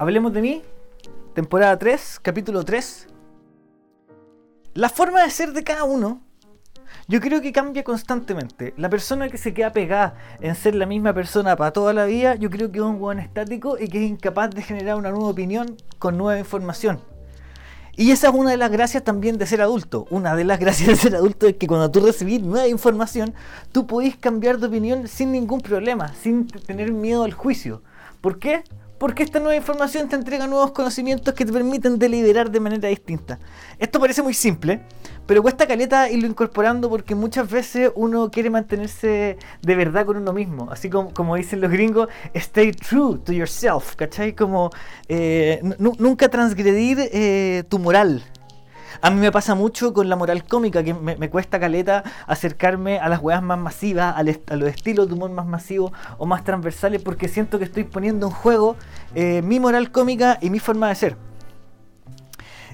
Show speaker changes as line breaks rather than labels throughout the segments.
Hablemos de mí, temporada 3, capítulo 3. La forma de ser de cada uno, yo creo que cambia constantemente. La persona que se queda pegada en ser la misma persona para toda la vida, yo creo que es un buen estático y que es incapaz de generar una nueva opinión con nueva información. Y esa es una de las gracias también de ser adulto. Una de las gracias de ser adulto es que cuando tú recibís nueva información, tú podés cambiar de opinión sin ningún problema, sin tener miedo al juicio. ¿Por qué? Porque esta nueva información te entrega nuevos conocimientos que te permiten deliberar de manera distinta. Esto parece muy simple, pero cuesta caleta irlo incorporando porque muchas veces uno quiere mantenerse de verdad con uno mismo. Así como, dicen los gringos, stay true to yourself, ¿cachai? Como eh, nunca transgredir eh, tu moral. A mí me pasa mucho con la moral cómica, que me, cuesta caleta acercarme a las weas más masivas, a los estilos de humor más masivos o más transversales, porque siento que estoy poniendo en juego eh, mi moral cómica y mi forma de ser.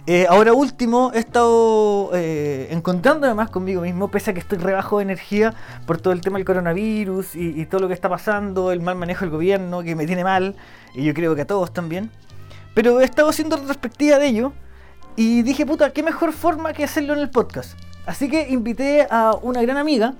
Eh, ahora último, he estado eh, encontrándome más conmigo mismo, pese a que estoy rebajo de energía por todo el tema del coronavirus y, y, todo lo que está pasando, el mal manejo del gobierno que me tiene mal, y yo creo que a todos también. Pero he estado haciendo retrospectiva de ello y dije, puta, qué mejor forma que hacerlo en el podcast. Así que invité a una gran amiga,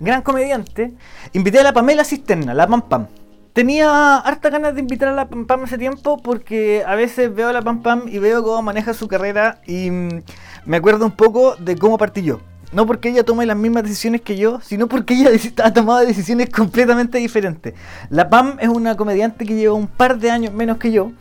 gran comediante, invité a la Pamela Cisterna, la Pam Pam. Tenía harta ganas de invitar a la Pam Pam hace tiempo porque a veces veo a la Pam Pam y veo cómo maneja su carrera y mm, me acuerdo un poco de cómo partí yo. No porque ella tome las mismas decisiones que yo, sino porque ella ha tomado decisiones completamente diferentes. La Pam es una comediante que lleva un par de años menos que yo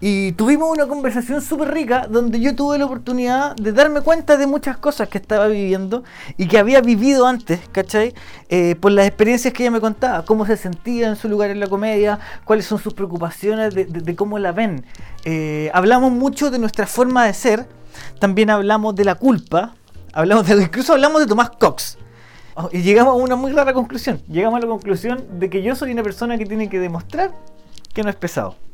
y tuvimos una conversación súper rica donde yo tuve la oportunidad de darme cuenta de muchas cosas que estaba viviendo y que había vivido antes, ¿cachai? Eh, por las experiencias que ella me contaba, cómo se sentía en su lugar en la comedia, cuáles son sus preocupaciones, de, cómo la ven. Eh, hablamos mucho de nuestra forma de ser, también hablamos de la culpa, hablamos de, incluso hablamos de Tomás Cox. Oh, y llegamos a una muy rara conclusión. Llegamos a la conclusión de que yo soy una persona que tiene que demostrar que no es pesado.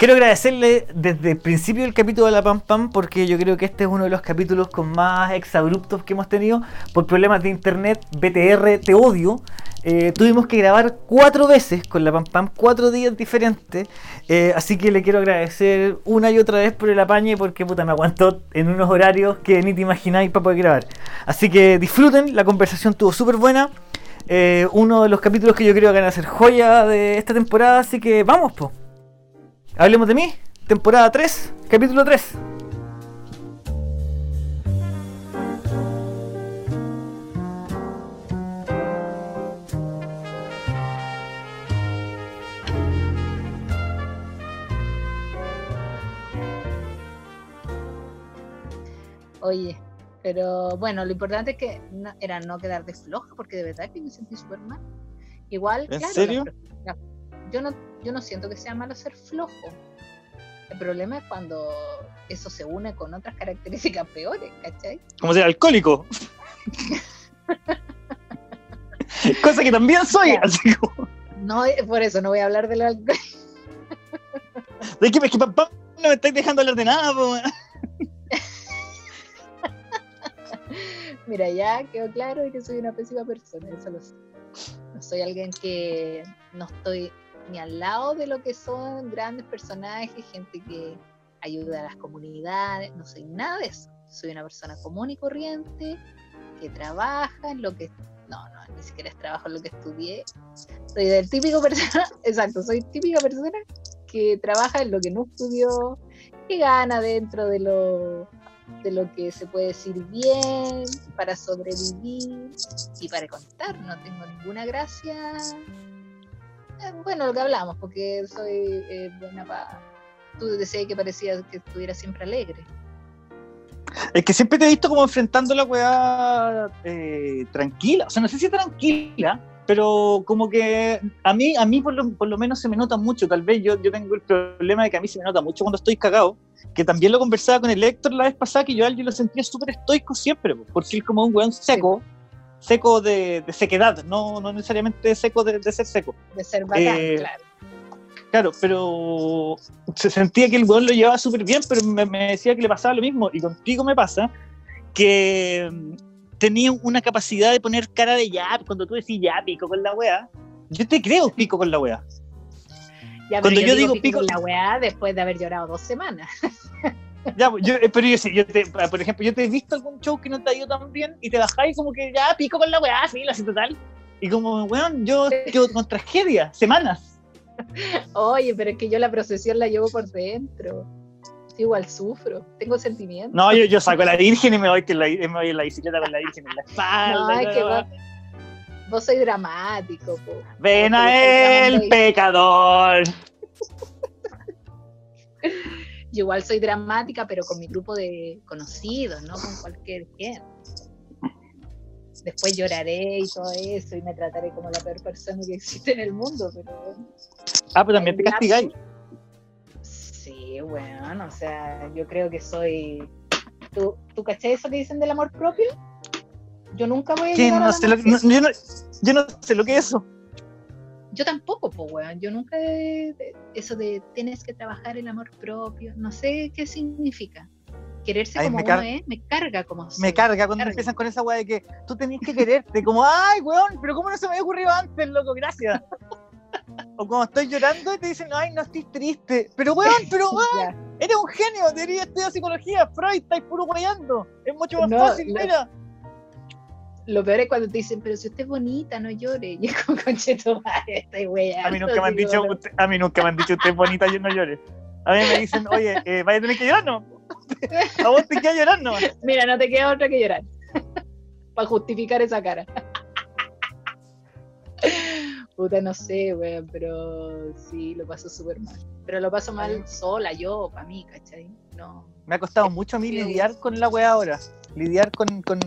Quiero agradecerle desde el principio del capítulo de la Pam Pam porque yo creo que este es uno de los capítulos con más exabruptos que hemos tenido por problemas de internet. BTR, te odio. Eh, tuvimos que grabar cuatro veces con la Pam Pam, cuatro días diferentes. Eh, así que le quiero agradecer una y otra vez por el apañe porque puta me aguantó en unos horarios que ni te imagináis para poder grabar. Así que disfruten, la conversación estuvo súper buena. Eh, uno de los capítulos que yo creo que van a ser joya de esta temporada, así que vamos, po. Hablemos de mí, temporada 3, capítulo 3.
Oye, pero bueno, lo importante es que era no quedar de floja, porque de verdad que me sentí súper mal. Igual,
¿En serio?
yo no yo no siento que sea malo ser flojo. El problema es cuando eso se une con otras características peores, ¿cachai?
Como ser alcohólico. Cosa que también soy, así como...
No, eh, por eso no voy a hablar del alcohol.
Es que, es que papá no me estáis dejando hablar de nada,
Mira, ya quedó claro que soy una pésima persona, eso lo sé. No soy alguien que no estoy ni al lado de lo que son grandes personajes, gente que ayuda a las comunidades, no soy nada de eso. Soy una persona común y corriente que trabaja en lo que no, no, ni siquiera es trabajo en lo que estudié. Soy del típico persona, exacto, soy típica persona que trabaja en lo que no estudió, que gana dentro de lo de lo que se puede decir bien para sobrevivir y para contar. No tengo ninguna gracia eh, bueno, lo que hablamos, porque soy eh, buena para... Tú decías que parecía que estuviera siempre alegre.
Es que siempre te he visto como enfrentando la weá eh, tranquila. O sea, no sé si tranquila, pero como que a mí, a mí por lo, menos se me nota mucho. Tal vez yo, yo tengo el problema de que a mí se me nota mucho cuando estoy cagado. Que también lo conversaba con el Héctor la vez pasada, que yo a alguien lo sentía súper estoico siempre, porque es como un weón seco seco de, sequedad, no, no necesariamente seco de, ser seco.
De ser bacán, eh, claro.
Claro, pero se sentía que el weón lo llevaba súper bien, pero me, decía que le pasaba lo mismo. Y contigo me pasa que mm, tenía una capacidad de poner cara de ya, cuando tú decís ya, pico con la wea. Yo te creo pico con la wea.
Ya,
Cuando
pero
yo digo pico-
con la weá después de haber llorado dos semanas.
Ya, yo, eh, pero yo sí, yo te, por ejemplo, yo te he visto algún show que no te ha ido tan bien y te bajáis como que ya pico con la weá, sí, así total. Y como, weón, yo quedo con tragedia, semanas.
Oye, pero es que yo la procesión la llevo por dentro. Igual sufro, tengo sentimientos.
No, yo, yo saco a la Virgen y me voy, que en la, me voy en la bicicleta con la Virgen en la espalda.
No, es que vos, vos sois dramático, po.
Ven a
ahí.
pecador.
Yo igual soy dramática, pero con mi grupo de conocidos, no con cualquier quien. Después lloraré y todo eso y me trataré como la peor persona que existe en el mundo, pero
Ah, pero también te castigáis.
sí, bueno, o sea, yo creo que soy... ¿Tú, ¿Tú caché eso que dicen del amor propio? Yo nunca voy a a
No sé lo, no-
narcisismo.
yo, no, yo no sé lo que es eso.
Yo tampoco, pues, weón. Yo nunca. Eso de tienes que trabajar el amor propio. No sé qué significa. Quererse
Ay,
como
me
uno es, me carga como.
Me
soy,
carga cuando
carga.
empiezan con esa weá de que tú tenías que quererte, como, ay, weón, pero ¿cómo no se me había ocurrido antes, loco? Gracias. O cuando estoy llorando y te dicen, ay, no estoy triste. Pero weón, pero weón, eres un genio, deberías estudiar psicología, Freud, estáis puro guayando. Es mucho más
No,
fácil,
lo-
mira.
Lo peor es cuando te dicen, pero si usted es bonita, no llore. Y es como concheto, estoy weyando.
A mí nunca me han dicho, usted- a mí nunca me han dicho, usted es bonita, yo no llores. A mí me dicen, oye, eh, vaya a tener que llorar, no. A vos te queda llorar, no.
Mira, no te queda otra que llorar. Para justificar esa cara. Puta, no sé, weón, pero sí, lo paso súper mal. Pero lo paso mal sola, yo, para mí, ¿cachai? No.
Me ha costado mucho a mí lidiar con la weá ahora. Lidiar con, con.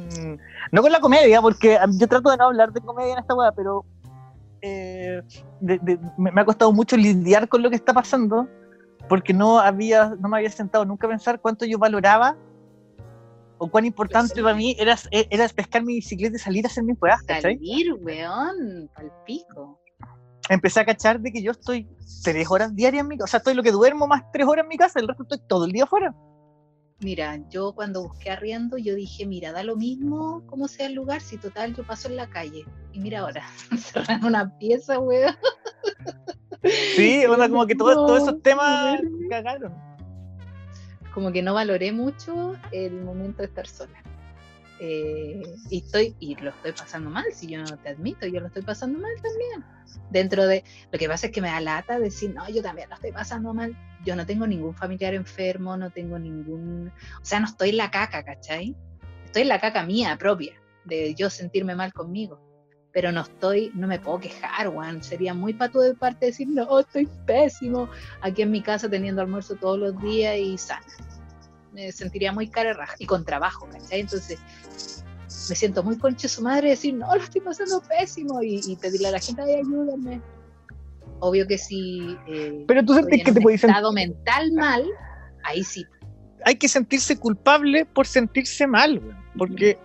No con la comedia, porque yo trato de no hablar de comedia en esta weá, pero. eh, de- de- me, ha costado mucho lidiar con lo que está pasando, porque no había no me había sentado nunca a pensar cuánto yo valoraba o cuán importante
Sí.
para mí era, era pescar mi bicicleta y salir a hacer mis weas, ¿cachai?
Salir, weón, pal pico.
Empecé a cachar de que yo estoy tres horas diarias en mi casa, o sea, estoy lo que duermo más tres horas en mi casa, el resto estoy todo el día afuera.
Mira, yo cuando busqué arriendo, yo dije, mira, da lo mismo como sea el lugar, si total yo paso en la calle. Y mira ahora, cerraron una pieza, weón.
Sí, onda, como que todo- todos esos temas cagaron.
Como que no valoré mucho el momento de estar sola. Eh, y estoy, y lo estoy pasando mal, si yo no te admito, yo lo estoy pasando mal también. Dentro de, lo que pasa es que me da lata decir, no, yo también lo estoy pasando mal. Yo no tengo ningún familiar enfermo, no tengo ningún, o sea, no estoy en la caca, ¿cachai? Estoy en la caca mía propia, de yo sentirme mal conmigo. Pero no estoy, no me puedo quejar, Juan. Sería muy pato de parte decir, no, estoy pésimo. Aquí en mi casa teniendo almuerzo todos los días y sana me sentiría muy cara y con trabajo, ¿cachai? Entonces me siento muy concha su madre decir, no, lo estoy pasando pésimo y, y pedirle a la gente, ay, ayúdenme. Obvio que si eh,
Pero tú sientes
en
que te puedes sentir,
estado mental mal, ahí sí.
hay que sentirse culpable por sentirse mal, porque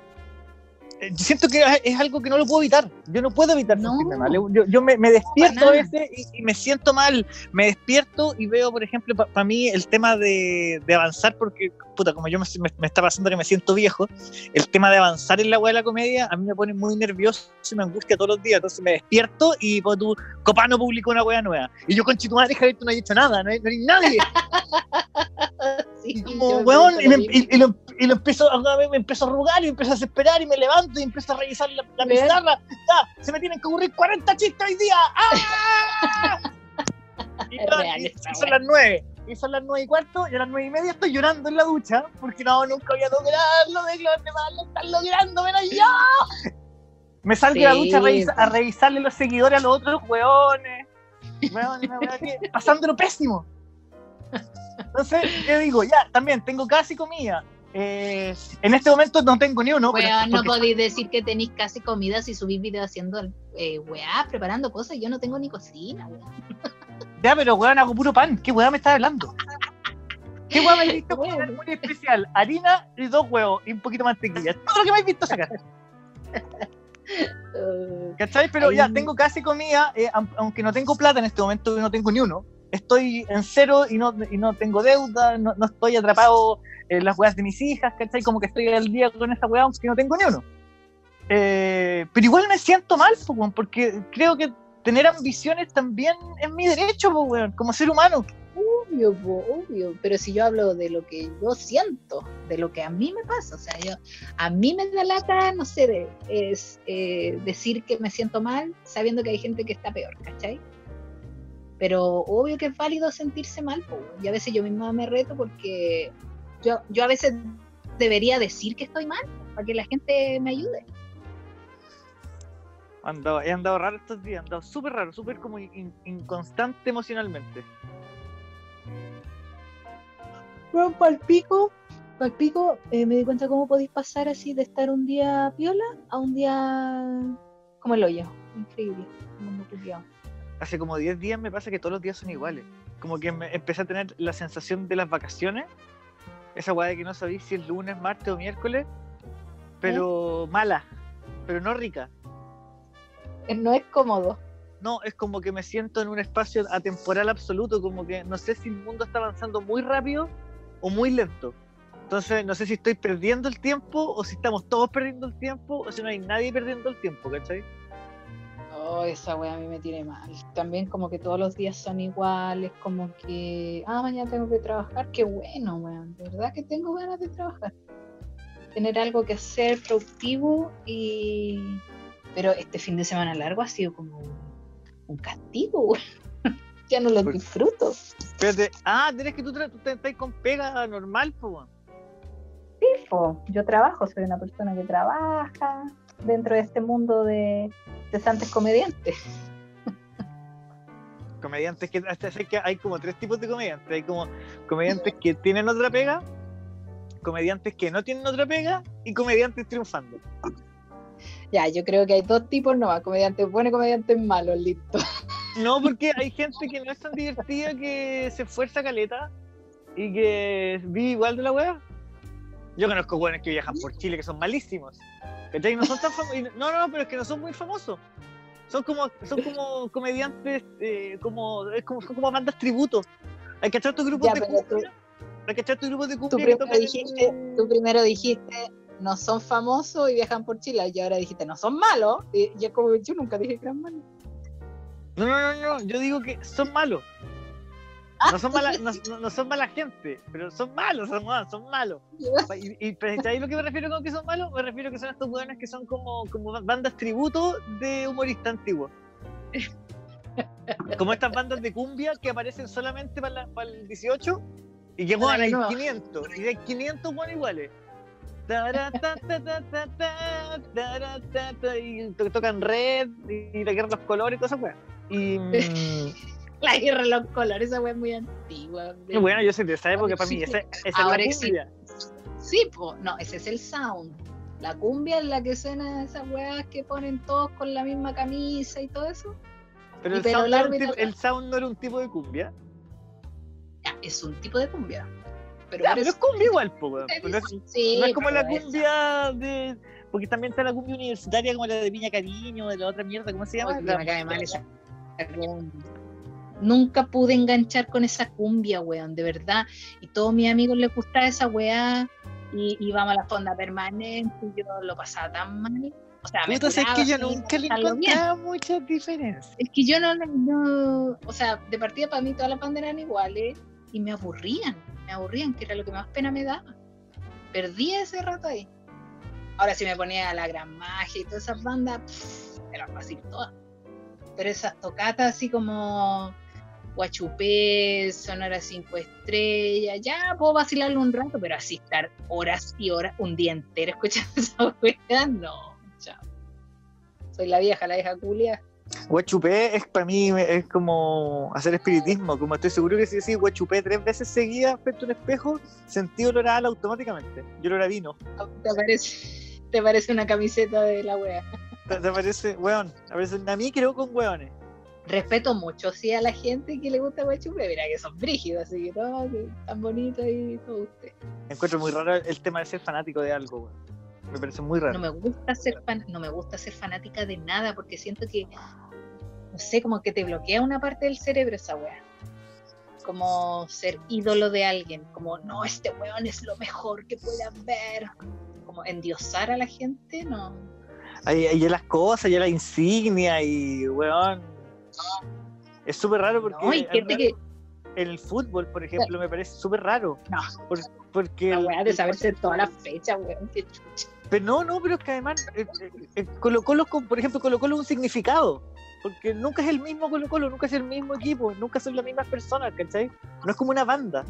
siento que es- algo que no lo puedo evitar. Yo no puedo evitar
No.
sentirme mal. Yo, yo me, me despierto a veces y, y me siento mal. Me despierto y veo, por ejemplo, para mí el tema de, de avanzar, porque, puta, como yo me, me- me está pasando que me siento viejo, el tema de avanzar en la web de la comedia a mí me pone muy nervioso y me angustia todos los días. Entonces me despierto y pues, tu Copano publicó una wea nueva. Y yo, con tu madre, Javier, tú no has hecho nada, no hay, no hay nadie.
Sí,
Y
yo
como, weón, y, y- y lo, y lo empiezo, a- me empiezo a arrugar y me empiezo a desesperar y me levanto y empiezo a revisar la, la pizarra. Ya, se me tienen que ocurrir 40 chistes hoy día. ¡Ah! y,
real
y- son las 9. Y son las 9 y cuarto y a las 9 y media estoy llorando en la ducha porque no, nunca voy a lograrlo, de que los demás lo están logrando, menos yo. Me salgo de la
Sí,
ducha a, revisa- a
pues.
revisarle los seguidores a los otros una wea que- pasándolo pésimo. Entonces, yo digo, ya, también tengo casi comida. Eh, en este momento no tengo ni uno. pero-
no podéis decir que tenéis casi comida si subís videos haciendo eh, weá, preparando cosas. Yo no tengo ni cocina, weón.
Ya, pero weón, hago puro pan. ¿Qué weón me estás hablando? ¿Qué me has visto muy especial? Harina y dos huevos y un poquito de mantequilla. Todo lo que me has visto sacar. ¿Cachai? Pero ya tengo casi comida, eh, aun- aunque no tengo plata en este momento, no tengo ni uno. Estoy en cero y no, y no tengo deuda, no, no estoy atrapado en las weas de mis hijas, ¿cachai? Como que estoy al día con esa wea, aunque no tengo ni uno. Eh, pero igual me siento mal, porque creo que tener ambiciones también es mi derecho, como ser humano.
Obvio, obvio. Pero si yo hablo de lo que yo siento, de lo que a mí me pasa, o sea, yo, a mí me da lata, no sé, de- es eh, decir que me siento mal sabiendo que hay gente que está peor, ¿cachai? Pero obvio que es válido sentirse mal, y a veces yo misma me reto porque yo, yo a veces debería decir que estoy mal para que la gente me ayude.
He andado, he andado raro estos días, he andado súper raro, súper como in- inconstante emocionalmente.
Bueno, palpico, palpico, eh, me di cuenta cómo podéis pasar así de estar un día piola a un día como el hoyo. Increíble. mundo.
Hace como 10 días me pasa que todos los días son iguales. Como que me empecé a tener la sensación de las vacaciones. Esa weá de que no sabéis si es lunes, martes o miércoles. Pero mala. Pero no rica.
Eh, No es cómodo.
No, es como que me siento en un espacio atemporal absoluto. Como que no sé si el mundo está avanzando muy rápido o muy lento. Entonces no sé si estoy perdiendo el tiempo o si estamos todos perdiendo el tiempo o si no hay nadie perdiendo el tiempo, ¿cachai?
Oh, esa wea a mí me tiene mal. También como que todos los días son iguales, como que, ah, mañana tengo que trabajar, qué bueno, weón. De verdad que tengo ganas de trabajar. Tener algo que hacer productivo y... Pero este fin de semana largo ha sido como un, castigo, weón. ya no lo
Pues-
disfruto.
Espérate, ah, tenés que tú, estás con pega normal, pues. weón.
Po, Yo trabajo, soy una persona que trabaja dentro de este mundo de cesantes comediantes.
comediantes que hasta sé que hay como tres tipos de comediantes hay como comediantes que tienen otra pega comediantes que no tienen otra pega y comediantes triunfando
Ya, yo creo que hay dos tipos nomás, comediantes buenos y comediantes malos, listo.
no porque hay gente que no es tan divertida que se esfuerza caleta y que vive igual de la wea yo conozco weones que viajan por Chile que son malísimos ¿cachai? no son tan famosos no no pero es que no son muy famosos son como son como comediantes eh, como es como son como bandas tributo hay que echar tus grupos
Ya,
de
tú-
cumbia hay que echar tus grupos de cumbia
primero, dijiste, tú primero dijiste, no son famosos y viajan por Chile, y ahora dijiste, no son malos. Y ya como yo nunca dije que eran malos.
No, no, no, no, yo digo que son malos. No son mala, no, no- son mala gente, pero son malos, son, malos, son malos. Y, y pero ¿sabes lo que me refiero con que son malos? Me refiero que son estos hueones que son como, como bandas tributo de humoristas antiguos. Como estas bandas de cumbia que aparecen solamente para, la- para el 18 y que bueno,
Ay,
hay
no.
500 y hay 500 buenos iguales. Y to- tocan red y la guerra de los colores y todas esas weas. Y mm,
La guerra de los colores, esa wea es muy antigua.
bueno, yo soy de esa época, para mí, esa, esa es la cumbia.
Sí, po, no, ese es el sound. La cumbia es la que suena esas weas que ponen todos con la misma camisa y todo eso.
Pero el sound, no era un
largo y
tipo,
todo.
el sound no era un tipo de cumbia.
Ya, es un tipo de cumbia. Pero
Ya,
por
pero es cumbia igual, po. Pero es,
sí,
no es como la
esa-
cumbia de. Porque también está la cumbia universitaria como la de Piña Cariño, de la otra mierda, ¿cómo se llama?
Oye,
La-
me cae mal esa. Nunca pude enganchar con esa cumbia, weón, de verdad. Y todos mis amigos les gustaba esa weá. Y íbamos a la fonda permanente y yo lo pasaba tan mal. O sea, me
Puta,
curaba,
que yo nunca le
bien.
encontraba muchas diferencias.
Es que yo no, no, o sea, de partida para mí todas las bandas eran iguales y me aburrían, me aburrían, que era lo que más pena me daba. Perdí ese rato ahí. Ahora si me ponía a la gran magia y todas esas bandas, pff, fácil todas. Pero esas tocatas así como Guachupé, Sonora 5 Estrellas, ya puedo vacilarlo un rato, pero así estar horas y horas, un día entero escuchando esa weá, no, chao. Soy la vieja, la vieja culia.
Guachupé es para mí es como hacer espiritismo, como estoy seguro que si decís guachupé tres veces seguidas frente a un espejo, sentí olor a ala automáticamente. Yo olor a vino.
te parece, te parece una camiseta de la wea.
¿Te, te parece, weón? A, veces, a mí creo con weones.
Respeto mucho sí a la gente que le gusta Guachupé, mira que son brígidos, así que todo, tan bonito y todo usted.
Encuentro muy raro el tema de ser fanático de algo, weón. Me parece muy raro.
No me gusta ser fan, no me gusta ser fanática de nada porque siento que no sé, como que te bloquea una parte del cerebro esa wea. Como ser ídolo de alguien, como no, este weón es lo mejor que puedan ver. Como endiosar a la gente, no.
Hay, hay las cosas, hay la insignia y, weón, Es súper raro porque
No, gente que.
en el fútbol, por ejemplo, me parece súper raro.
No,
por- porque
la weá de saberse todas las fechas, weón. Qué chucha.
Pero no, no, pero es que además eh, eh, eh, Colo Colo, por ejemplo, Colo Colo es un significado. Porque nunca es el mismo Colo Colo, nunca es el mismo equipo, nunca son las mismas personas, ¿cachai? No es como una banda.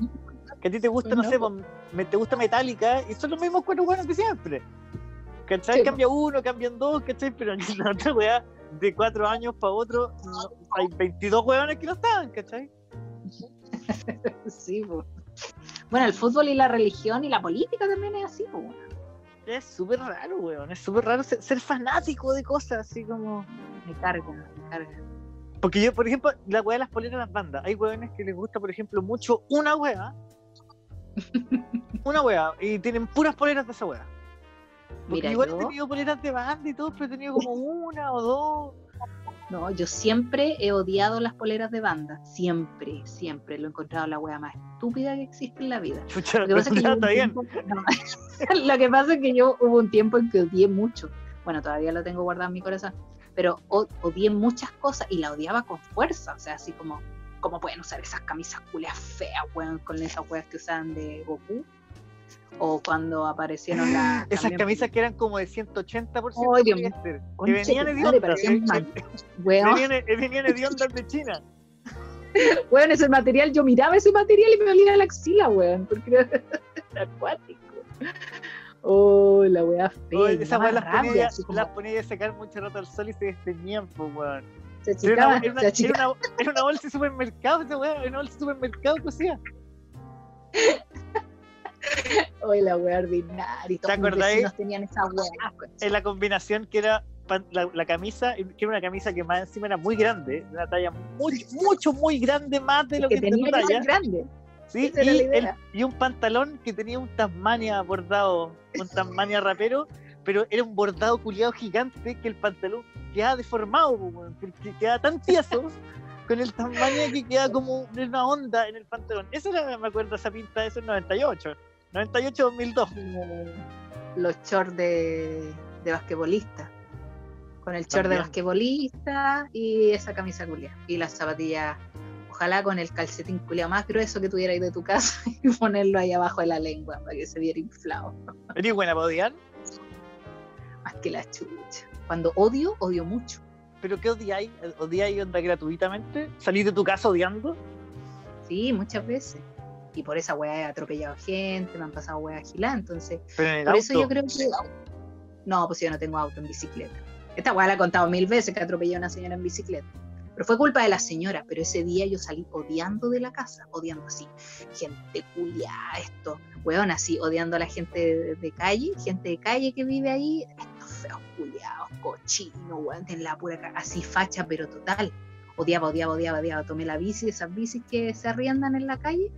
Que a ti te gusta, no,
No,
sé, pues, me, te gusta Metallica y son los mismos cuatro buenos de siempre. ¿Cachai?
Sí.
Cambia uno, cambian dos, ¿cachai? Pero en la otra weá, de cuatro años para otro, no- hay 22 weones que no estaban, ¿cachai?
Sí, po. Bueno, el fútbol y la religión y la política también es así, po.
Es súper raro, weón. Es súper raro ser, ser fanático de cosas así como.
Me carga, me carga.
Porque yo, por ejemplo, la weá de las poleras de las bandas. Hay weones que les gusta, por ejemplo, mucho una weá. una weá. Y tienen puras poleras de esa weá.
Mira,
igual
yo-
he tenido poleras de banda y todo, pero he tenido como una o dos.
No, yo siempre he odiado las poleras de banda. Siempre, siempre. Lo he encontrado la wea más estúpida que existe en la vida. Lo que pasa es que yo
está
hubo un
bien.
tiempo- no. Lo que pasa es que yo hubo un tiempo en que odié mucho. Bueno, todavía lo tengo guardado en mi corazón. Pero odié muchas cosas y la odiaba con fuerza. O sea, así como, ¿cómo pueden usar esas camisas culeas feas, weón, con esas weas que usaban de Goku? O cuando aparecieron las.
Esas
también-
camisas que eran como de 180%
Ay, Dios
poliéster, que venían hediondas. eh, Venían, venían hediondas de China.
weón, ese material, yo miraba ese material y me olía la axila, weón, porque era acuático. Oh, la wea fea. Me
Esas weas las
rabia,
ponía,
como
las ponía a secar mucho rato al sol y se desteñían, pues weón.
se
Era una, era una-
se
era una- era una bolsa de supermercado, esa weá, era una bolsa de supermercado cosía.
Oye, la wea ordinaria. Mis
acordáis?
tenían esa wea.
En la combinación que era la, la camisa, que era una camisa que más encima era muy grande, de una talla mucho, mucho, muy grande, más de lo que,
que tenía que
talla.
ser grande.
¿sí? y, el- y un pantalón que tenía un Tasmania bordado, un Tasmania rapero, pero era un bordado culiado gigante que el pantalón quedaba deformado, porque quedaba tan tieso con el Tasmania que quedaba como una onda en el pantalón. Esa era, me acuerdo, esa pinta de esos 98. 98-2002.
Los shorts de, de basquetbolista. Con el short de basquetbolista y esa camisa culia. Y las zapatillas, ojalá con el calcetín culia más grueso que tuvierais de tu casa y ponerlo ahí abajo de la lengua para que se viera inflado.
¿Eres buena para odiar?
Más que la chucha. Cuando odio, odio mucho.
¿Pero qué odiáis? ¿Odiáis onda gratuitamente? ¿Salís de tu casa odiando?
Sí, muchas veces. Y por esa weá he atropellado gente, me han pasado weas giladas, entonces
Pero en el
Por
auto.
eso yo creo que. No, pues yo no tengo auto en bicicleta. Esta weá la he contado mil veces que atropellé a una señora en bicicleta. Pero fue culpa de la señora, pero ese día yo salí odiando de la casa, odiando así. Gente culia, esto, weón, así, odiando a la gente de, de calle, gente de calle que vive ahí, estos feos culiados, cochinos, weón, en la pura así facha, pero total. Odiaba, odiaba, odiaba, odiaba. Tomé la bici, esas bicis que se arriendan en la calle,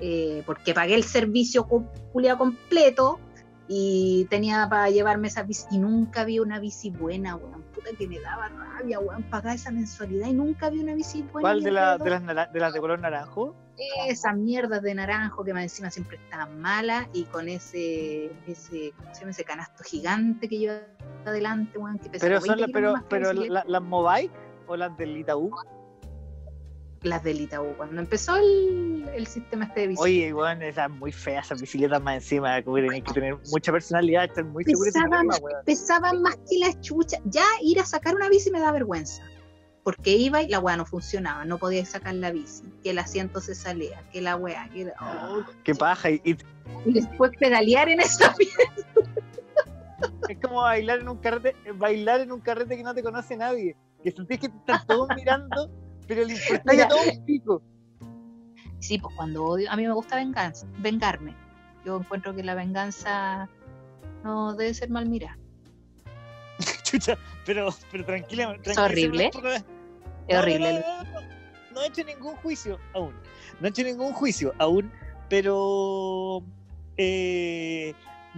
eh, porque pagué el servicio culiao completo y tenía para llevarme esa bici y nunca vi una bici buena, weón. Puta que me daba rabia, weón, pagar esa mensualidad y nunca vi una bici buena.
¿Cuál de, la- las, de las de color naranjo?
Esas mierdas de naranjo que más encima siempre estaban malas y con ese, ese, ¿cómo se llama? ese canasto gigante que lleva adelante, weón, que pesa
Pero son
20
las,
kilos
pero,
la
pero
bicicleta.
la- las Mobike o las del Itaú.
Las del Itaú, cuando empezó el, el sistema este de bici.
Oye, weón, esas muy feas, esas bicicletas más encima, como que tenés que tener mucha personalidad, estar muy
Pesaban,
weón.
pesaban más que la chucha. Ya ir a sacar una bici me da vergüenza. Porque iba y la weá no funcionaba, no podía sacar la bici, que el asiento se salía, que la weá, que la- oh,
Qué paja. Y, y
y después pedalear en esa bici.
es como bailar en un carrete, bailar en un carrete que no te conoce nadie. Que sentís que te están todos mirando, pero le importa
Mira.
a todo un pico.
Sí, pues cuando odio, a mí me gusta venganza, vengarme. Yo encuentro que la venganza no debe ser mal mirada.
Chucha, pero, pero tranquila.
Es horrible.
tranquila,
Es horrible.
No, no, no, no, no he hecho ningún juicio aún. No he hecho ningún juicio aún, pero eh,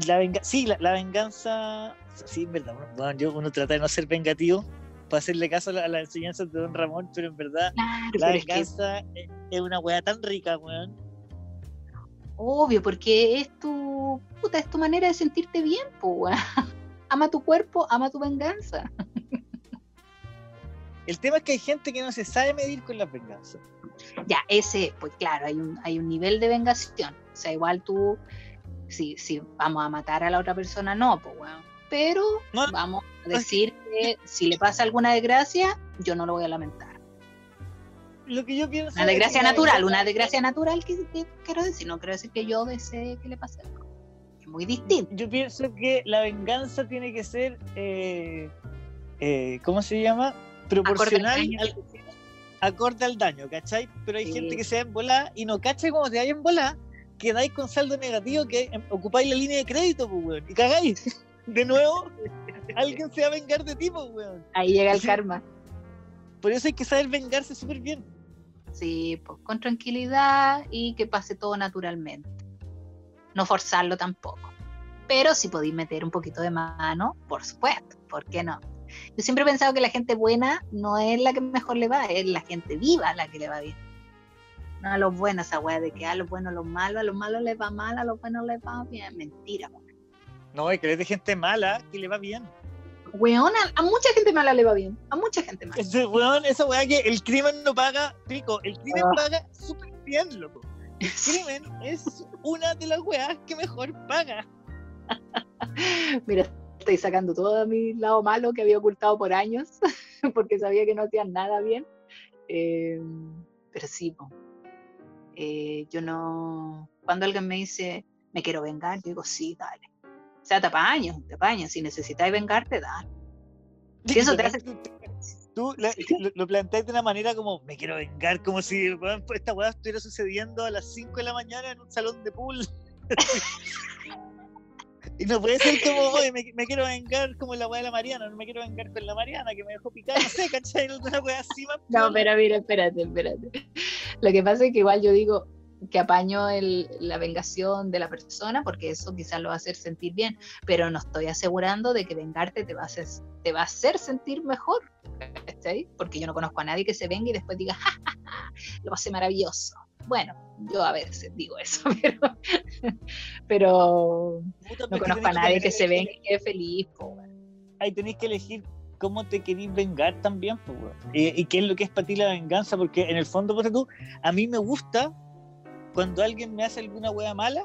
la venganza, sí, la, la venganza, sí, en verdad, bueno, yo, uno trata de no ser vengativo para hacerle caso a la- a las enseñanzas de Don Ramón, pero en verdad
Claro,
la
pero es que
venganza es, es una weá tan rica, weón.
obvio, porque es tu puta, es tu manera de sentirte bien, pues. Ama tu cuerpo, ama tu venganza.
El tema es que hay gente que no se sabe medir con las venganzas.
Ya, ese, pues claro, hay un, hay un nivel de vengación. O sea, igual tú, si, si vamos a matar a la otra persona, no, pues bueno. Pero
No,
vamos a decir que si le pasa alguna desgracia, yo no lo voy a lamentar.
Lo que yo pienso.
Una
es
desgracia natural, una desgracia natural que, que quiero decir, no quiero decir que yo desee que le pase algo. Es muy distinto.
Yo pienso que la venganza tiene que ser. eh, eh, ¿Cómo se llama? Proporcional
daño
al, acorde al daño, ¿cachai? Pero hay
Sí.
gente que se da en volada y no cacha como te vaya en volada, quedáis con saldo negativo que ocupáis la línea de crédito, pues, weón, y cagáis. De nuevo, alguien se va a vengar de ti, pues, weón.
Ahí llega el
Sí.
karma.
Por eso hay que saber vengarse súper bien.
Sí, pues con tranquilidad y que pase todo naturalmente. No forzarlo tampoco. Pero si podéis meter un poquito de mano, por supuesto, ¿por qué no? Yo siempre he pensado que la gente buena no es la que mejor le va, es la gente viva la que le va bien. No a los buenos, esa weá de que a los buenos, a los malos, a los malos les va mal, a los buenos les va bien. Mentira, weón.
No, es que es de gente mala que le va bien.
Weón, a, a mucha gente mala le va bien. A mucha gente mala.
Ese weón, esa weá que el crimen no paga, pico, el crimen
Ah.
paga súper bien, loco. El crimen es una de las weas que mejor paga.
Mira, estoy sacando todo mi lado malo que había ocultado por años, porque sabía que no hacían nada bien. Eh, pero sí. Eh, yo no. Cuando alguien me dice, me quiero vengar, yo digo, sí, dale. O sea, te apaño, te apaño. Si necesitáis vengarte, dale. Si eso te hace-
Tú la- lo, lo planteas de una manera como, me quiero vengar, como si weón, esta weá estuviera sucediendo a las 5 de la mañana en un salón de pool. y no puede ser como, oye, me, me quiero vengar como la weá de la Mariana, no me quiero vengar con la Mariana que me dejó picar, no sé, ¿cachai? Una weá así más
No, pero mira, espérate, espérate. Lo que pasa es que igual yo digo que apaño el- la vengación de la persona porque eso quizás lo va a hacer sentir bien, pero no estoy asegurando de que vengarte te va a hacer, te va a hacer sentir mejor, ¿cachai? Porque yo no conozco a nadie que se venga y después diga, "Ja, ja, ja, lo pasé maravilloso. Bueno, yo a veces digo eso, pero, pero no conozco a nadie que se venga y quede feliz. po,
ahí tenéis que elegir cómo te queréis vengar también, pues, y, y qué es lo que es para ti la venganza, porque en el fondo, ponte tú, a mí me gusta cuando alguien me hace alguna wea mala,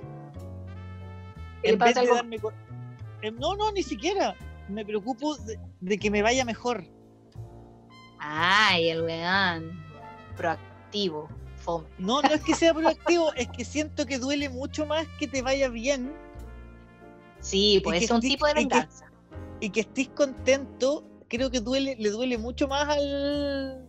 ¿Qué le
en vez de
algo?
darme... co- eh, No, no, ni siquiera. Me preocupo de, de que me vaya mejor.
Ay, el weón proactivo, fome.
No, no es que sea proactivo, es que siento que duele mucho más que te vaya bien
Sí, pues es un tipo de
y que-
venganza.
y que estés contento. Creo que duele, le duele mucho más al.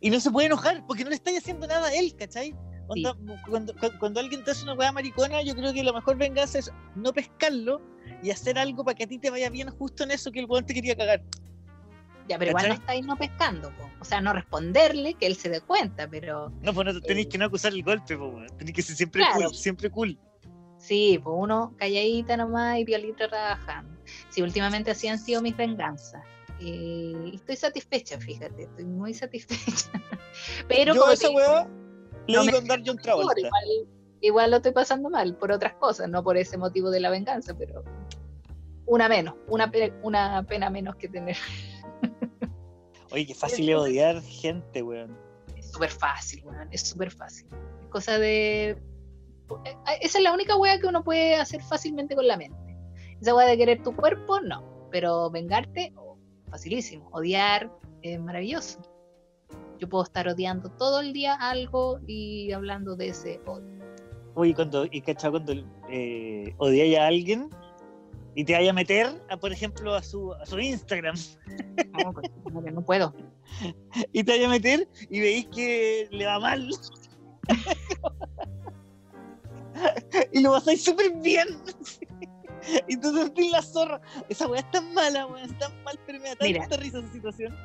Y no se puede enojar porque no le estáis haciendo nada a él, ¿cachai? Onda, cuando, cu- cuando alguien te hace una weá maricona, yo creo que la mejor venganza es no pescarlo y hacer algo para que a ti te vaya bien justo en eso que el weón te quería cagar.
Ya, pero igual no estáis no pescando, po. o sea, no responderle que él se dé cuenta, pero
No, pues no, tenéis
Eh.
que no acusar el golpe, weón. Tenéis que ser siempre
Claro.
cool, siempre cool.
sí, pues uno calladita nomás y violita trabajando. Sí, últimamente así han sido mis venganzas. Y estoy satisfecha, fíjate, estoy muy satisfecha. Pero
yo
como
a esa
te-
weá le
no me-
andar John Travolta.
igual, igual lo estoy pasando mal por otras cosas, no por ese motivo de la venganza, pero una menos, una, una pena menos que tener.
Oye, qué fácil es odiar gente, weón.
Es súper fácil, weón, es súper fácil. Es cosa de... eh, Esa es la única wea que uno puede hacer fácilmente con la mente. Esa wea de querer tu cuerpo, no. Pero vengarte, oh, facilísimo. Odiar es maravilloso. Yo puedo estar odiando todo el día algo y hablando de ese odio.
Oye, cuando, y cachado cuando eh, odiáis a alguien y te vaya a meter, a, por ejemplo, a su, a su Instagram,
No, pues, no puedo.
y te vaya a meter y veis que le va mal. y lo pasáis súper bien. y tú sentís la zorra. Esa weá es tan mala, weá, es tan mal, pero me da tanta risa esa situación.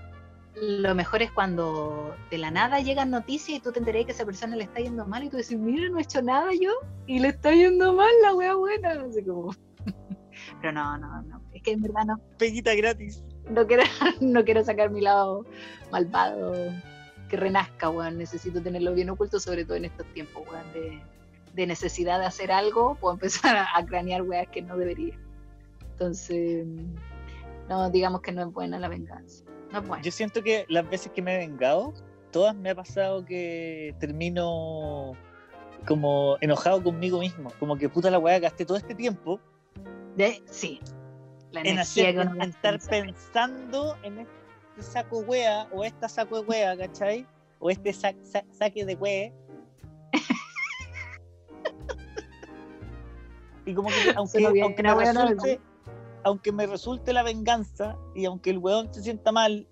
Lo mejor es cuando de la nada llegan noticias y tú te enterás que a esa persona le está yendo mal y tú dices, mira, no he hecho nada yo y le está yendo mal la wea buena. Así como... Pero no, no, no. Es que en verdad no,
Peguita gratis.
no, quiero, no quiero sacar mi lado malvado que renazca, weón. Necesito tenerlo bien oculto, sobre todo en estos tiempos, weón, de, de necesidad de hacer algo. Puedo empezar a, a cranear weas que no debería. Entonces, no, digamos que no es buena la venganza. No bueno.
Yo siento que las veces que me he vengado, todas me ha pasado que termino como enojado conmigo mismo. Como que puta la weá, gasté todo este tiempo
De, sí. La
en, hacer, en, estar pensando en este saco wea o esta saco de wea, ¿cachai? O este sa- sa- saque de wea. y como que aunque,
bien,
aunque, me resulte, aunque me resulte la venganza y aunque el weón se sienta mal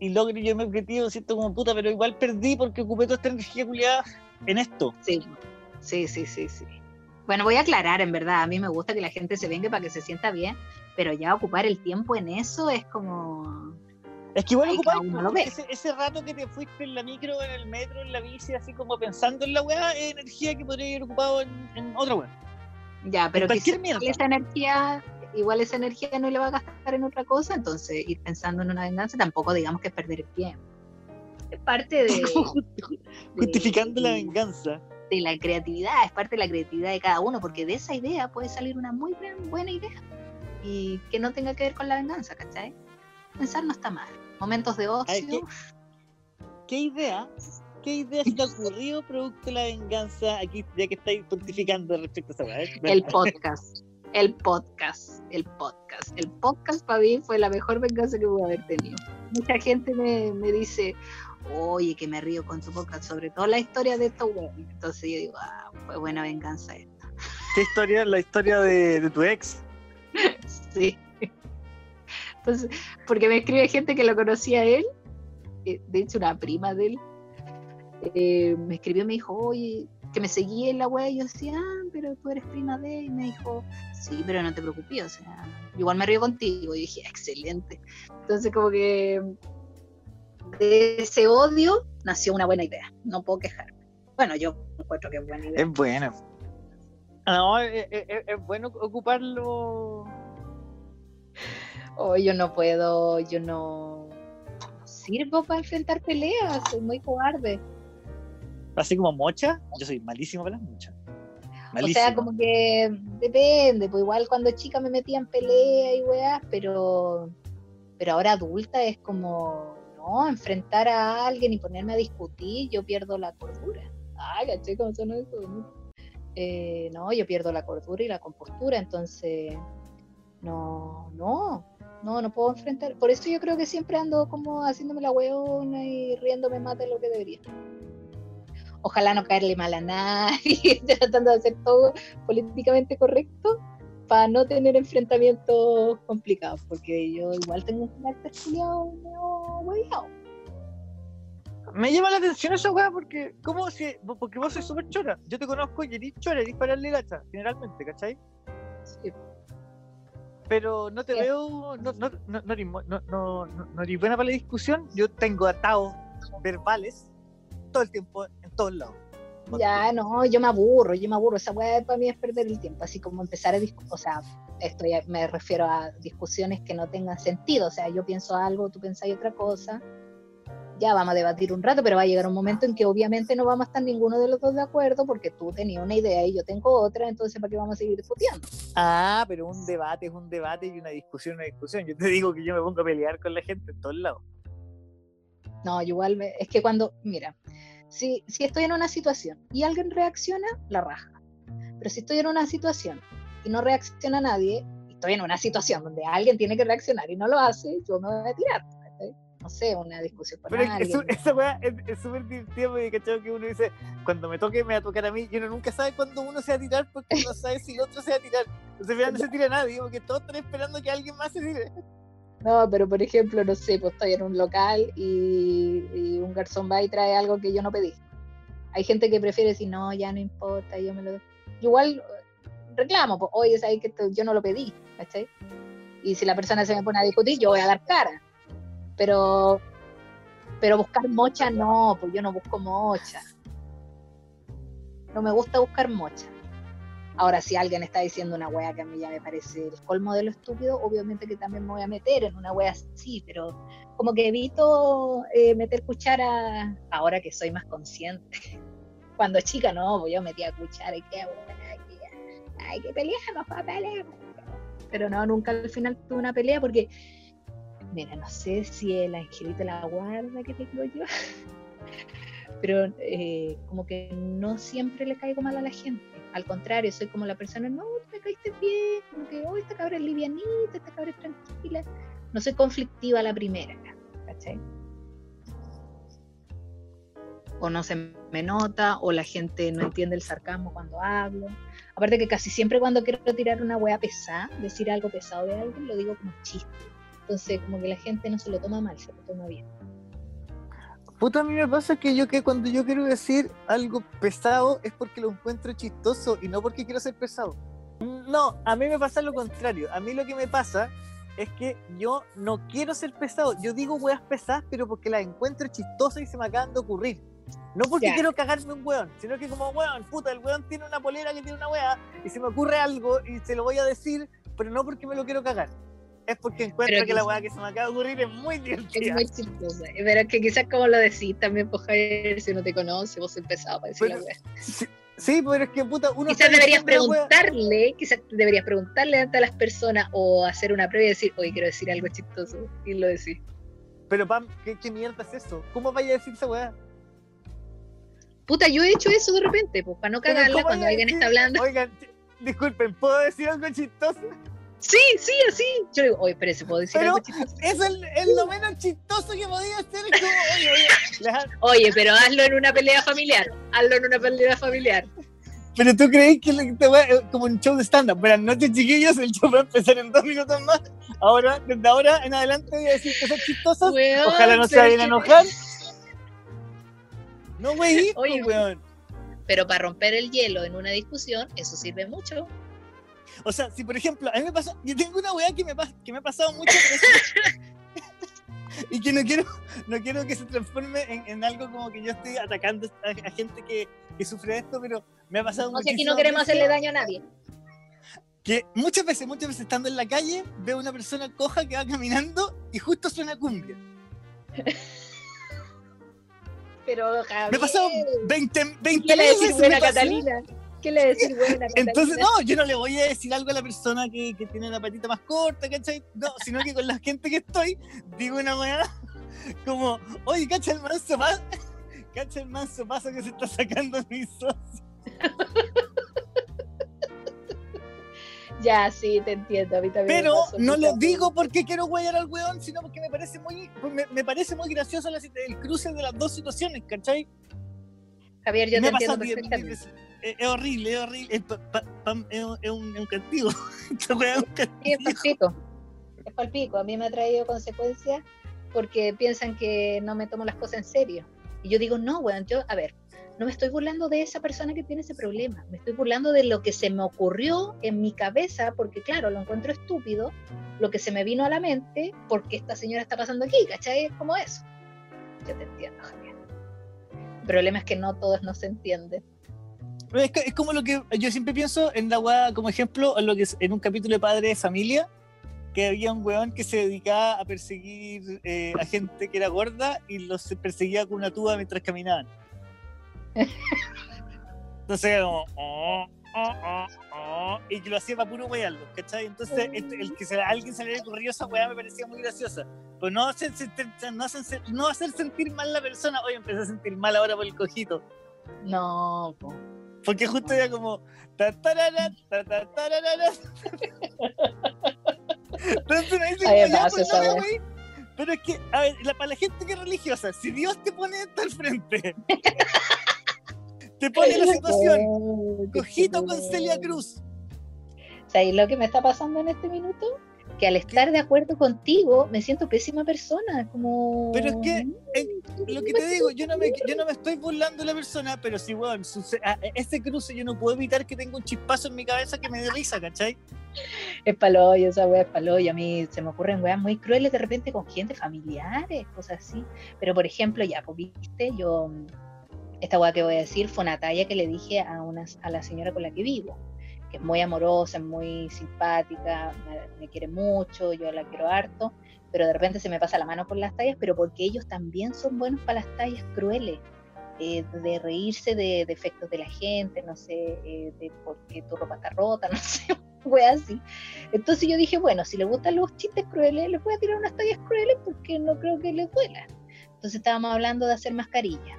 y logre yo mi objetivo, siento como puta, pero igual perdí porque ocupé toda esta energía culiada en esto.
Sí, sí, sí, sí, sí. Bueno, voy a aclarar, en verdad, a mí me gusta que la gente se venga para que se sienta bien, pero ya ocupar el tiempo en eso es como...
Es que igual
lo
porque
ve.
ese, ese rato que te fuiste en la micro, en el metro, en la bici, así como pensando en la weá, es energía que podría haber ocupado en, en otra weá.
Ya, pero
mierda.
esa energía, igual esa energía no le va a gastar en otra cosa, entonces ir pensando en una venganza tampoco digamos que es perder el tiempo. Es parte de,
Justificando la venganza.
de la creatividad, es parte de la creatividad de cada uno, porque de esa idea puede salir una muy buena idea y que no tenga que ver con la venganza, ¿cachai? Pensar no está mal. Momentos de ocio,
Ay, ¿qué? ¿Qué idea? ¿Qué idea se te ha ocurrido producto de la venganza aquí, ya que estáis pontificando respecto a esa weá?
el podcast, el podcast, el podcast. El podcast para mí fue la mejor venganza que pude haber tenido. Mucha gente me, me dice, oye, que me río con tu podcast, sobre todo la historia de estos huevos. Entonces yo digo, ah, fue buena venganza esta.
¿Qué historia? La historia de, de tu ex.
Sí. Entonces, porque me escribe gente que lo conocía a él, eh, de hecho una prima de él, eh, me escribió y me dijo, oye, que me seguía en la web, y yo decía, ah, pero tú eres prima de él, y me dijo, sí, pero no te preocupes, o sea, igual me río contigo, y dije, excelente. Entonces como que de ese odio nació una buena idea, no puedo quejarme. Bueno, yo encuentro que es buena idea.
Es buena. No, es, es- es- es bueno ocuparlo.
Oh, yo no puedo, yo no, no sirvo para enfrentar peleas, soy muy cobarde.
Así como mocha. Yo soy malísimo para las mochas. Malísimo.
O sea, como que depende, pues igual cuando chica me metía en pelea y weas, pero, pero ahora adulta es como, no, enfrentar a alguien y ponerme a discutir, yo pierdo la cordura. Ay, caché cómo sonó eso. ¿no? Eh, no, yo pierdo la cordura y la compostura, entonces, no, no, no, no puedo enfrentar. Por eso yo creo que siempre ando como haciéndome la weona y riéndome más de lo que debería. Ojalá no caerle mal a nadie, tratando de hacer todo políticamente correcto para no tener enfrentamientos complicados, porque yo igual tengo un carácter culiao medio.
Me llama la atención esa weá porque, ¿cómo si, porque vos sois súper chora? Yo te conozco y eres chora, eres para la hacha, generalmente, ¿cachai?
Sí.
Pero no te
Sí.
veo, no, no, no, no, eres, no, no, no- no eres buena para la discusión. Yo tengo atados verbales todo el tiempo, todos lados.
Ya, no, yo me aburro, yo me aburro. Esa weá para mí es perder el tiempo, así como empezar a discutir, o sea, esto ya me refiero a discusiones que no tengan sentido, o sea, yo pienso algo, tú pensáis otra cosa, ya vamos a debatir un rato, pero va a llegar un momento en que obviamente no vamos a estar ninguno de los dos de acuerdo porque tú tenías una idea y yo tengo otra, entonces ¿para qué vamos a seguir discutiendo?
Ah, pero un debate es un debate y una discusión es una discusión. Yo te digo que yo me pongo a pelear con la gente en todos lados.
No, igual, me- es que cuando, mira, si, si estoy en una situación y alguien reacciona, la raja. Pero si estoy en una situación y no reacciona nadie, y estoy en una situación donde alguien tiene que reaccionar y no lo hace, yo me voy a tirar. No sé, una discusión con
Pero
alguien.
esa weá es súper divertida porque uno dice, cuando me toque me va a tocar a mí, y uno nunca sabe cuándo uno se va a tirar porque no sabe si el otro se va a tirar. Entonces al final no se tira nadie porque todos están esperando que alguien más se tire.
No, pero por ejemplo, no sé, pues estoy en un local y, un garzón va y trae algo que yo no pedí. Hay gente que prefiere decir, no, ya no importa, yo me lo... Igual eh, reclamo, pues, oye, sabes que esto yo no lo pedí, ¿cachai? Y si la persona se me pone a discutir, yo voy a dar cara. Pero, pero buscar mocha, no, pues yo no busco mocha. No me gusta buscar mocha. Ahora, si alguien está diciendo una wea que a mí ya me parece el colmo de lo estúpido, obviamente que también me voy a meter en una wea así, pero como que evito eh, meter cuchara ahora que soy más consciente. Cuando chica no, pues yo metía cuchara y qué que- ay, que peleamos, pa, peleamos. Pero no, nunca al final tuve una pelea porque mira, no sé si el angelito la guarda que tengo yo, pero eh, como que no siempre le caigo mal a la gente. Al contrario, soy como la persona, no, me caíste bien, como que, oh, esta cabra es livianita, esta cabra es tranquila. No soy conflictiva la primera, ¿cachai? O no se me nota, o la gente no entiende el sarcasmo cuando hablo. Aparte que casi siempre cuando quiero tirar una wea pesada, decir algo pesado de alguien, lo digo como chiste. Entonces, como que la gente no se lo toma mal, se lo toma bien.
Puta, a mí me pasa que yo que cuando yo quiero decir algo pesado es porque lo encuentro chistoso y no porque quiero ser pesado. No, a mí me pasa lo contrario. A mí lo que me pasa es que yo no quiero ser pesado. Yo digo weas pesadas, pero porque las encuentro chistosas y se me acaban de ocurrir. No porque
Ya.
quiero cagarme un weón, sino que como weón, puta, el weón tiene una polera que tiene una wea y se me ocurre algo y se lo voy a decir, pero no porque me lo quiero cagar. Es porque encuentro que la wea que se me acaba de ocurrir es muy
Es
divertida.
muy chistosa. Pero es que quizás como lo decís también, pues Javier, si no te conoce, vos empezado para decir
Pero-
la wea.
Sí, sí, pero es que puta, uno
Quizás deberías preguntarle, quizás deberías preguntarle ante a las personas o hacer una previa y decir, oye, quiero decir algo chistoso. Y lo decís.
Pero Pam, ¿qué, qué mierda es eso? ¿Cómo vaya a decir esa weá?
Puta, yo he hecho eso de repente, pues, para no cagarla
¿cómo
cuando alguien está hablando.
Oigan, disculpen, ¿puedo decir algo chistoso?
Sí, sí, así. Yo digo, oye, pero ¿se puedo decir
Pero-
algo chistoso?
Eso es, es lo menos chistoso que podía hacer. Es como, oye, oye,
Oye, pero hazlo en una pelea familiar. Hazlo en una pelea familiar.
Pero tú crees que te weá es como un show de stand-up. Buenas noches, chiquillos. El show va a empezar en dos minutos más. Ahora, desde ahora en adelante, voy a decir cosas chistosas.
Weón,
Ojalá no se vayan a enojar. No, wey,
Oye,
weón.
Pero para romper el hielo en una discusión, eso sirve mucho.
O sea, si por ejemplo, a mí me pasa, yo tengo una weá que me, pas- que me ha pasado mucho y que no quiero, no quiero que se transforme en, en algo como que yo estoy atacando a, a gente que, que sufre esto, pero me ha pasado
O sea, aquí no queremos hacerle daño a nadie.
Que muchas veces, muchas veces estando en la calle, veo una persona coja que va caminando y justo suena cumbia.
Pero Javier,
Me ha pasado 20, 20
¿qué le
veces.
decir
me pasó.
Catalina? ¿Qué le decir buena?
Entonces, no, yo no le voy a decir algo a la persona que, que tiene la patita más corta, ¿cachai? No, sino que con la gente que estoy, digo una weá como, oye, cacha el manso paso, cacha el manso paso que se está sacando mi socio.
Ya, sí, te entiendo. A mí también
Pero
pasó,
no lo digo porque quiero guayar al weón, sino porque me parece muy, me, me parece muy gracioso la el cruce de las dos situaciones, ¿cachai?
Javier, yo
me
te entiendo perfectamente.
Es, horrible, es horrible. Es, pa- pa- es un- es un, es un castigo. Es un
Sí, es
castigo.
palpico. Es palpico. A mí me ha traído consecuencias porque piensan que no me tomo las cosas en serio. Y yo digo, no, weón, yo, a ver, no me estoy burlando de esa persona que tiene ese problema. Me estoy burlando de lo que se me ocurrió en mi cabeza, porque claro, lo encuentro estúpido, lo que se me vino a la mente, porque esta señora está pasando aquí, ¿cachai? Es como eso. Yo te entiendo, Javier. El problema es que no todos nos entienden.
Es, que- es como lo que yo siempre pienso en la weá, como ejemplo, en, lo que en un capítulo de Padre de Familia, que había un weón que se dedicaba a perseguir eh, a gente que era gorda y los perseguía con una tuba mientras caminaban. Entonces como. "Oh, oh, oh, oh", y que lo hacía para puro wearlo, ¿cachai? Entonces este- el que se, a alguien se le había ocurrido esa weá me parecía muy graciosa. Pues no hacer, sentir- no, hacer, no hacer sentir mal a la persona. Oye, empecé a sentir mal ahora por el cojito.
No, po.
Porque justo era como. ta, tarara, ta, ta, tararara. Entonces me dicen,
Ay,
"Ya,
pasa
pues. Pero es que, a ver, la- para la gente que es religiosa, si Dios te pone esto al frente, te pone la situación, cojito con. Celia Cruz.
¿Sabes lo que me está pasando en este minuto? Que al estar de acuerdo contigo me siento pésima persona, como...
Pero es que, eh, Lo que te digo, yo no me, yo no me estoy burlando de la persona, pero si, weón, suce- a- ese cruce yo no puedo evitar que tenga un chispazo en mi cabeza que me dé risa, ¿cachai?
Es paloyo, esa wea es paloyo. A mí se me ocurren weas muy crueles de repente con gente familiares, cosas así. Pero por ejemplo, ya, pues viste, yo, mm, esta wea que voy a decir fue una talla que le dije a, una, a la señora con la que vivo, es muy amorosa, es muy simpática, me, quiere mucho, yo la quiero harto, pero de repente se me pasa la mano por las tallas, pero porque ellos también son buenos para las tallas crueles. eh, de reírse de defectos de la gente, no sé, eh, de por qué tu ropa está rota, no sé, Fue así. Entonces yo dije, bueno, si les gustan los chistes crueles, les voy a tirar unas tallas crueles porque no creo que les duela. Entonces estábamos hablando de hacer mascarilla.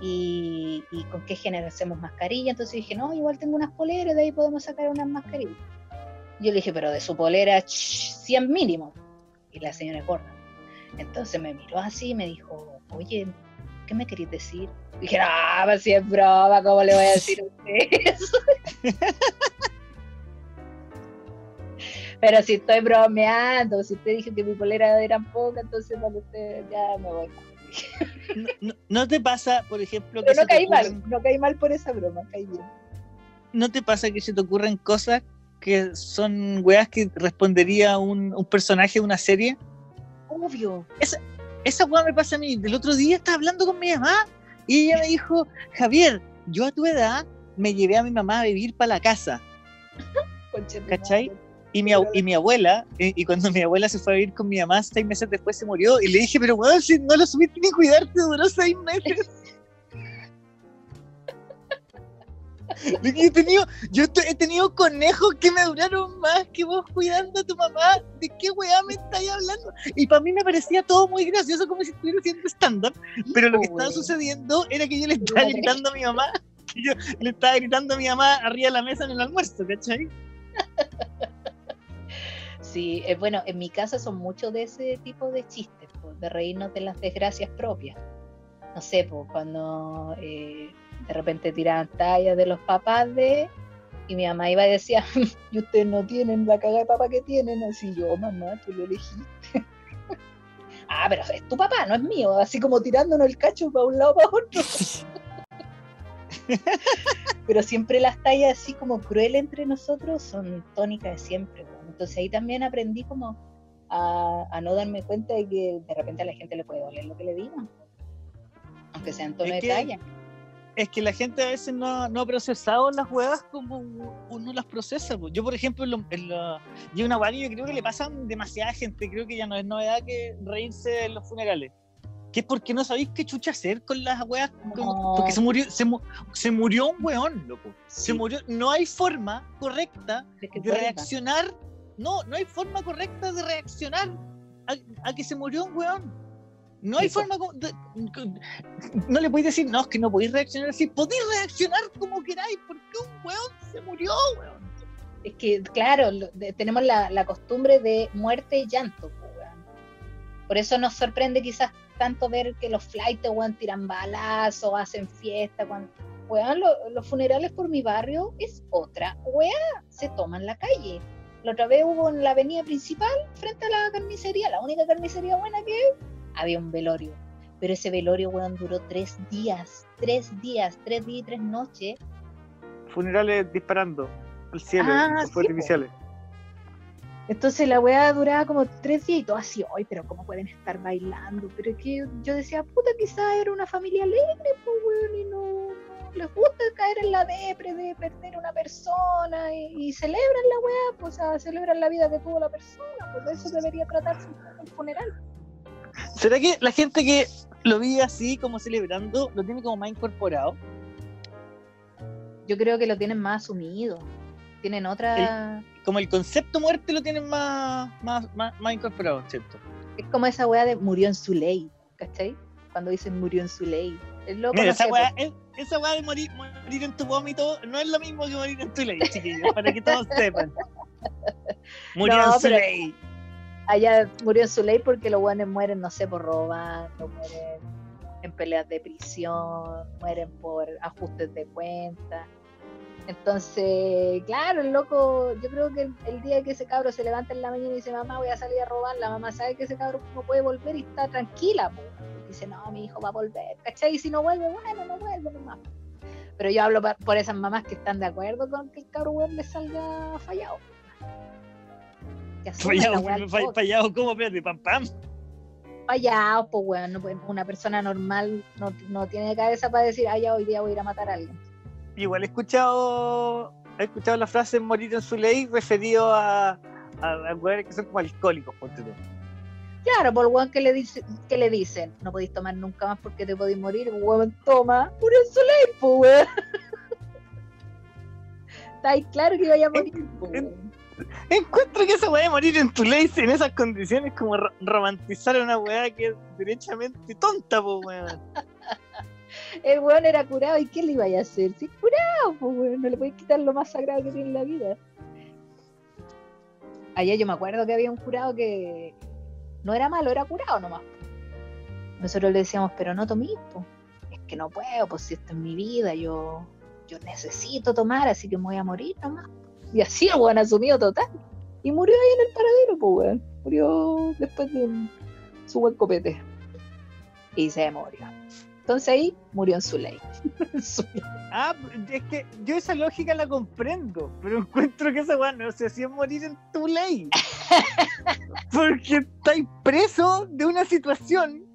Y, con qué género hacemos mascarilla. Entonces dije, no, igual tengo unas poleras, de ahí podemos sacar unas mascarillas. Yo le dije, pero de su polera, 100 mínimo. Y la señora es gorda. Entonces me miró así y me dijo, oye, ¿qué me queréis decir? Dije, ah, pues si es broma, ¿cómo le voy a decir a usted eso? Pero si estoy bromeando, si usted dijo que mi polera era poca, entonces bueno, usted ya me voy.
No, no- ¿no te pasa, por ejemplo, que
Pero no
se te
caí mal, no caí mal por esa broma, caí bien.
¿No te pasa que se te ocurren cosas que son weas que respondería un, un personaje de una serie?
Obvio.
Esa wea me pasa a mí. El otro día estaba hablando con mi mamá y ella me dijo, Javier, yo a tu edad me llevé a mi mamá a vivir para la casa. ¿Cachai? Y mi, ab- y mi abuela, y cuando mi abuela se fue a vivir con mi mamá, seis meses después se murió. Y le dije, pero weón, si no lo supiste ni cuidarte, duró seis meses. Yo he tenido, yo he tenido conejos que me duraron más que vos cuidando a tu mamá. ¿De qué weá me estáis hablando? Y para mí me parecía todo muy gracioso, como si estuviera haciendo stand-up. Pero lo que estaba sucediendo era que yo le estaba gritando a mi mamá. que yo le estaba gritando a mi mamá arriba de la mesa en el almuerzo, ¿cachai?
Sí, eh, bueno, en mi casa son muchos de ese tipo de chistes, po, de reírnos de las desgracias propias. No sé, pues cuando eh, de repente tiraban tallas de los papás de... Y mi mamá iba y decía, y ustedes no tienen la caga de papá que tienen. Así yo, mamá, tú lo elegiste. ah, pero es tu papá, no es mío. Así como tirándonos el cacho para un lado para otro. pero siempre las tallas así como crueles entre nosotros son tónicas de siempre. Entonces ahí también aprendí como a, a no darme cuenta de que de repente a la gente le puede doler lo que le digan. Aunque sea en tono
Es
de
que-
talla.
es que la gente a veces no, no ha procesado las huevas como uno las procesa. po. Yo, por ejemplo, en lo- en la- y una hueá que yo creo que le pasa a demasiada gente, creo que ya no es novedad que reírse en los funerales. Que es porque no sabéis qué chucha hacer con las con-
No.
Porque se murió, se, mu- se murió un weón, loco. Se
Sí,
murió. No hay forma correcta
de
reaccionar. No, no hay forma correcta de reaccionar a, a que se murió un weón. No hay forma. de- no le podéis decir, no, es que no podéis reaccionar así. Podéis reaccionar como queráis, porque un weón se murió, weón.
Es que, claro, lo- de- tenemos la, la costumbre de muerte y llanto. weón. Por eso nos sorprende quizás tanto ver que los flights weón, tiran balazos, hacen fiesta. Cuando, weón, lo- los funerales por mi barrio es otra. Weá, se toman la calle. La otra vez hubo en la avenida principal, frente a la carnicería, la única carnicería buena que había un velorio. Pero ese velorio, weón, duró tres días. Tres días, tres días y tres noches.
Funerales disparando al cielo,
Ah, sí,
artificiales.
Entonces la weá duraba como tres días y todo así, ay, pero ¿cómo pueden estar bailando? Pero es que yo decía, puta, quizá era una familia alegre, pues weón, y no les gusta caer en la depre de perder una persona y, y celebran la weá, pues, o sea, celebran la vida que tuvo la persona, pues de eso debería tratarse un funeral.
¿Será que la gente que lo vive así, como celebrando, lo tiene como más incorporado?
Yo creo que lo tienen más asumido, tienen otra...
Como el concepto muerte lo tienen más, más, más, más incorporado, ¿cierto?
Es como esa weá de murió en su ley, ¿cachai? Cuando dicen murió en su ley. Loco,
Mira,
no
esa weá, es- esa weá de morir, morir en tu vómito no es lo mismo que morir en tu ley, chiquillos, para que todos sepan. Murió
No,
en su ley.
allá murió en su ley porque los guanes mueren, no sé, por robando, mueren en peleas de prisión, mueren por ajustes de cuentas. Entonces, claro, el loco, yo creo que el, el día que ese cabro se levanta en la mañana y dice, mamá, voy a salir a robar, la mamá sabe que ese cabro no puede volver y está tranquila. po. Dice, no, mi hijo va a volver, ¿cachai? Y si no vuelve, bueno, no vuelve nomás. Pero yo hablo por esas mamás que están de acuerdo con que el cabro weón le salga fallado.
Fallado, fallado, ¿cómo? Espérate, pam, pam.
fallados, pues weón, no puede- una persona normal no, no tiene cabeza para decir, ah, ya hoy día voy a ir a matar a alguien.
Igual he escuchado, he escuchado la frase morir en su ley referido a, a, a weones que son como alcohólicos, ponte tú.
Claro, por el weón que le, dice, que le dicen, no podéis tomar nunca más porque te podéis morir, weón, toma, en su ley, pues weón. Está ahí claro que iba a morir. weón.
Encuentro que esa weá de morir en tu ley en esas condiciones como ro- romantizar a una weá que es derechamente tonta, po, weón.
El weón era curado y ¿qué le iba a hacer? Si es curado, pues weón, no le podéis quitar lo más sagrado que tiene en la vida. Allá yo me acuerdo que había un curado que no era malo, era curado nomás. Nosotros le decíamos, pero no tomís. Es que no puedo, pues si esto es mi vida, yo, yo necesito tomar, así que me voy a morir nomás. Y así el weón asumió total. Y murió ahí en el paradero, pues weón. Murió después de un- su buen copete. Y se murió. Entonces ahí murió en su ley.
Ah, es que yo esa lógica la comprendo, pero encuentro que esa weá no se hacía morir en tu ley. Porque estáis preso de una situación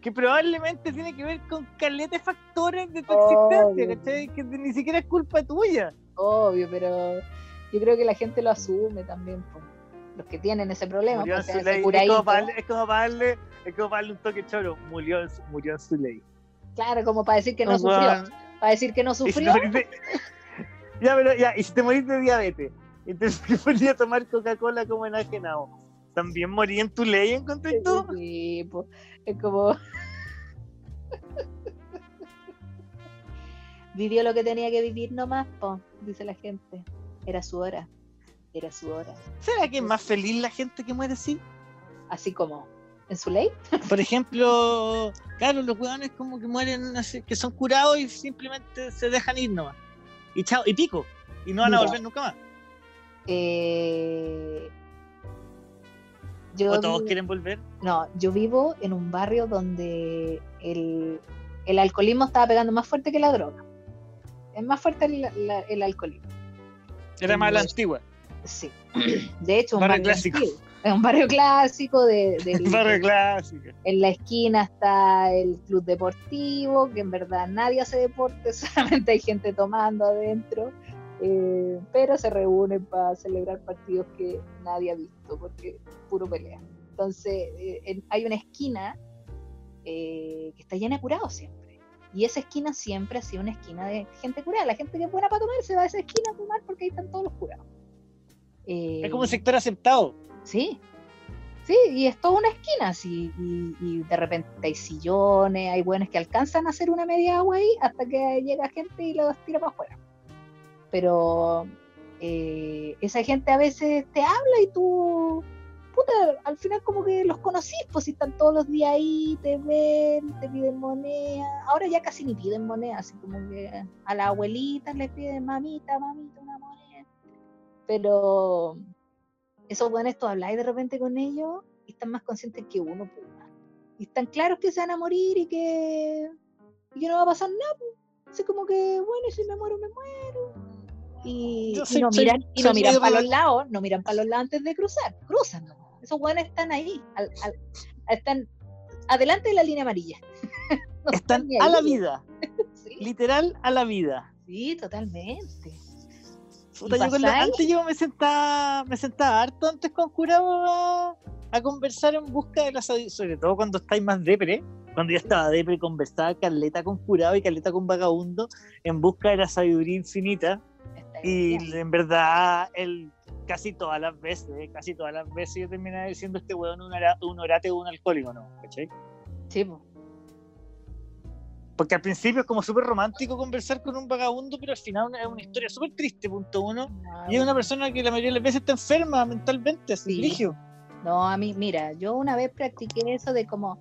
que probablemente tiene que ver con caleta de factores de tu existencia. ¿cachai? Que ni siquiera es culpa tuya.
Obvio, pero yo creo que la gente lo asume también. Los que tienen ese problema, pues, se
su
hacen
ley. Es como, para darle, es, como para darle, es como para darle un toque choro. Murió, en su- murió en su ley.
Claro, como para decir que no sufrió. Para decir que no
si
sufrió.
ya, pero ya, y si te morís de diabetes, entonces te ponía a tomar Coca-Cola como enajenado. ¿También morí en tu ley, encontré tú?
Sí, po. Es como. Vivió lo que tenía que vivir nomás, po, dice la gente. Era su hora. Era su hora.
¿Será que es más feliz la gente que muere así?
Así como en su ley.
Por ejemplo, claro, los hueones como que mueren así, que son curados y simplemente se dejan ir nomás. Y chao, y pico. Y no van a volver nunca más.
Eh, yo
O todos quieren volver.
No, yo vivo en un barrio donde el, el alcoholismo estaba pegando más fuerte que la droga. Es más fuerte el, la- el alcoholismo.
Era más la antigua.
Sí. De hecho, un
Barrio
barrio,
clásico.
antiguo. Es un barrio clásico. De, del-
Barrio clásico.
en la esquina está el club deportivo, que en verdad nadie hace deporte, solamente hay gente tomando adentro. eh, pero se reúnen para celebrar partidos que nadie ha visto, porque puro pelea. Entonces, eh, en- hay una esquina eh, que está llena de curados siempre. Y esa esquina siempre ha sido una esquina de gente curada. La gente que es buena para tomar se va a esa esquina a tomar porque ahí están todos los curados.
Es como un sector aceptado.
Sí, sí, y es toda una esquina, sí, y, de repente hay sillones, hay buenos que alcanzan a hacer una media agua ahí hasta que llega gente y los tira para afuera. Pero eh, esa gente a veces te habla y tú, puta, al final como que los conocís, pues si están todos los días ahí, te ven, te piden moneda. Ahora ya casi ni piden moneda, así como que a las abuelitas les piden mamita, mamita, una moneda. Pero esos buenos tú habláis de repente con ellos y están más conscientes que uno, pues, y están claros que se van a morir y que, y que no va a pasar nada. pues. Así como que, bueno, si me muero, me muero. Y,
Yo
y
soy-
no
soy-
miran, y no miran para los lados, no miran para los lados antes de cruzar, cruzan. Esos buenos están ahí, al- al- están adelante de la línea amarilla. No
Están a la vida.
Sí,
Literal a la vida.
sí, totalmente.
Puta, yo con la- antes yo me sentaba, me sentaba harto antes con curado a, conversar en busca de la sabiduría, sobre todo cuando estáis más depre. Cuando yo estaba depre, conversaba caleta con curado y caleta con vagabundo en busca de la sabiduría infinita. Y
bien.
en verdad, el, casi todas las veces, casi todas las veces yo terminaba diciendo este weón un, ora- un orate o un alcohólico, ¿no? ¿Cachai?
Sí, po.
Porque al principio es como súper romántico conversar con un vagabundo, pero al final es una historia súper triste, punto uno.
No,
Y es una persona que la mayoría de las veces está enferma mentalmente, así,
Sí. No, a mí, mira, yo una vez practiqué eso de como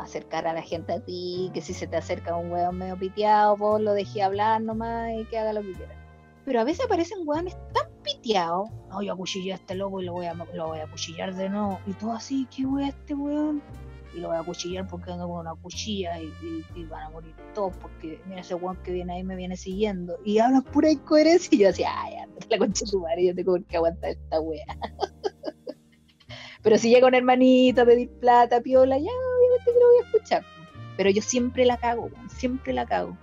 acercar a la gente a ti, que si se te acerca un hueón medio piteado, vos lo dejé hablar nomás y que haga lo que quiera. Pero a veces aparecen hueones tan piteados, no, yo acuchillé a este loco y lo voy a, lo voy a acuchillar de nuevo. Y todo así, ¿qué wea este weón? Y lo voy a acuchillar porque ando con una cuchilla y, van a morir todos porque mira ese weón que viene ahí me viene siguiendo. Y hablan pura incoherencia y yo decía, ay, anda la concha de tu madre, yo tengo que aguantar esta wea. Pero si llega un hermanito a pedir plata, piola, ya obviamente que lo voy a escuchar. Pero yo siempre la cago, siempre la cago.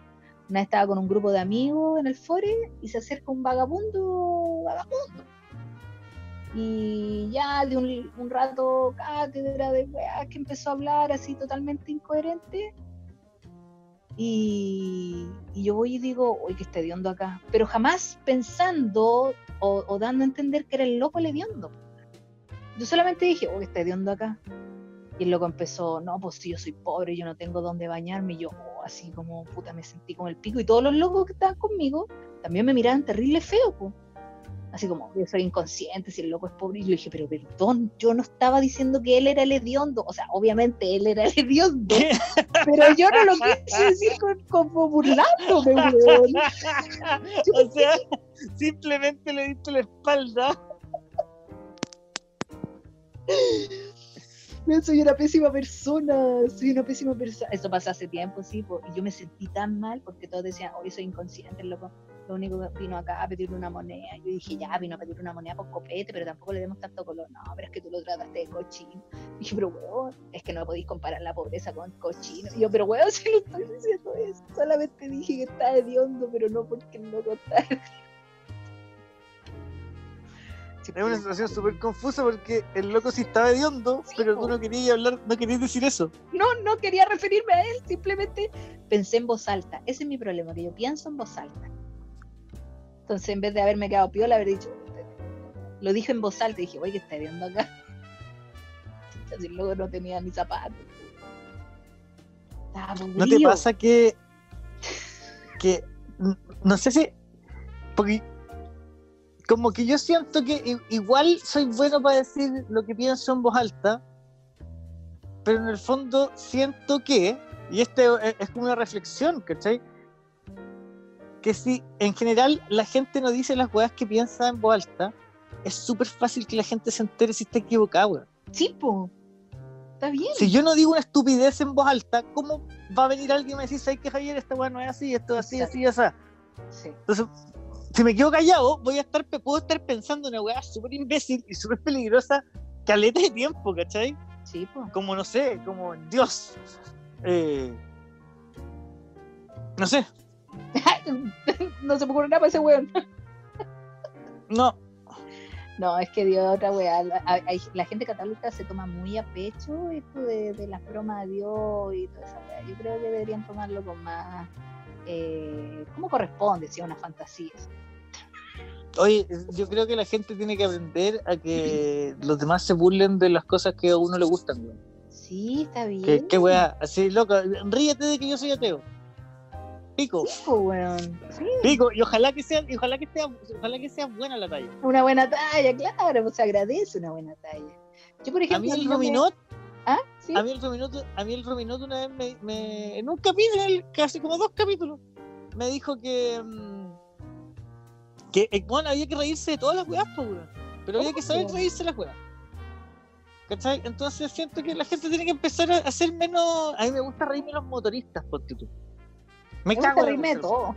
Una vez estaba con un grupo de amigos en el fore y se acerca un vagabundo, vagabundo. Y ya de un, un rato cátedra de weá que empezó a hablar así totalmente incoherente. Y, y yo voy y digo, uy, que está hediondo acá. Pero jamás pensando o, o dando a entender que era el loco el hediondo. Yo solamente dije, uy, está hediondo acá. Y el loco empezó, no, pues si yo soy pobre, yo no tengo dónde bañarme. Y yo, oh, así como, puta, me sentí como el pico. Y todos los locos que estaban conmigo también me miraban terrible feo, pues. Así como, yo soy inconsciente, si el loco es pobre. Y yo le dije, pero perdón, yo no estaba diciendo que él era el hediondo. O sea, obviamente él era el hediondo, pero yo no lo quise decir con- como burlándome, weón.
o sea, simplemente le diste la espalda.
Soy una pésima persona, soy una pésima persona. Eso pasó hace tiempo, sí, po, y yo me sentí tan mal porque todos decían, hoy soy inconsciente, el loco. Lo único que vino acá a pedirle una moneda. Yo dije, ya, vino a pedir una moneda por copete, pero tampoco le demos tanto color. No, pero es que tú lo trataste de cochino. Y dije, pero weón, es que no podéis comparar la pobreza con cochino. Y yo, pero weón, si no estoy diciendo eso. Solamente dije que está hediondo, pero no porque loco está.
Es una situación súper confusa porque el loco sí estaba hediondo,
Sí,
pero tú no querías hablar, no querías decir eso.
No, no quería referirme a él, simplemente pensé en voz alta. Ese es mi problema, que yo pienso en voz alta. Entonces, en vez de haberme quedado piola, haber dicho, lo dije en voz alta y dije, oye, ¿qué está viendo acá? Así luego no tenía ni zapatos.
¿No te pasa que, que no sé si, porque como que yo siento que igual soy bueno para decir lo que pienso en voz alta, pero en el fondo siento que, y esto es, es como una reflexión, ¿cachai? Que si en general la gente no dice las weas que piensa en voz alta, es súper fácil que la gente se entere si está equivocada, weón.
Sí, po. Está bien.
Si yo no digo una estupidez en voz alta, ¿cómo va a venir alguien y me decir, ¿sabes qué, Javier? Esta weá no es así, esto es así, así, así.
Sí.
Entonces, si me quedo callado, voy a estar, puedo estar pensando en una weá súper imbécil y súper peligrosa, caleta de tiempo, ¿cachai?
Sí, po.
Como, no sé, como, Dios. eh, no sé,
no se me ocurre nada para ese weón.
no.
No, es que dio otra weá. La, gente católica se toma muy a pecho esto de, de las bromas a Dios y toda esa weá. Yo creo que deberían tomarlo con más. Eh, ¿Cómo corresponde? Si es una fantasía.
Oye, yo creo que la gente tiene que aprender a que los demás se burlen de las cosas que a uno le gustan, weón.
Sí, está bien.
¿Qué, qué weá? Así, loco, ríete de que yo soy ateo. Pico.
Po, weón. Sí,
Pico, y ojalá que sea, ojalá que sea, ojalá que sea buena la talla.
una buena talla, claro, pues se agradece una buena talla. Yo, por
A
ejemplo.
mí el
no me-
Rominot,
¿Ah? ¿Sí?
a mí el Rominot, a mí el Rominot una vez me, me- en un capítulo, casi como dos capítulos, me dijo que mm, que eh, bueno, había que reírse de todas las weas, po, weón. Pero había que saber
Obvio.
reírse de las weas. ¿Cachai? Entonces siento que la gente tiene que empezar a hacer menos. A mí me gusta reírme los motoristas, ponte tú. Me cago
de
risa.
todo.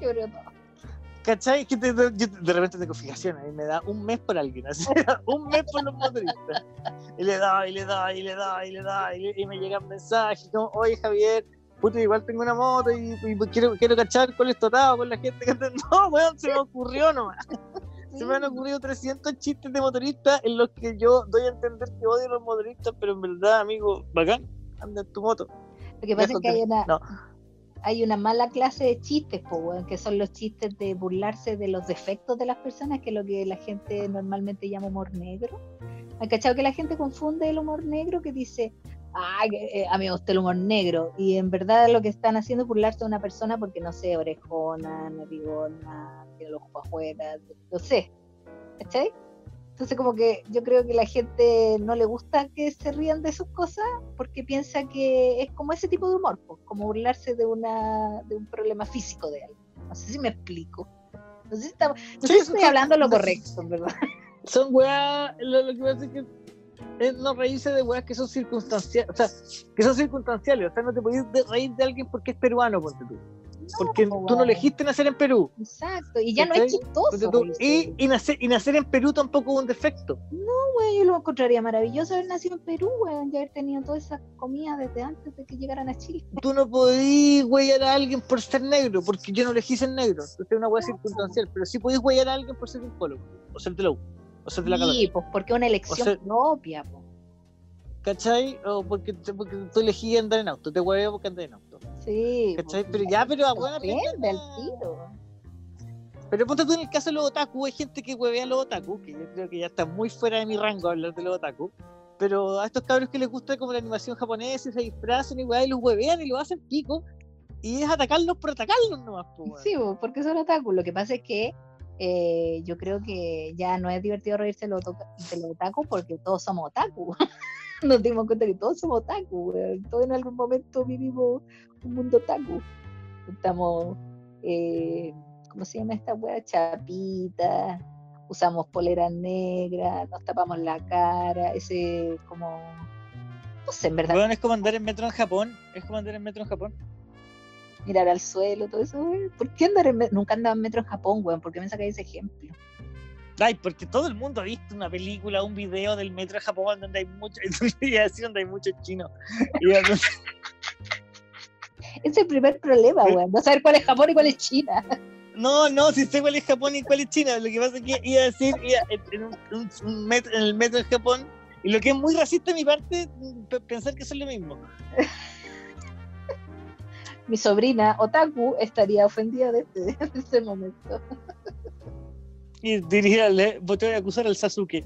Yo creo todo.
¿Cachai? Es que te- yo de repente tengo fijaciones y me da un mes por alguien, así, un mes por los motoristas. Y le da, y le da, y le da, y le da, y, me llegan mensajes como, oye Javier, puto, igual tengo una moto y, y quiero, quiero cachar cuál es tu atado con la gente que anda-". No, weón, se me ocurrió nomás. Se me han ocurrido 300 chistes de motoristas en los que yo doy a entender que odio a los motoristas, pero en verdad, amigo, bacán, anda en tu moto.
Lo que pasa es que hay una,
No.
Hay una mala clase de chistes, po, que son los chistes de burlarse de los defectos de las personas, que es lo que la gente normalmente llama humor negro. ¿Han cachado que la gente confunde el humor negro que dice, ah, eh, a mí me gusta el humor negro? Y en verdad lo que están haciendo es burlarse de una persona porque, no sé, orejona, narigona, tiene los afuera, no sé. ¿Cachai? Entonces como que yo creo que la gente no le gusta que se rían de sus cosas porque piensa que es como ese tipo de humor, pues, como burlarse de una de un problema físico de alguien. No sé si me explico. No sé si, está- no sé
Sí,
si estoy hablando lo correcto, verdad.
son weas, lo, lo que pasa es que es no reírse de weas que son circunstanciales, o sea, que son circunstanciales, o sea, no te podés reír de alguien porque es peruano, ponte tú. Porque
po,
tú no elegiste nacer en Perú.
Exacto, y ya no es chistoso.
tú,
reírse
y, nacer, y nacer en Perú tampoco es un defecto.
Güey, yo lo encontraría maravilloso haber nacido en Perú, weón, y haber tenido todas esas comidas desde antes de que llegaran a Chile.
Tú no podís huellar a alguien por ser negro, porque yo no elegí ser negro. Entonces es una wea circunstancial, pero sí podís huellar a alguien por ser un polo, o ser de la U, o ser de la
Sí, pues porque es una elección
sea-
propia, po.
¿Cachai? O porque, porque tú elegí andar en auto, te hueveo porque andar en auto.
Sí.
¿Cachai?
pues,
Pero ya, pero a buena
Depende al tiro.
Pero ponte tú en el caso de los otaku, hay gente que huevea a los otaku, que yo creo que ya está muy fuera de mi rango hablar de los otaku. Pero a estos cabros que les gusta como la animación japonesa y se disfrazan y weá, y los huevean y lo hacen pico. Y es atacarlos por atacarlos nomás, weón.
Sí, bo, porque son otaku. Lo que pasa es que eh, yo creo que ya no es divertido reírse de los otaku porque todos somos otaku. Nos dimos cuenta que todos somos otaku. weón. Todos en algún momento vivimos un mundo otaku. Estamos, eh, ¿cómo se llama esta wea? Chapita. Usamos poleras negras, nos tapamos la cara, ese como... No sé, en verdad,
Weón, es como andar en metro en Japón. Es como andar en metro en Japón.
mirar al suelo, todo eso, weón. ¿Por qué andar en metro? Nunca andaba en metro en Japón, weón. ¿Por qué me sacáis ese ejemplo?
Ay, porque todo el mundo ha visto una película, un video del metro de Japón donde hay mucho, iba a decir donde hay muchos chinos.
Es el primer problema, weón. No saber cuál es Japón y cuál es China.
no, no, si sé cuál es Japón y cuál es China. Lo que pasa es que iba a decir, iba en, un, un- un metro, en el metro de Japón, y lo que es muy racista de mi parte, p- pensar que son lo mismo.
Mi sobrina, Otaku, estaría ofendida desde ese momento.
Y diría, le voy a acusar al Sasuke.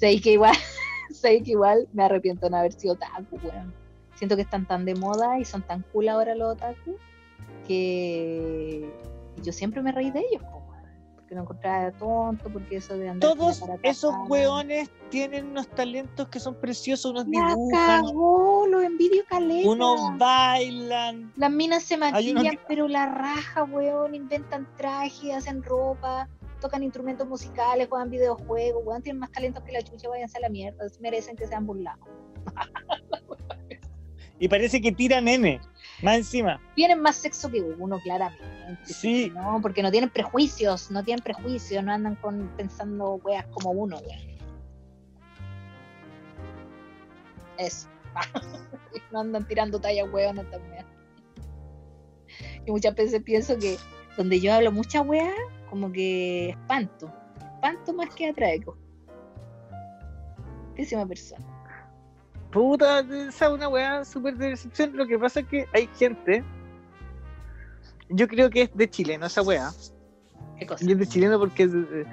Sabéis que igual, sabéis que igual me arrepiento de no haber sido Otaku, weón. Siento que están tan de moda y son tan cool ahora los Otaku que yo siempre me reí de ellos, po. Porque lo encontraba tonto, porque eso de andar.
Todos esos weones tienen unos talentos que son preciosos, unos
La
dibujan,
cagó, lo envidio caleta.
unos bailan.
Las minas se maquillan,
que-
pero la raja, weón, inventan trajes, hacen ropa, tocan instrumentos musicales, juegan videojuegos, weón, tienen más talentos que la chucha, váyanse a la mierda, merecen que sean burlados.
Y parece que tiran nene, más encima.
Tienen más sexo que uno, claramente.
Sí.
No, porque no tienen prejuicios, no tienen prejuicios, no andan con, pensando weas como uno, weón. Eso. no andan tirando tallas weonas también. Y muchas veces pienso que donde yo hablo mucha wea, como que espanto. Espanto más que atraigo. Pésima persona.
Puta, esa es una weá súper de decepción. Lo que pasa es que hay gente. Yo creo que es de chileno esa weá.
¿Qué cosa?
Y es de chileno porque es, eh,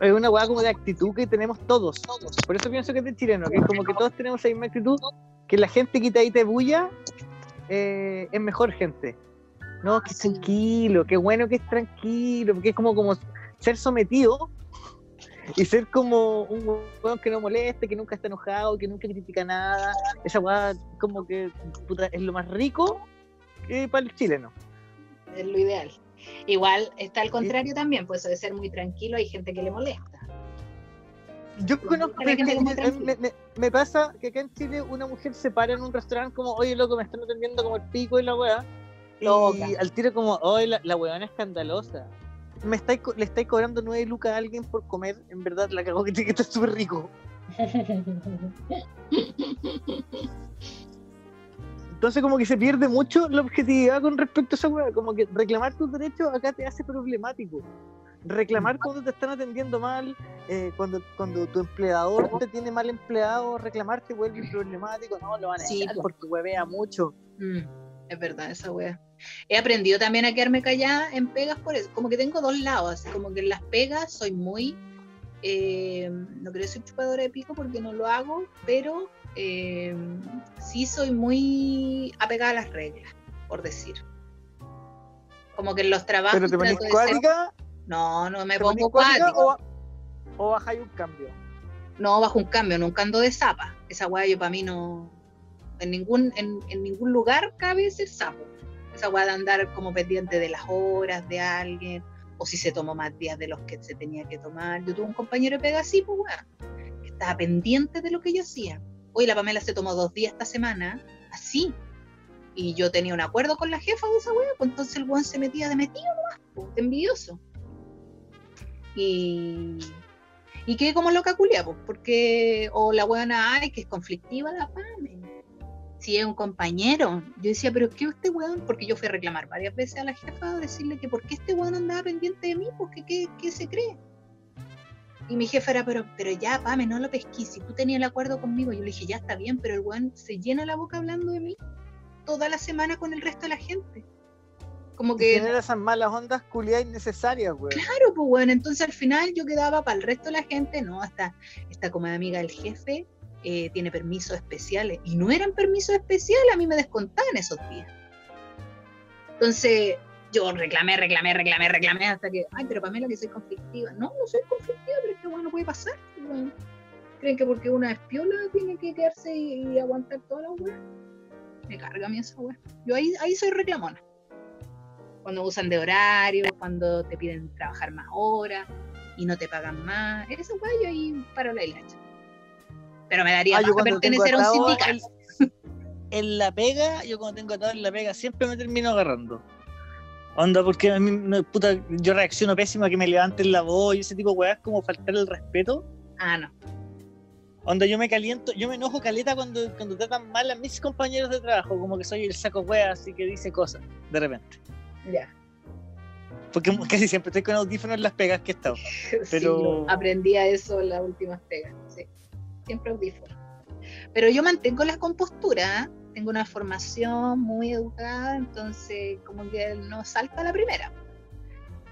es una weá como de actitud que tenemos todos. Por eso pienso que es de chileno, que es como que todos tenemos esa misma actitud. Que la gente quitadita de bulla eh, es mejor gente. No, que es
Sí.
tranquilo, qué bueno que es tranquilo, porque es como, como ser sometido y ser como un weón que no moleste, que nunca está enojado, que nunca critica nada. Esa weá como que puta, es lo más rico eh, para el chileno.
es lo ideal. Igual está al contrario también, pues eso de ser muy tranquilo, hay gente que le molesta.
Yo conozco,
Hay gente
me, me- me pasa que acá en Chile una mujer se para en un restaurante como, oye loco, me están atendiendo como el pico y la weá.
Loca.
Y al tiro como, oye, la, la weona escandalosa. Me estáis, le estáis cobrando nueve lucas a alguien por comer, en verdad la cagó que que estar súper rico. Entonces como que se pierde mucho la objetividad con respecto a esa weá. Como que reclamar tus derechos acá te hace problemático. Reclamar cuando te están atendiendo mal, eh, cuando, cuando tu empleador te tiene mal empleado, reclamar te vuelve problemático. No, lo van a
Sí,
porque huevea mucho.
Mm, es verdad, esa wea. He aprendido también a quedarme callada en pegas por eso. Como que tengo dos lados, así como que en las pegas soy muy. eh, no quiero decir chupadora de pico porque no lo hago, pero eh, sí soy muy apegada a las reglas, por decir. Como que en los trabajos.
Pero te pones
de ser-
cuática,
No, no me pongo
cuática o, o bajáis un cambio.
No, bajo un cambio, nunca ando de zapa. Esa weá yo para mí no. En ningún, en, en ningún lugar cabe ser sapo. Esa weá de andar como pendiente de las horas de alguien, o si se tomó más días de los que se tenía que tomar. Yo tuve un compañero de pega así, pues weá, que estaba pendiente de lo que yo hacía. Hoy la Pamela se tomó dos días esta semana, así. Y yo tenía un acuerdo con la jefa de esa weá, pues entonces el weón se metía de metido nomás, pues, envidioso. Y y quedé como loca culia, pues, porque, o la buena, ay, que es conflictiva la Pame. Si es un compañero, yo decía, pero ¿qué este weón? Porque yo fui a reclamar varias veces a la jefa a decirle que por qué este weón andaba pendiente de mí, porque qué, qué se cree. Y mi jefe era, pero, pero ya, Pame, no lo pesquís. Si tú tenías el acuerdo conmigo, yo le dije, ya está bien, pero el weón se llena la boca hablando de mí toda la semana con el resto de la gente. Como que.
Genera esas malas ondas culiadas innecesarias, weón.
Claro, pues bueno, entonces al final yo quedaba para el resto de la gente, no, hasta esta como amiga del jefe eh, tiene permisos especiales. Y no eran permisos especiales, a mí me descontaban esos días. Entonces yo reclamé, reclamé, reclamé, reclamé hasta que, ay, pero Pamela que soy conflictiva. No, no soy conflictiva, pero es que bueno, puede pasar. Creen que porque una es piola tiene que quedarse y, y aguantar toda la weá. Me carga a mí esa weá. Yo ahí, ahí soy reclamona. Cuando usan de horario, cuando te piden trabajar más horas y no te pagan más. Esa weá yo ahí paro la hilacha. Pero me daría
Ah,
paja pertenecer a un sindicato.
En, en la pega, yo cuando tengo atado en la pega, siempre me termino agarrando. Onda, porque a mí, no, puta, yo reacciono pésimo a que me levanten la voz y ese tipo de weas, como faltar el respeto.
Ah, no.
Onda, yo me caliento, yo me enojo caleta cuando, cuando tratan mal a mis compañeros de trabajo, como que soy el saco wea, así que dice cosas, de repente.
Ya.
Porque casi siempre estoy con audífonos en las pegas que he estado. Pero-
Sí, aprendí a eso en las últimas pegas. Siempre audífono. Pero yo mantengo la compostura. Tengo una formación muy educada, entonces como que no salta a la primera.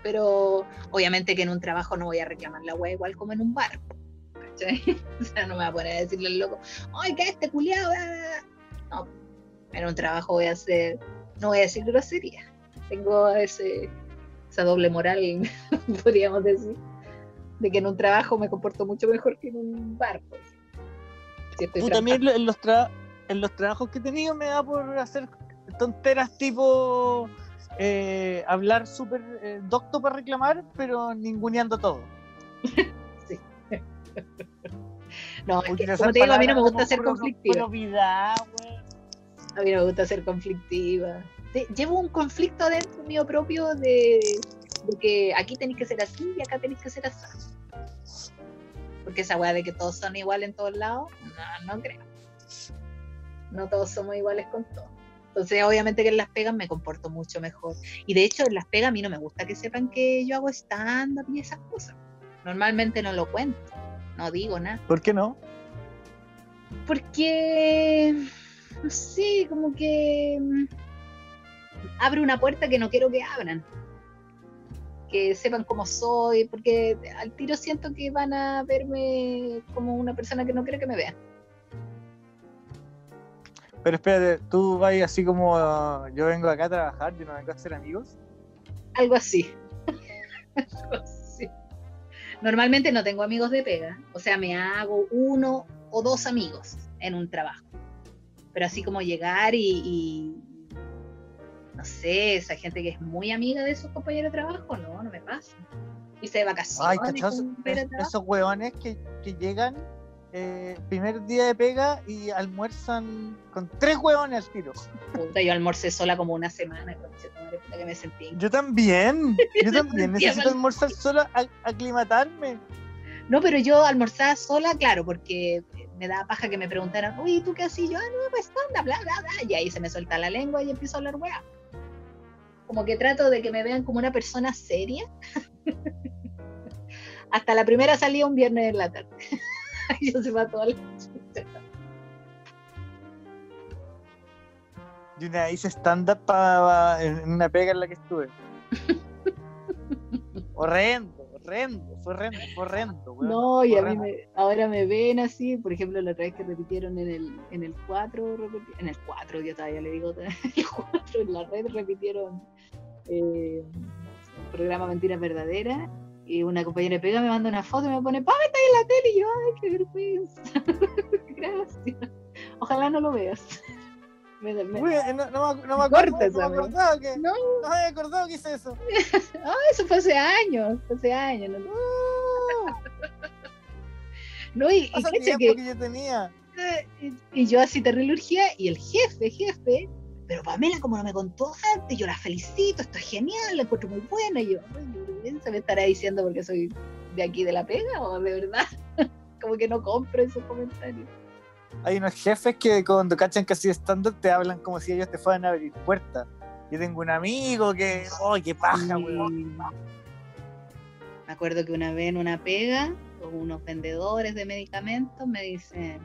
Pero obviamente que en un trabajo no voy a reclamar la wea igual como en un bar. O sea, no me voy a poner a decirle al loco, ¡ay, que este culiado! No, en un trabajo voy a hacer, no voy a decir grosería. Tengo ese, esa doble moral, podríamos decir, de que en un trabajo me comporto mucho mejor que en un bar. Pues.
Puta, a mí en lo- en los, tra- en los trabajos que he tenido me da por hacer tonteras tipo eh, hablar súper eh, docto para reclamar, pero ninguneando todo.
No, es que, como te digo, a mí no me gusta ser conflictiva. A mí no me gusta ser conflictiva. Llevo un conflicto adentro mío propio de, de que aquí tenéis que ser así y acá tenéis que ser así. Porque esa weá de que todos son iguales en todos lados, no, no creo. No todos somos iguales con todos. Entonces, obviamente que en las pegas me comporto mucho mejor. Y de hecho, en las pegas a mí no me gusta que sepan que yo hago stand-up y esas cosas. Normalmente no lo cuento, no digo nada.
¿Por qué no?
Porque, no sé, como que mm, abre una puerta que no quiero que abran. Que sepan cómo soy, porque al tiro siento que van a verme como una persona que no quiere que me vean.
Pero espérate, tú vas así como ah, yo vengo acá a trabajar, yo no vengo a ser amigos.
Algo así. Algo así. Normalmente no tengo amigos de pega, o sea, me hago uno o dos amigos en un trabajo. Pero así como llegar y, y, no sé, esa gente que es muy amiga de sus compañeros de trabajo, no, no me pasa. Irse de vacaciones.
Ay,
trabajo.
Esos hueones que, que llegan eh, primer día de pega y almuerzan con tres hueones al tiro.
Puta, yo almorcé sola como una semana, puta que me sentí.
Yo también, yo también necesito almorzar sola, a- aclimatarme.
No, pero yo almorzaba sola, claro, porque me daba paja que me preguntaran, uy, ¿tú qué haces? Y yo, ah, no, pues anda, bla, bla, bla. Y ahí se me suelta la lengua y empiezo a hablar weá. Como que trato de que me vean como una persona seria. Hasta la primera salida un viernes en la tarde. yo se va toda la
Yo una hice stand-up en una pega en la que estuve. horrendo, horrendo, fue horrendo, fue horrendo, weón.
No, y a mí me, ahora me ven así, por ejemplo, la otra vez que repitieron en el, en el 4, en el 4, yo todavía le digo, el 4 en la red repitieron eh, el programa Mentiras Verdaderas y una compañera de pega me manda una foto y me pone, ¡Pame, está ahí en la tele! Y yo, ¡ay, qué vergüenza! Gracias. Ojalá no lo veas. Me- me-
Uy, eh, no, no me, no me no me acordaba que,
No.
no me había acordado que hice eso.
Ah, eso fue hace años, hace años. No,
Uh,
no y, y que-
que yo tenía.
y, y yo así terrible urgía y el jefe, jefe, pero Pamela como no me contó antes, yo la felicito, esto es genial, la encuentro muy buena, y yo, vergüenza, me estará diciendo porque soy de aquí de la pega o de verdad, como que no compro esos comentarios.
Hay unos jefes que cuando cachan que así stand-up te hablan como si ellos te fueran a abrir puertas. Yo tengo un amigo que, ¡ay, qué paja,
Y
weón!
Me acuerdo que una vez en una pega unos vendedores de medicamentos me dicen,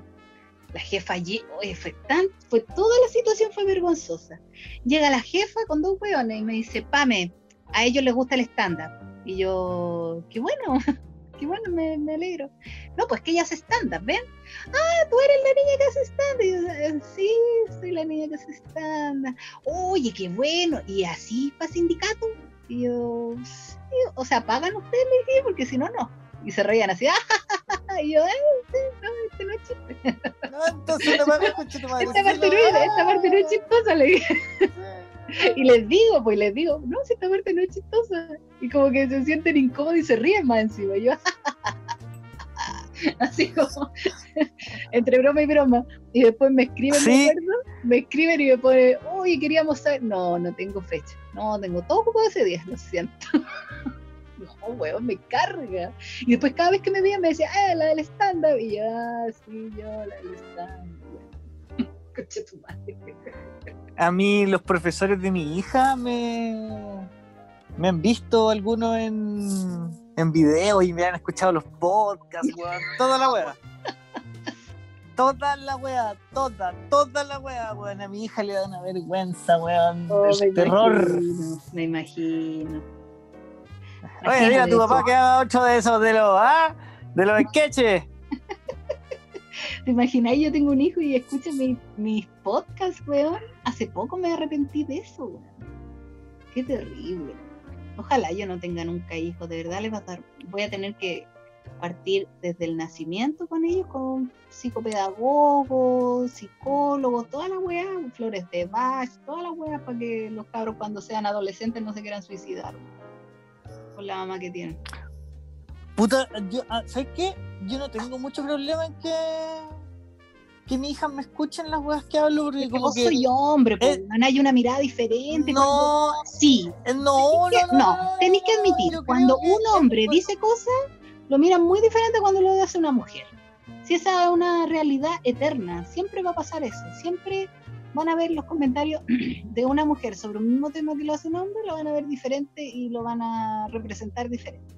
la jefa allí, oye, fue tan, fue toda la situación fue vergonzosa. Llega la jefa con dos hueones y me dice, Pame, a ellos les gusta el estándar. Y yo, qué bueno, qué bueno, me, me, alegro. No, pues que ella hace stand-up, ¿ven? Ah, tú eres la niña que hace stand-up. "Eh, sí, soy la niña que hace stand-up. Oye, qué bueno. ¿Y así para sindicato? Y yo. O sea, ¿pagan ustedes? Le porque si no, no. Y se reían así, ¡ah! Y yo, "Eh, sí, no, este no es chiste.
No, entonces no me escucho tu madre.
Esta parte no es, esta parte no es chistosa, le dije. Y les digo, pues les digo, no, si esta parte no es chistosa. Y como que se sienten incómodos y se ríen más encima. Y yo, así como, entre broma y broma. Y después me escriben,
Sí.
me escriben y me ponen, uy, queríamos saber. No, no tengo fecha. No, tengo todo ocupado ese día, lo siento. Weón, me carga. Y después cada vez que me veían me decía, ah, la del stand-up. Y yo, ah, sí, yo, la del stand-up. Coche tu madre.
A mí los profesores de mi hija me, me han visto algunos en, en video y me han escuchado los podcasts, weón. Toda la wea. Toda la wea, toda, toda la wea, weón. A mi hija le da una vergüenza, weón.
Oh,
el
me
terror.
imagino, me imagino.
Oye, mira, tu
Imagínate
papá que haga ocho de esos de los, ¿ah? De los sketches.
¿Te imagináis? Yo tengo un hijo y escucha mi- mis podcasts, weón. Hace poco me arrepentí de eso, weón. Qué terrible. Ojalá yo no tenga nunca hijos, de verdad les va a dar. Voy a tener que partir desde el nacimiento con ellos, con psicopedagogos, psicólogos, toda la weá, flores de Bach, toda la weá para que los cabros cuando sean adolescentes no se quieran suicidar. weón. Con la mamá que tienen.
Puta, yo, ah, ¿sabes qué? Yo no tengo mucho problema en que, que mi hija me escuchen las weas que hablo, porque
Es que
como
vos
que.
soy hombre, pues,
eh,
hay una mirada diferente. cuando-
No,
Sí,
eh, no,
Tenés que-
no,
no,
no,
tenéis que admitir, cuando
que
un hombre dice cosas, lo miran muy diferente cuando lo hace una mujer. Si esa es una realidad eterna, siempre va a pasar eso. Siempre van a ver los comentarios de una mujer sobre un mismo tema que lo hace un hombre, lo van a ver diferente y lo van a representar diferente.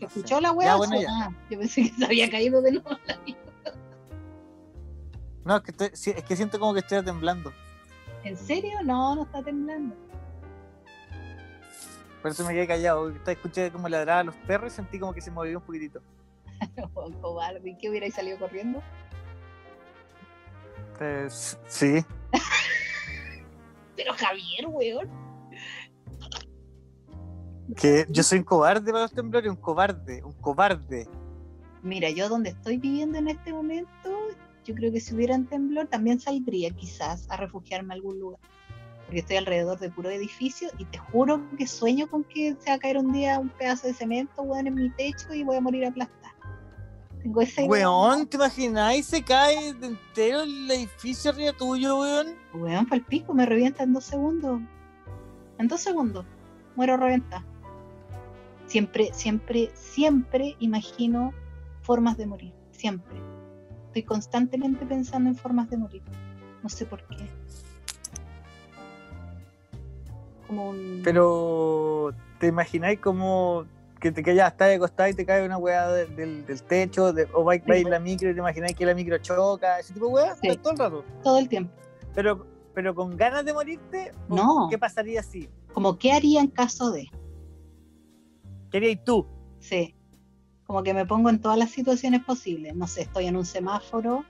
¿Escuchó la weá?
Bueno.
Ah, yo pensé que se había caído de nuevo. la.
No, es que, estoy- es que siento como que estoy temblando.
¿En serio? No, no está temblando.
Por eso me quedé callado. Escuché como ladraban los perros y sentí como que se movió un poquitito.
Oh, cobarde. ¿Y qué hubierais salido corriendo?
Pues, sí.
Pero Javier, weón.
Que yo soy un cobarde para los temblores, un cobarde, un cobarde.
Mira, yo donde estoy viviendo en este momento, yo creo que si hubiera un temblor también saldría quizás a refugiarme a algún lugar. Porque estoy alrededor de puro edificio y te juro que sueño con que se va a caer un día un pedazo de cemento, weón, en mi techo y voy a morir aplastada. Tengo ese
Weón, ¿te imagináis? Se cae de entero el edificio arriba tuyo, weón.
Weón, para el pico, me revienta en dos segundos. En dos segundos. Muero reventada. Siempre, siempre, siempre imagino formas de morir. Siempre. Estoy constantemente pensando en formas de morir. No sé por qué. Como un.
Pero, ¿te imagináis como que te quedas hasta acostado y te cae una weá de- del, del techo? de- o vais vais en la micro y te imagináis que la micro choca, ese tipo de weá?
Sí.
todo el rato.
todo el tiempo.
Pero, pero con ganas de morirte, ¿o
No.
¿qué pasaría si?
Como qué haría en caso de.
¿Qué harías tú?
Sí. Como que me pongo en todas las situaciones posibles. No sé, estoy en un semáforo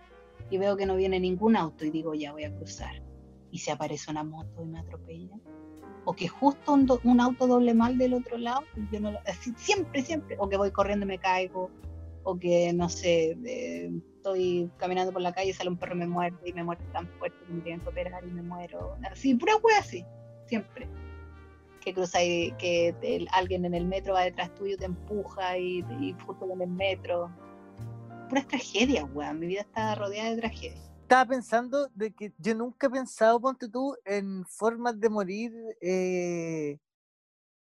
y veo que no viene ningún auto y digo, ya voy a cruzar. Y se aparece una moto y me atropella. O que justo un, do- un auto doble mal del otro lado, y yo no lo- así, siempre, siempre. O que voy corriendo y me caigo. O que, no sé, estoy caminando por la calle y sale un perro y me muerde y me muerde tan fuerte que me tienen que operar y me muero. Así, pura wea así, siempre que cruzáis, que el- alguien en el metro va detrás tuyo, te empuja y, y justo en el metro. Puras tragedias, weón. Mi vida está rodeada de tragedias.
Estaba pensando de que yo nunca he pensado, ponte tú, en formas de morir, eh,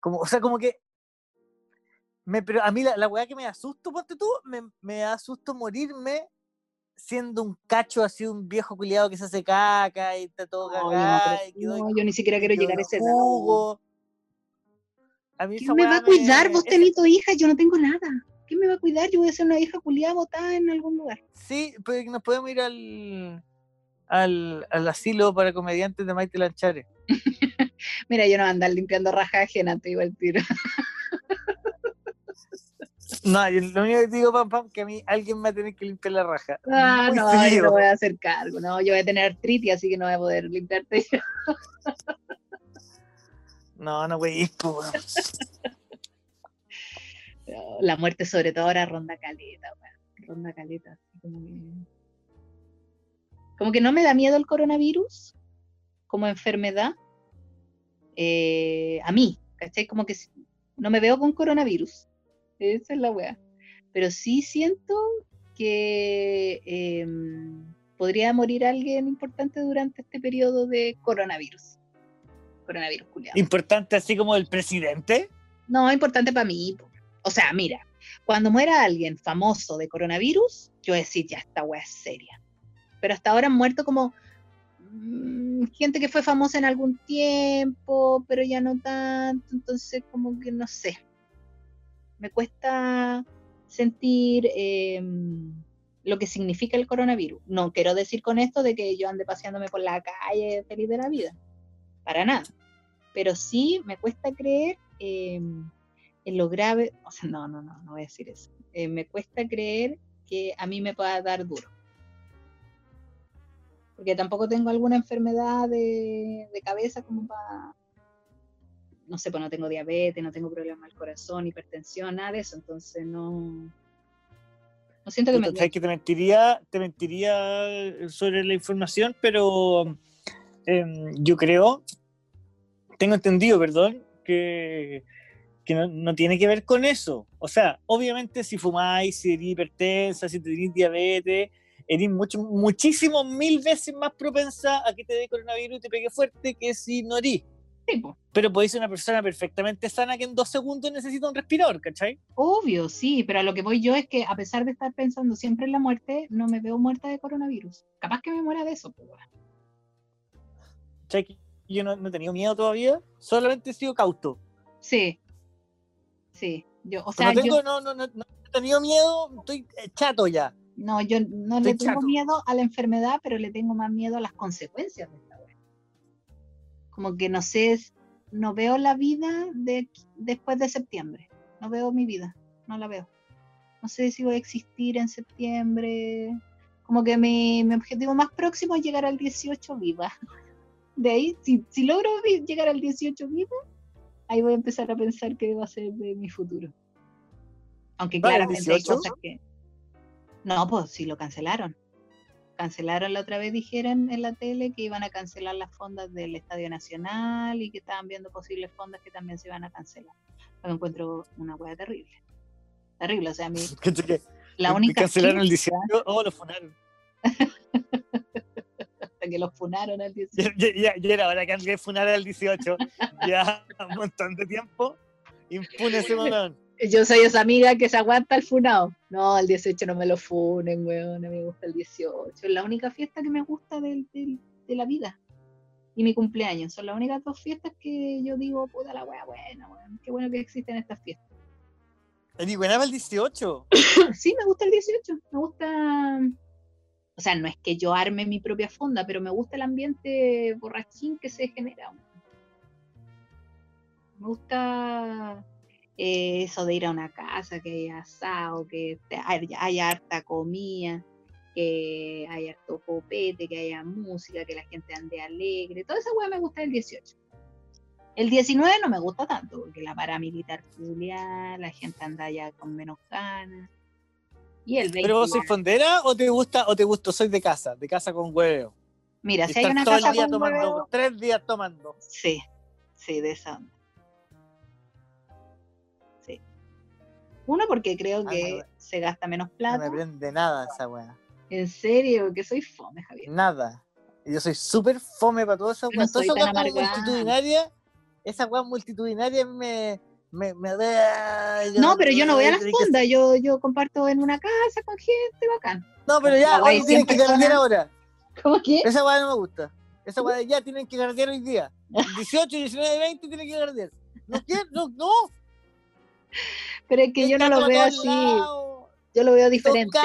como, o sea, como que, me, pero a mí la, la weá que me asusto, ponte tú, me, me da susto morirme siendo un cacho así, un viejo culiado que se hace caca y está todo
No,
cagado
no, yo ni siquiera quiero llegar a ese
jugo. A mí
¿Quién me va a cuidar? Vos tenés tu hija, yo no tengo nada. ¿Quién me va a cuidar? Yo voy a ser una hija culiada botada en algún lugar.
Sí, pues nos podemos ir al, al, al asilo para comediantes de Maite Lanchares.
Mira, yo no voy a andar limpiando raja ajena, te digo el tiro.
No, yo lo único que te digo, pam, pam, que a mí alguien me va a tener que limpiar la raja.
Ah,
Muy
no, yo no voy a hacer cargo, no, yo voy a tener artritis, así que no voy a poder limpiarte.
No, no, güey, pues.
Pero La muerte, sobre todo ahora, ronda caleta. Ronda caleta. Como que... como que no me da miedo el coronavirus como enfermedad. eh, a mí, ¿cachai? Como que no me veo con coronavirus. Esa es la weá. Pero sí siento que em, podría morir alguien importante durante este periodo de coronavirus. Coronavirus, culiado.
Importante así como el presidente.
No, importante para mí. po. O sea, mira, cuando muera alguien famoso de coronavirus, yo decir, ya, esta weá es seria. Pero hasta ahora han muerto como mm, gente que fue famosa en algún tiempo, pero ya no tanto, entonces como que no sé. Me cuesta sentir em, lo que significa el coronavirus. No quiero decir con esto de que yo ande paseándome por la calle feliz de la vida, para nada. Pero sí me cuesta creer em, en lo grave, o sea, no, no, no, no voy a decir eso. Eh, me cuesta creer que a mí me pueda dar duro. Porque tampoco tengo alguna enfermedad de, de cabeza como para, no sé, pues no tengo diabetes, no tengo problemas del corazón, hipertensión, nada de eso, entonces no, no siento que me...
Puta, sabes que te mentiría, te mentiría sobre la información, pero em, yo creo, tengo entendido, perdón, que, que no, no tiene que ver con eso. O sea, obviamente si fumáis, si eres hipertensa, si tenéis diabetes, eres mucho, muchísimo, mil veces más propensa a que te dé coronavirus y te pegue fuerte que si no eres.
Sí, po.
Pero podéis ser una persona perfectamente sana que en dos segundos necesita un respirador, ¿cachai?
Obvio, sí, pero a lo que voy yo es que a pesar de estar pensando siempre en la muerte, no me veo muerta de coronavirus. Capaz que me muera de eso, pues.
¿Cachai? Yo no, no he tenido miedo todavía, solamente he sido cauto.
Sí. Sí. Yo, o sea,
no, tengo,
yo,
no, no, no, no he tenido miedo, estoy eh, chato ya.
no, yo no le
Estoy
tengo
chato.
miedo a la enfermedad, pero le tengo más miedo a las consecuencias de esta wea. Como que no sé, no veo la vida de después de septiembre. No veo mi vida, no la veo. No sé si voy a existir en septiembre. Como que mi, mi objetivo más próximo es llegar al 18 viva. De ahí, si, si logro llegar al 18 viva, ahí voy a empezar a pensar qué va a ser de mi futuro. Aunque claramente hay
18?
cosas que... No, pues sí lo cancelaron. Cancelaron la otra vez, dijeron en la tele que iban a cancelar las fondas del Estadio Nacional y que estaban viendo posibles fondas que también se iban a cancelar. Lo encuentro una hueá terrible. Terrible, o sea, a mí la única
cancelaron el
fiesta
18, oh, lo funaron.
hasta que los funaron al 18.
Ya, ya, ya, ya era hora que alguien funara el 18. Ya un montón de tiempo. Impune ese momento.
Yo soy esa amiga que se aguanta el funado. No, el 18 no me lo funen, weón. Mí me gusta el 18. Es la única fiesta que me gusta del- del- de la vida. Y mi cumpleaños. Son las únicas dos fiestas que yo digo, puta la wea buena, weón. Qué bueno que existen estas fiestas.
¿Y buena el 18?
Sí, me gusta el 18. Me gusta. O sea, no es que yo arme mi propia fonda, pero me gusta el ambiente borrachín que se genera. Me gusta eh, eso de ir a una casa, que haya asado, que haya, harta comida, que haya harto copete, que haya música, que la gente ande alegre. Toda esa weá me gusta el 18. El 19 no me gusta tanto, porque la paramilitar culiar, la gente anda ya con menos ganas. Y el 20
¿Pero vos sois fondera o te gusta o te gusta? Soy de casa, de casa con huevo.
Mira,
Y
si hay una
todo
casa
el día
con
tomando,
huevo,
tres días tomando.
sí, sí, de esa onda. Sí. Uno, porque creo
Ah,
que
no,
se gasta menos
No
plata.
me prende nada esa weá.
En serio, que soy fome, Javier.
Nada. Yo soy súper fome para toda esa
Yo no.
Toda esa weá multitudinaria, esa weá multitudinaria me. Me, me da-
No, pero yo no voy a las fondas, yo, yo comparto en una casa con gente bacán.
No, pero ya, hoy tienen
100
que carretear ahora.
¿Cómo que?
Esa weá no me gusta. Esa weá ya tienen que carretear hoy día. 18, 19, 20 tienen que carretear. No quiero, no, no.
Pero es que yo no lo veo así. Yo lo veo diferente.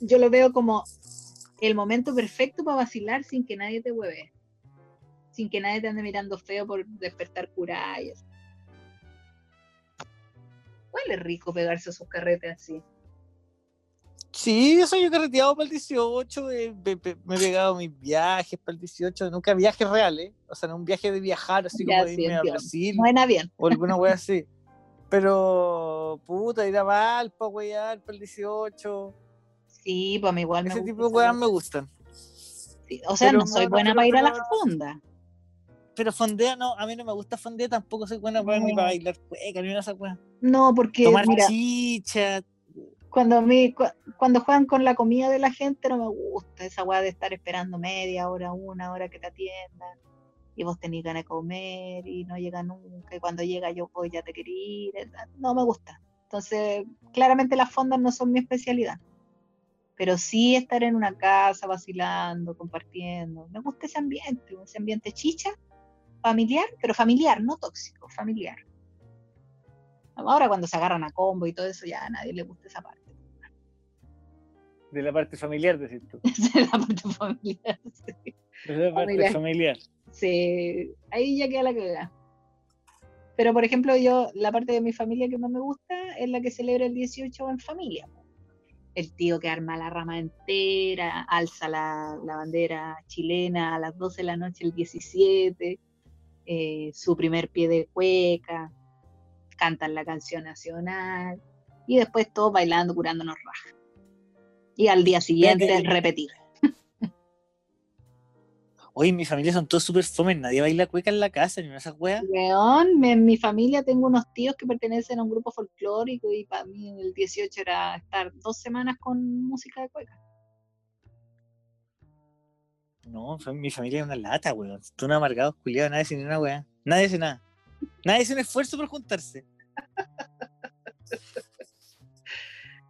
Yo lo veo como el momento perfecto para vacilar sin que nadie te hueve. Sin que nadie te ande mirando feo por despertar curayas. Huele rico pegarse sus carretes así.
Sí, yo he carreteado para el 18, eh, me, he pegado mis viajes para el 18, nunca viajes reales, o sea, no un viaje de viajar, así como de irme a Brasil.
No en avión.
O alguna wea así. Pero, puta, ir a Valpa, weyar para el 18.
Sí, pues a mí igual
me Ese tipo de weas me gustan.
o sea, no soy buena para ir a la fonda.
Pero fondea no, a mí no me gusta fondea, tampoco soy buena para, ni para bailar cueca, ni una esa.
No, porque.
Tomar chicha,
cuando, cuando juegan con la comida de la gente no me gusta esa weá de estar esperando media hora, una hora que te atiendan y vos tenés ganas de comer y no llega nunca y cuando llega yo voy ya te quería ir, no me gusta. Entonces, claramente las fondas no son mi especialidad, pero sí estar en una casa vacilando, compartiendo. Me gusta ese ambiente, ese ambiente chicha, familiar, pero familiar, no tóxico, familiar. Ahora cuando se agarran a combo y todo eso, ya a nadie le gusta esa parte.
De la parte familiar, decís tú.
de la parte familiar, sí.
De la parte familiar.
Sí, ahí ya queda la cagada. Pero, por ejemplo, yo, la parte de mi familia que más me gusta es la que celebra el 18 en familia. El tío que arma la rama entera, alza la, bandera chilena a las 12 de la noche el 17, eh, su primer pie de cueca, cantan la canción nacional y después todos bailando, curándonos raja. Y al día siguiente repetir.
Oye, mi familia son todos súper fome, nadie baila cueca en la casa, ni una esas weas.
León, en mi familia tengo unos tíos que pertenecen a un grupo folclórico y para mí el 18 era estar dos semanas con música de cueca.
No, mi familia es una lata, weón. Tú no amargados, culiados, nadie sin una wea. Nadie hace nada. Nadie hace un esfuerzo por juntarse.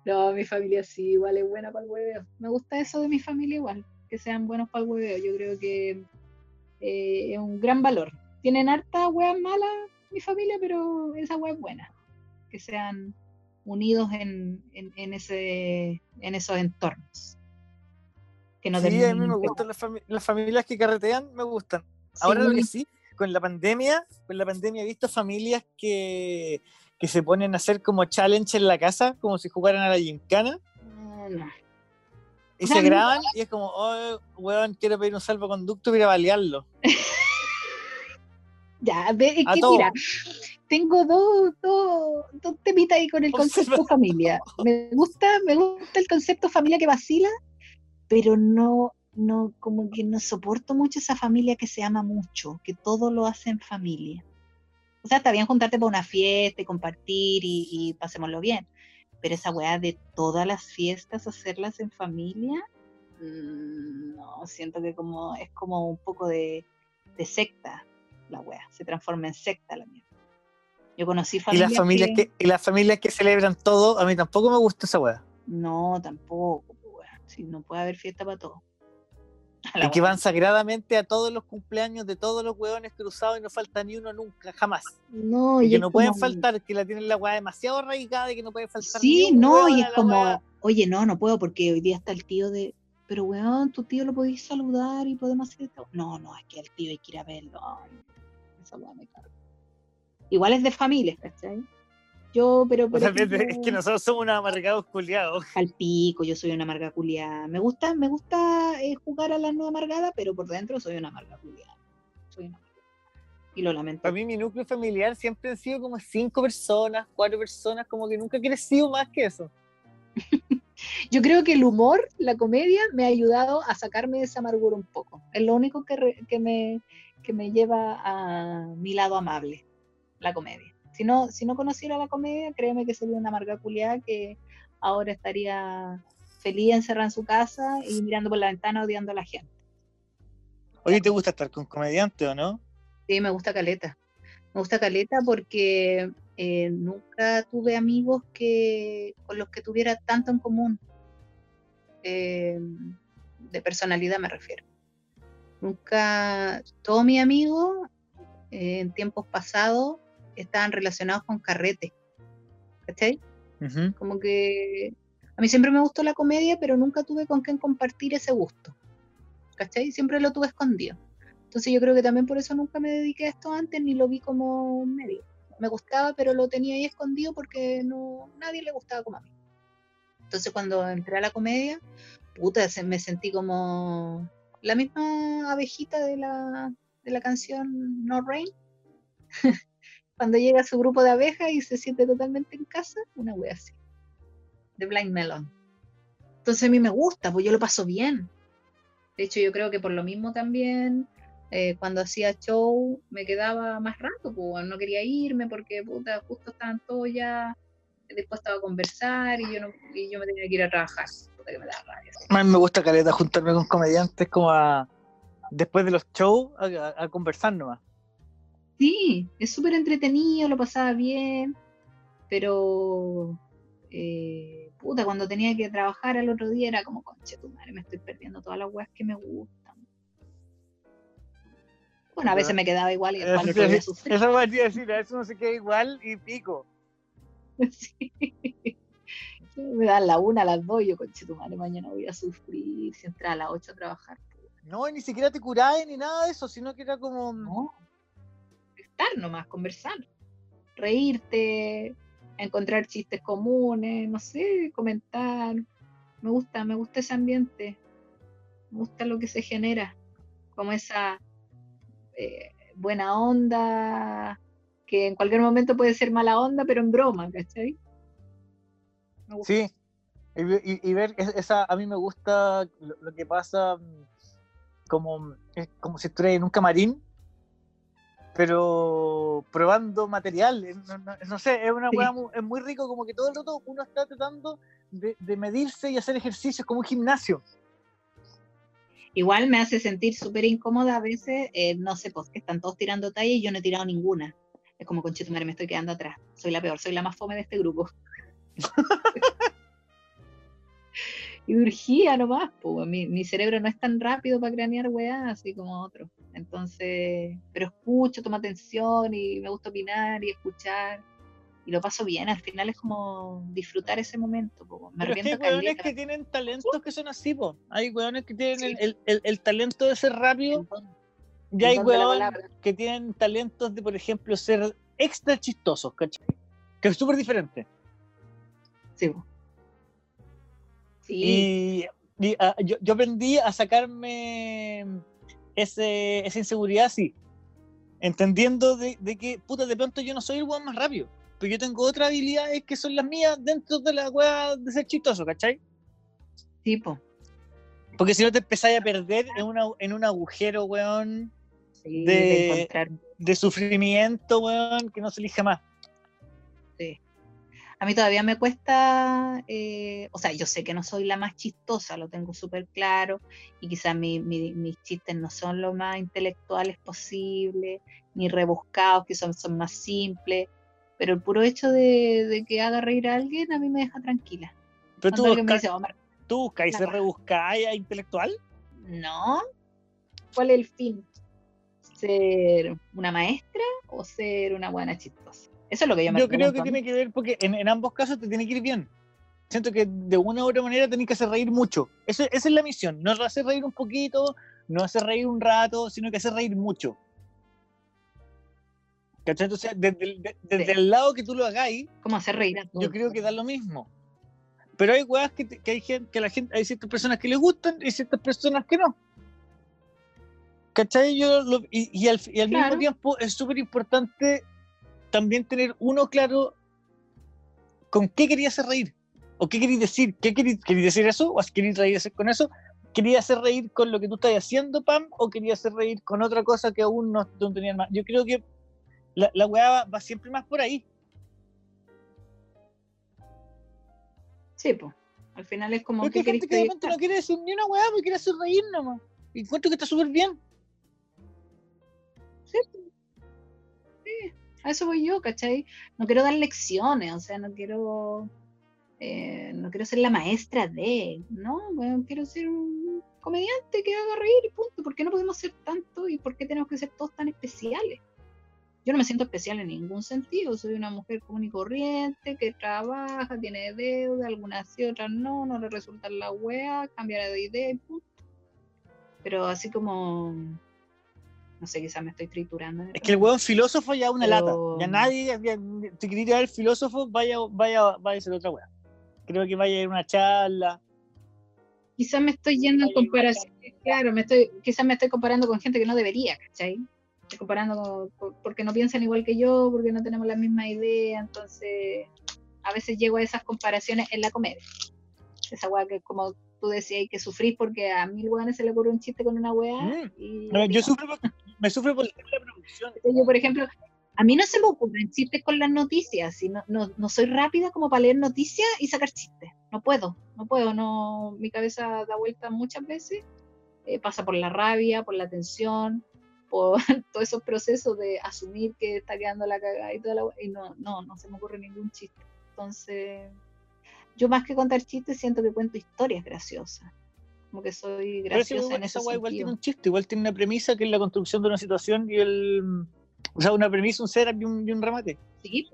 No, mi familia sí, igual es buena para el hueveo. Me gusta eso de mi familia igual, que sean buenos para el hueveo. Yo creo que eh, es un gran valor. Tienen harta huevas malas mi familia, pero esa hueá es buena. Que sean unidos en, ese, en esos entornos.
Que no sí, a mí me gustan las, familias que carretean, me gustan. Ahora lo que sí, con la pandemia, con la pandemia he visto familias que, se ponen a hacer como challenge en la casa, como si jugaran a la gincana. Y se graban y es como, oh, weón, quiero pedir un salvoconducto y ir a balearlo.
ya, es que mira, tengo dos, dos, dos temitas ahí con el concepto familia. Me gusta, me gusta el concepto familia que vacila, pero no, no, como que no soporto mucho esa familia que se ama mucho, que todo lo hace en familia. O sea, está bien juntarte para una fiesta y compartir y, y pasémoslo bien, pero esa weá de todas las fiestas hacerlas en familia, mm, no, siento que como es como un poco de, secta la weá, se transforma en secta la mía. Yo conocí
familias. ¿Y las familias que... y las familias que celebran todo, a mí tampoco me gusta esa weá.
No, tampoco. Si no puede haber fiesta para todo.
Y que van sagradamente a todos los cumpleaños de todos los hueones cruzados y no falta ni uno nunca, jamás.
No,
y, que no pueden faltar, que la tienen la hueá demasiado arraigada y que no puede faltar.
Sí, no, y es como, oye, no, no puedo porque hoy día está el tío de, pero weón, tu tío lo podéis saludar y podemos hacer esto. No, no, es que el tío hay que ir a verlo. esa me Igual es de familia, ¿cachai? Yo, pero.
es que nosotros somos unos amargados culiados.
Al pico, yo soy una amarga culiada. Me gusta, me gusta eh, jugar a la no amargada, pero por dentro soy una amarga culiada. Soy una Y lo lamento.
Para mí, mi núcleo familiar siempre ha sido como cinco personas, cuatro personas, como que nunca he crecido más que eso.
yo creo que el humor, la comedia, me ha ayudado a sacarme de esa amargura un poco. Es lo único que, que, me, que me lleva a mi lado amable, la comedia. Si no, si no conociera la comedia, créeme que sería una amarga culiada que ahora estaría feliz encerrada en su casa y mirando por la ventana odiando a la gente.
Oye, ¿te gusta estar con comediante o no?
Sí, me gusta Caleta. Me gusta Caleta porque eh, nunca tuve amigos que con los que tuviera tanto en común. Eh, de personalidad me refiero. Nunca, todos mis amigos eh, en tiempos pasados estaban relacionados con carrete. ¿Cachai?
Ujú.
Como que a mí siempre me gustó la comedia, pero nunca tuve con quién compartir ese gusto. ¿Cachai? Siempre lo tuve escondido. Entonces yo creo que también por eso nunca me dediqué a esto antes, ni lo vi como medio. Me gustaba, pero lo tenía ahí escondido porque no nadie le gustaba como a mí. Entonces cuando entré a la comedia, puta, me sentí como la misma abejita de la, de la canción No Rain. cuando llega su grupo de abejas y se siente totalmente en casa, una wea así. De Blind Melon. Entonces a mí me gusta, pues yo lo paso bien. De hecho, yo creo que por lo mismo también, eh, cuando hacía show, me quedaba más rato, pues no quería irme porque puta, justo estaban todos ya dispuestos a conversar y yo, no, y yo me tenía que ir a trabajar. Puta me da rabia.
Mí me gusta caleta juntarme con comediantes como a después de los shows a, a- a conversar nomás.
Sí, es súper entretenido, lo pasaba bien, pero eh, puta, cuando tenía que trabajar al otro día era como, conche tu madre, me estoy perdiendo todas las weas que me gustan. Bueno, a veces me quedaba igual y después al otro día sufría.
Eso va a decir, a eso no se queda igual y pico.
Sí. Me dan la una, a las dos, yo conche tu madre, mañana voy a sufrir, si entra a las ocho a trabajar.
No, ni siquiera te curabas ni nada de eso, sino que era como.
No, estar nomás, conversar, reírte, encontrar chistes comunes, no sé, comentar. Me gusta, me gusta ese ambiente, me gusta lo que se genera, como esa eh, buena onda, que en cualquier momento puede ser mala onda, pero en broma, ¿cachai? Me gusta.
Sí. Y, ve- y- y ver es- esa, a mí me gusta lo, que pasa mm, como, como si estuvieras en un camarín, pero probando material. es- No, no- no sé, es una
Sí.
weá mu- es muy rico, como que todo el rato uno está tratando de, de medirse y hacer ejercicios como un gimnasio.
Igual me hace sentir súper incómoda a veces, eh, no sé, pues que están todos tirando talla y yo no he tirado ninguna. Es como, conchetumare, me estoy quedando atrás. Soy la peor, soy la más fome de este grupo. y urgía nomás, pues mi, mi cerebro no es tan rápido para cranear weá, así como otro. Entonces, pero escucho, tomo atención y me gusta opinar y escuchar. Y lo paso bien, al final es como disfrutar ese momento. po. Me
Pero es que hay
caleta.
que tienen talentos que son así, po. Hay weones que tienen
Sí.
el, el- talento de ser rápido
Entonces,
y hay
palabra.
que tienen talentos de, por ejemplo, ser extra chistosos, ¿cachai? Que es súper diferente.
Sí. Sí.
Y, y, ah, yo, yo aprendí a sacarme ese, esa inseguridad así, entendiendo de, de que, puta, de pronto yo no soy el weón más rápido, pero yo tengo otras habilidades que son las mías dentro de la weá de ser chistoso, ¿cachai?
Tipo,
Porque si no te empezáis a perder en, una, en un agujero, weón,
sí,
De-
de
de sufrimiento, weón, que no se elige más.
sí. A mí todavía me cuesta, eh, o sea, yo sé que no soy la más chistosa, lo tengo súper claro, y quizás mi- mi- mis chistes no son lo más intelectuales posible, ni rebuscados, que son, son más simples, pero el puro hecho de, de que haga reír a alguien a mí me deja tranquila.
Pero tú buscas,
dice,
tú buscas y se
raja.
rebuscáis a intelectual.
no, ¿cuál es el fin? ¿Ser una maestra o ser una buena chistosa? Eso es lo que yo me
Yo creo que tiene que ver porque en, en ambos casos te tiene que ir bien. Siento que de una u otra manera tenés que hacer reír mucho. Eso, esa es la misión. No hacer reír un poquito, no hacer reír un rato, sino que hacer reír mucho. ¿Cachai? Entonces, desde, el- desde lado que tú lo hagáis,
¿Cómo hacer reír a todos?
yo creo que da lo mismo. Pero hay weas que, hay gente, que la gente, hay ciertas personas que les gustan y ciertas personas que no. ¿Cachai? Yo lo- y, y al, y al mismo tiempo es súper importante también tener uno claro con qué quería hacer reír. ¿O qué quería decir? ¿Qué quería decir eso? ¿O quería reír con eso? ¿Quería hacer reír con lo que tú estás haciendo, Pam? ¿O quería hacer reír con otra cosa que aún no, no tenían más? Yo creo que la, la weá va, va siempre más por ahí.
Sí, pues. Al final es como
Porque
que
hay gente
queréis
que de repente no quiere decir ni una weá, pero quiere hacer reír nomás. Y encuentro que está súper bien.
Sí, eso voy yo, ¿cachai? No quiero dar lecciones, o sea, no quiero. eh, no quiero ser la maestra de. No, quiero ser un comediante que haga reír y punto. ¿Por qué no podemos ser tanto y por qué tenemos que ser todos tan especiales? yo no me siento especial en ningún sentido. Soy una mujer común y corriente que trabaja, tiene deuda, algunas sí, otras no, no le resulta la wea, cambiará de idea y punto. Pero así como, no sé, quizás me estoy triturando.
Es que el weón filósofo ya es una
Pero-
lata. Ya nadie, ya, si queréis ver filósofo, vaya, vaya, vaya a ser otra weá. Creo que vaya a ir a una charla.
Quizás me estoy yendo en
Hay
comparaciones, claro, me estoy, quizás me estoy comparando con gente que no debería, ¿cachai? Estoy comparando con- porque no piensan igual que yo, porque no tenemos la misma idea, entonces a veces llego a esas comparaciones en la comedia. Esa weá que como tú decías, que sufrir porque a mil weones se le ocurre un chiste con una weá.
Mm.
y
No, yo sufro por- me sufro por la producción.
yo, por ejemplo, a mí no se me ocurren chistes con las noticias, y no, no, no soy rápida como para leer noticias y sacar chistes. No puedo, no puedo, no, mi cabeza da vuelta muchas veces, eh, pasa por la rabia, por la tensión, por todos esos procesos de asumir que está quedando la cagada y toda la y no, no, no se me ocurre ningún chiste. Entonces, yo más que contar chistes siento que cuento historias graciosas. Como que soy
ese-
graciosa en ese
esa weá igual tiene un chiste, igual tiene una premisa que es la construcción de una situación y el. O sea, una premisa, un setup y un, y un remate.
Sí,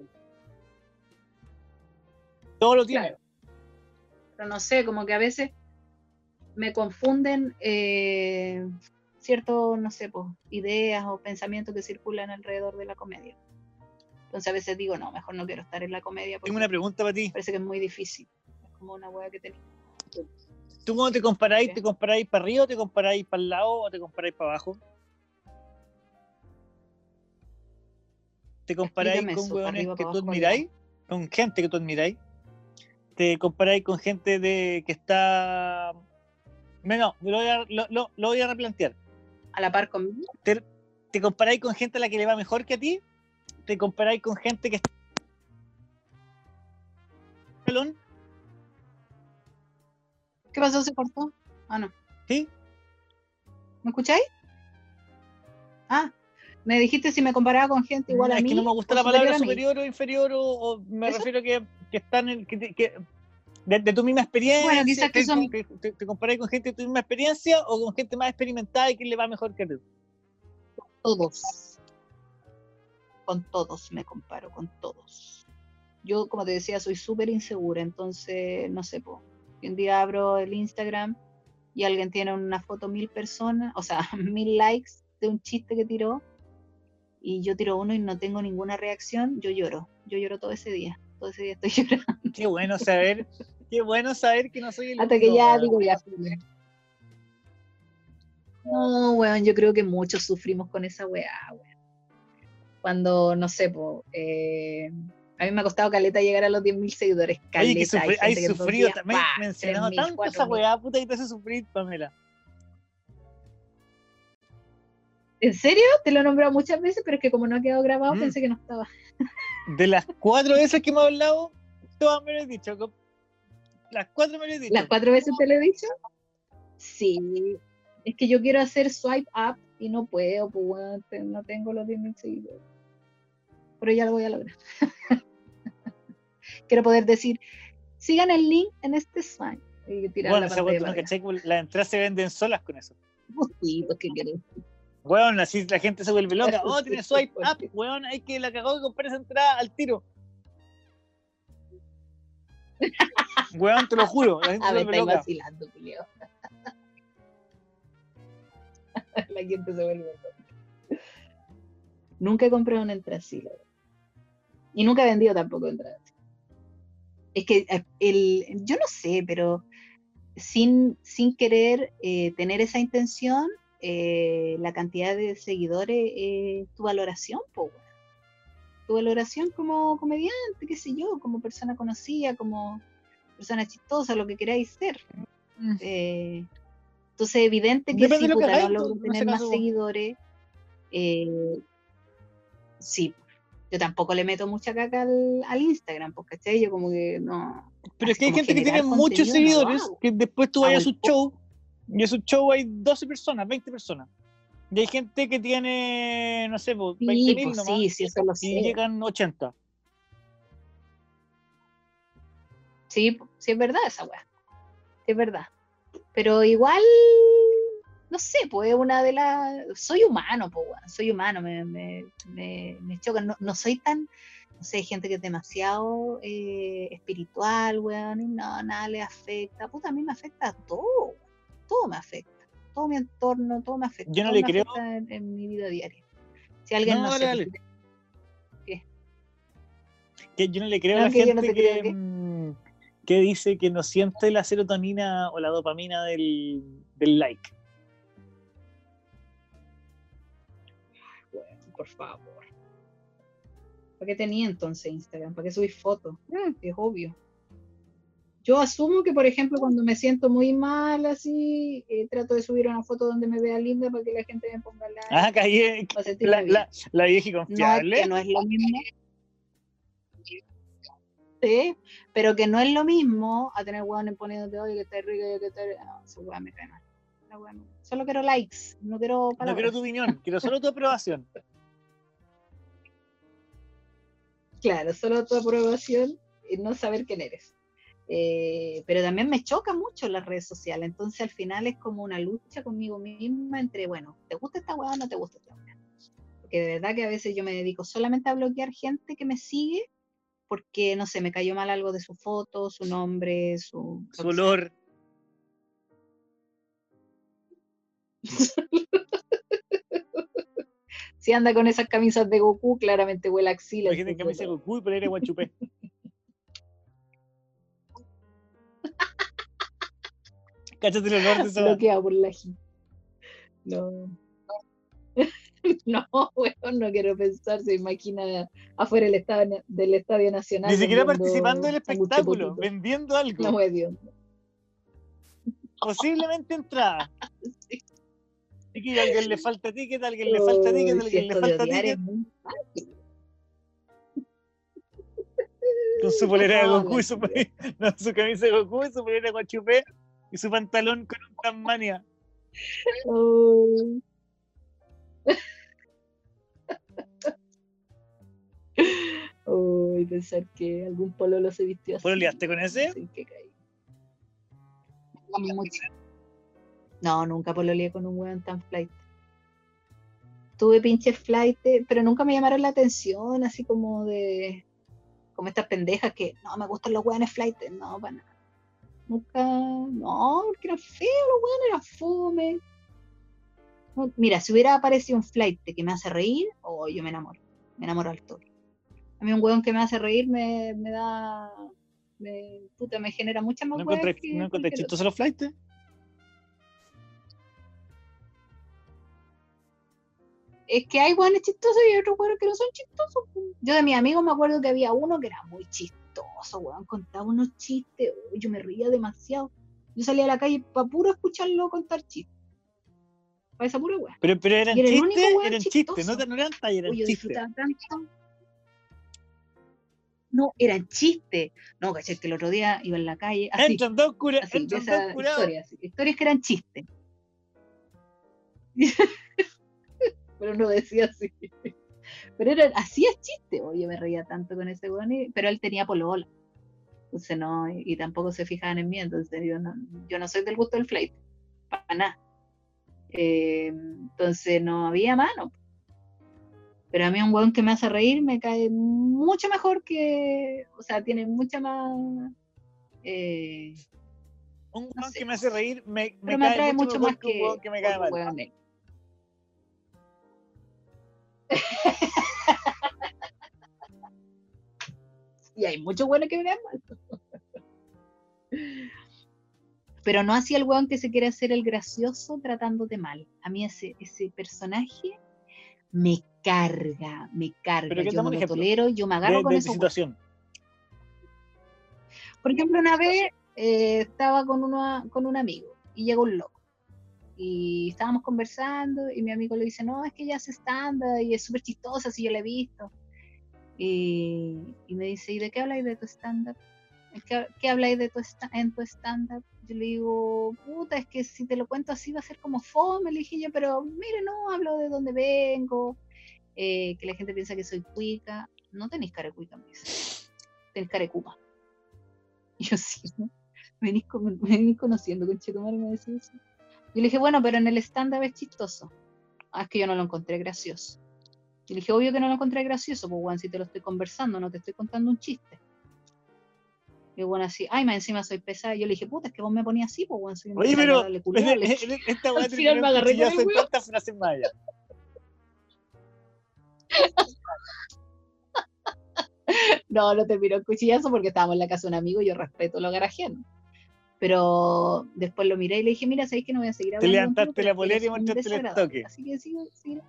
Todo lo tiene.
Claro. pero no sé, como que a veces me confunden eh, ciertos, no sé, pues, ideas o pensamientos que circulan alrededor de la comedia. Entonces a veces digo, no, mejor no quiero estar en la comedia porque
Tengo una pregunta para ti.
parece que es muy difícil. Como una hueá que tenés.
¿Tú cómo te comparáis? ¿Te comparáis para arriba o te comparáis para el lado o te comparáis para abajo? ¿Te comparáis
Explícame
con hueones que tú admiráis? ¿Con gente que tú admiráis? ¿Te comparáis con gente de que está... No, no, lo voy a, lo, lo- lo voy a replantear.
A la par conmigo.
¿Te, te comparáis con gente a la que le va mejor que a ti? ¿Te comparáis con gente que está...
¿Qué pasó? ¿Se cortó? Ah, no.
¿Sí?
¿Me escucháis? Ah, me dijiste si me comparaba con gente igual a
es
mí.
que no me gusta la palabra superior o inferior o, o me
¿Eso?
refiero que, que están en, que, de, de tu misma experiencia
Bueno, quizás que
te,
son-
te, te comparáis con gente de tu misma experiencia o con gente más experimentada y que le va mejor que tú
todos. Con todos me comparo, con todos. Yo, como te decía, soy súper insegura, entonces, no sé, po, un día abro el Instagram y alguien tiene una foto mil personas, o sea, mil likes de un chiste que tiró, y yo tiro uno y no tengo ninguna reacción, yo lloro. Yo lloro todo ese día. Todo ese día estoy llorando.
qué bueno saber qué bueno saber que no soy el
Hasta que ya digo, ya. No, weón, yo creo que muchos sufrimos con esa weá, weón. Cuando, no sé, po, eh, a mí me ha costado caleta llegar a los 10.000 seguidores.
Oye,
Caleta,
que sufrí,
hay
hay
gente que
sufrido
días,
también
pa,
mencionado
3.000,
tanto esa
4.000.
weá puta que te hace sufrir Pamela
¿En serio? Te lo he nombrado muchas veces, pero es que como no ha quedado grabado,
Mm.
pensé que no estaba.
de las cuatro veces que hemos hablado todas me lo he dicho las cuatro me lo he dicho
¿Las cuatro veces te lo he dicho? Sí. Es que yo quiero hacer swipe up y no puedo, pues no tengo los 10.000 seguidores. Pero ya lo voy a lograr. quiero poder decir, sigan el link en este. Y tirar
bueno,
la
cachai las entradas se venden solas con eso
arriba. Sí, pues, ¿qué querés?
Weón, así la gente se vuelve loca. Oh, tiene swipe up, weón, hay que la cagó de comprar esa entrada al tiro. Weón, te lo juro, la gente
Ah,
se vuelve loca.
vacilando, Julio. la gente se vuelve loca. Nunca he comprado una entrada así, la verdad. Y nunca he vendido tampoco entradas. Es que eh, el, yo no sé, pero sin, sin querer eh, tener esa intención, eh, la cantidad de seguidores es tu valoración, weón. tu valoración como comediante, qué sé yo, como persona conocida, como persona chistosa, lo que queráis ser.
Mm.
Eh, entonces, evidente que si puta, no
ese
tener más seguidores, eh, sí, yo tampoco le meto mucha caca al, al Instagram, porque ¿cachai? Yo como que no.
Pero es que hay gente que tiene muchos
no
seguidores que después tú
Hago
vayas a su show y en su show hay 12 personas, 20 personas. Y hay gente que tiene, no sé, pues, 20
Sí,
mil
pues
nomás
sí, sí, eso lo
y
sé.
llegan 80.
Sí, sí es verdad esa weá. Sí es verdad. Pero igual, no sé, pues es una de las. Soy humano, pues, soy humano, me, me, me, me choca. No, no soy tan. No sé, hay gente que es demasiado eh, espiritual, weón, y no, nada le afecta. Puta, a mí me afecta todo, todo me afecta. Todo mi entorno, todo me afecta.
Yo no le creo.
En, en mi vida diaria. Si alguien
No,
no,
dale,
sé,
dale.
¿Qué?
Que yo no le creo
No,
a la
que
gente
no
que, mm, que dice que no siente la serotonina o la dopamina del, del like.
Por favor. ¿Para qué tenía entonces Instagram? ¿Para qué subir fotos? Mm, es obvio. Yo asumo que, por ejemplo, cuando me siento muy mal así, eh, trato de subir una foto donde me vea linda para que la gente me ponga like.
Ah, caí la, la, la vieja y
No, es
confiable.
que no es lo mismo. Sí, pero que no es lo mismo a tener hueones poniéndote, oye, que está rico, que está rico. No, esa hueá me cae mal. La no. Solo quiero likes, no quiero
no
palabras.
quiero tu opinión, quiero solo tu aprobación.
Claro, solo tu aprobación y no saber quién eres. Eh, pero también me choca mucho las redes sociales, entonces al final es como una lucha conmigo misma entre, bueno, ¿te gusta esta hueá o no te gusta esta hueá? Porque de verdad que a veces yo me dedico solamente a bloquear gente que me sigue porque, no sé, me cayó mal algo de su foto, su nombre, su...
Su olor.
Si anda con esas camisas de Goku, claramente huele a axila.
Imagínate que me
entonces,
dice Goku y por ahí guachupé. Cáchate el olor de esa.
bloqueado por la gente. No. no, weón, no quiero pensar, se imagina afuera del estadio, del estadio nacional.
Ni siquiera participando del
de
espectáculo, vendiendo algo.
No, Dios.
Posiblemente entrada.
Sí.
Y que a alguien le falta ticket, a alguien le falta ticket, alguien le falta ticket. Con su polera de Goku y su, no, su camisa de Goku y su polera de guachupé y su pantalón con un Tasmania.
Oh. Uy, pensar que algún pololo se vistió así.
¿Pololeaste con ese?
Sí, que caí. Mucho. No, nunca pololeé con un weón tan flight. Tuve pinches flight, pero nunca me llamaron la atención, así como de. Como estas pendejas que no me gustan los weones flight. No, para nada. Nunca. No, porque eran feos los weones, eran fome. No, mira, si hubiera aparecido un flight que me hace reír, oh, yo me enamoro. Me enamoro al toque. A mí un weón que me hace reír me, me da. Me, puta, me genera mucha más
¿No encontré, ¿no encontré los flights?
Es que hay weones chistosos y hay otros weones que no son chistosos. Yo de mis amigos me acuerdo que había uno que era muy chistoso, weón. Contaba unos chistes, uy, yo me reía demasiado. Yo salía a la calle para puro escucharlo contar chistes. Para esa pura weón.
Pero, pero eran chistes, eran chistes, no, no eran tallas, eran chistes.
No, eran chistes. No, caché que el otro día iba en la calle. Así,
Entran dos cura-
así,
entran dos curados.
historias que eran chistes. Pero no decía así. Pero era, hacía chiste, oye, me reía tanto con ese weón, y- pero él tenía polola. Entonces no, y, y tampoco se fijaban en mí, entonces yo no, yo no soy del gusto del flight, para nada. Eh, entonces no había mano. Pero a mí un weón que me hace reír me cae mucho mejor que, o sea, tiene mucha más... eh,
Un
no
weón
sé.
que me hace reír me, me
pero me
cae
atrae
mucho,
más
que un
que,
me cae mal.
y hay muchos buenos que me caen mal. Pero no así el weón que se quiere hacer el gracioso tratándote mal. A mí ese, ese personaje me carga, me carga.
Pero ¿qué
Yo no lo tolero, yo me agarro
De,
con
de situación.
Por ejemplo, una vez eh, estaba con, una, con un amigo y llegó un loco. Y estábamos conversando y mi amigo le dice, no, es que ella hace stand-up y es súper chistosa, si yo la he visto. Y, me dice, ¿y de qué habláis de tu stand-up? ¿Qué, qué habláis de tu en tu stand-up? Yo le digo, puta, es que si te lo cuento así va a ser como fome. Le dije yo, pero mire, no, hablo de dónde vengo, eh, que la gente piensa que soy cuica. No tenéis cara de cuica, me dice. Tenéis cara de cupa. Y yo sí, ¿no? Venís, con- venís conociendo, con Chetumare me decís eso. Yo le dije, bueno, pero en el stand-up es chistoso. Ah, es que yo no lo encontré gracioso. Y le dije, obvio que no lo encontré gracioso, pues bueno, si te lo estoy conversando, no te estoy contando un chiste. Y bueno, así, ay, más encima soy pesada. Y yo le dije, puta, es que vos me ponías así, pues bueno, soy una
Oye, pero
desagradable culiao". Le dije,
esta weá
Al final me agarré
en
weón.
cuántas frases.
No, no terminó el cuchillazo porque estábamos en la casa de un amigo y yo respeto lo garajiano. Pero después lo miré y le dije, mira, ¿sabéis que no voy a seguir
Te
hablando
levantaste
contigo
la polera y mostraste el
desagradable".
estoque.
Así que sigue, sigue.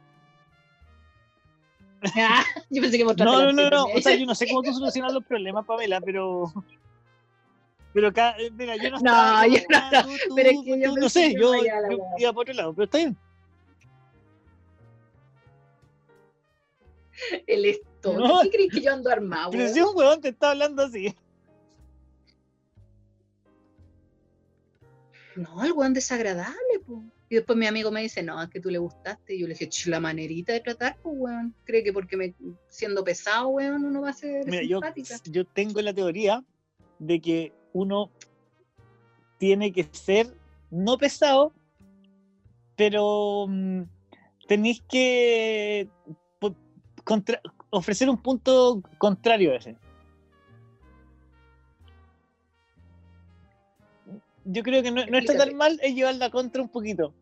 Ah, yo pensé que mostraste
No, no, no, no. O sea, yo no sé cómo tú solucionas los problemas, Pamela, pero. Pero acá, eh, mira, yo no
No, yo no,
ah, tú,
pero es que yo
tú, no sé, yo, yo iba por otro lado, pero está bien.
El estoque.
No.
¿Qué crees que yo ando armado?
Pero si un huevón te está hablando así.
No, el weón desagradable, po. Y después mi amigo me dice, no, es que tú le gustaste. Y yo le dije, "Ch, la manerita de tratar, pues, weón. Cree que porque me siendo pesado, weón, uno va a ser
Mira,
simpática.
yo tengo la teoría de que uno tiene que ser no pesado, pero mm, tenéis que contra- ofrecer un punto contrario a ese. Yo creo que no, no está tan mal es llevar la contra un poquito.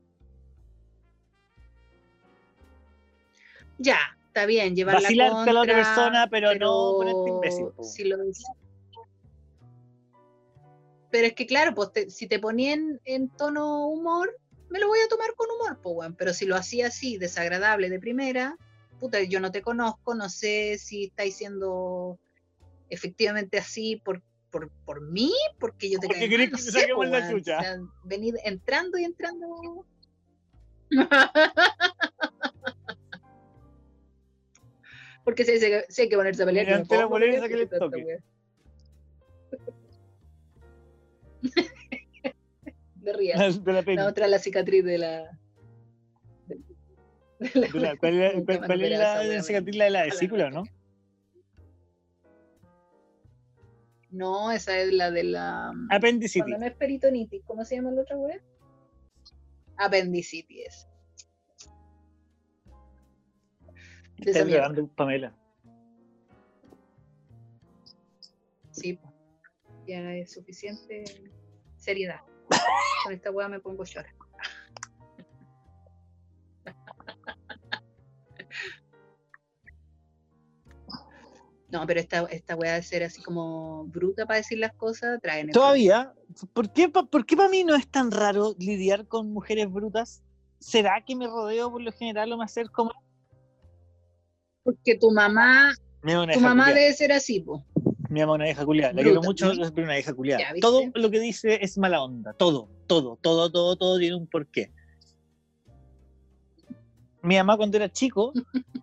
Ya, está bien, llevar la
Vacilarte a la otra
contra,
persona, pero, no ponerte imbécil.
si lo- Pero es que claro, pues te- si te ponía en, en tono humor, me lo voy a tomar con humor, pues, weón. Pero si lo hacía así, desagradable de primera, puta, yo no te conozco, no sé si estáis siendo efectivamente así por, por, por mí, porque yo te
Porque querés que te
sé,
saquemos la chucha.
O sea, venid entrando y entrando. Porque que- si hay que ponerse a pelear,
Mediante la
wea. De rías.
De la pena.
La otra la cicatriz de la. de- la-
De la- ¿Cuál es,
Nunca
cuál-
me
cuál es
han operado
la cicatriz la de la vesícula, no?
No, esa es la de la.
Apendicitis.
Cuando no es peritonitis, ¿cómo se llama la otra wea? Apendicitis.
Estás grabando, Pamela.
Sí, ya es suficiente seriedad. Con esta weá me pongo llorar. No, pero esta, esta weá de ser así como bruta para decir las cosas, traen
Todavía, ¿por qué, ¿por qué para mí no es tan raro lidiar con mujeres brutas? ¿Será que me rodeo por lo general o me acerco como
Porque tu mamá,
Mi
tu mamá
culiada.
debe ser así, po.
Mi mamá una vieja culiada. La quiero mucho,
¿no?
pero una vieja culiada. Todo lo que dice es mala onda. Todo, todo, todo, todo, todo tiene un porqué. Mi mamá cuando era chico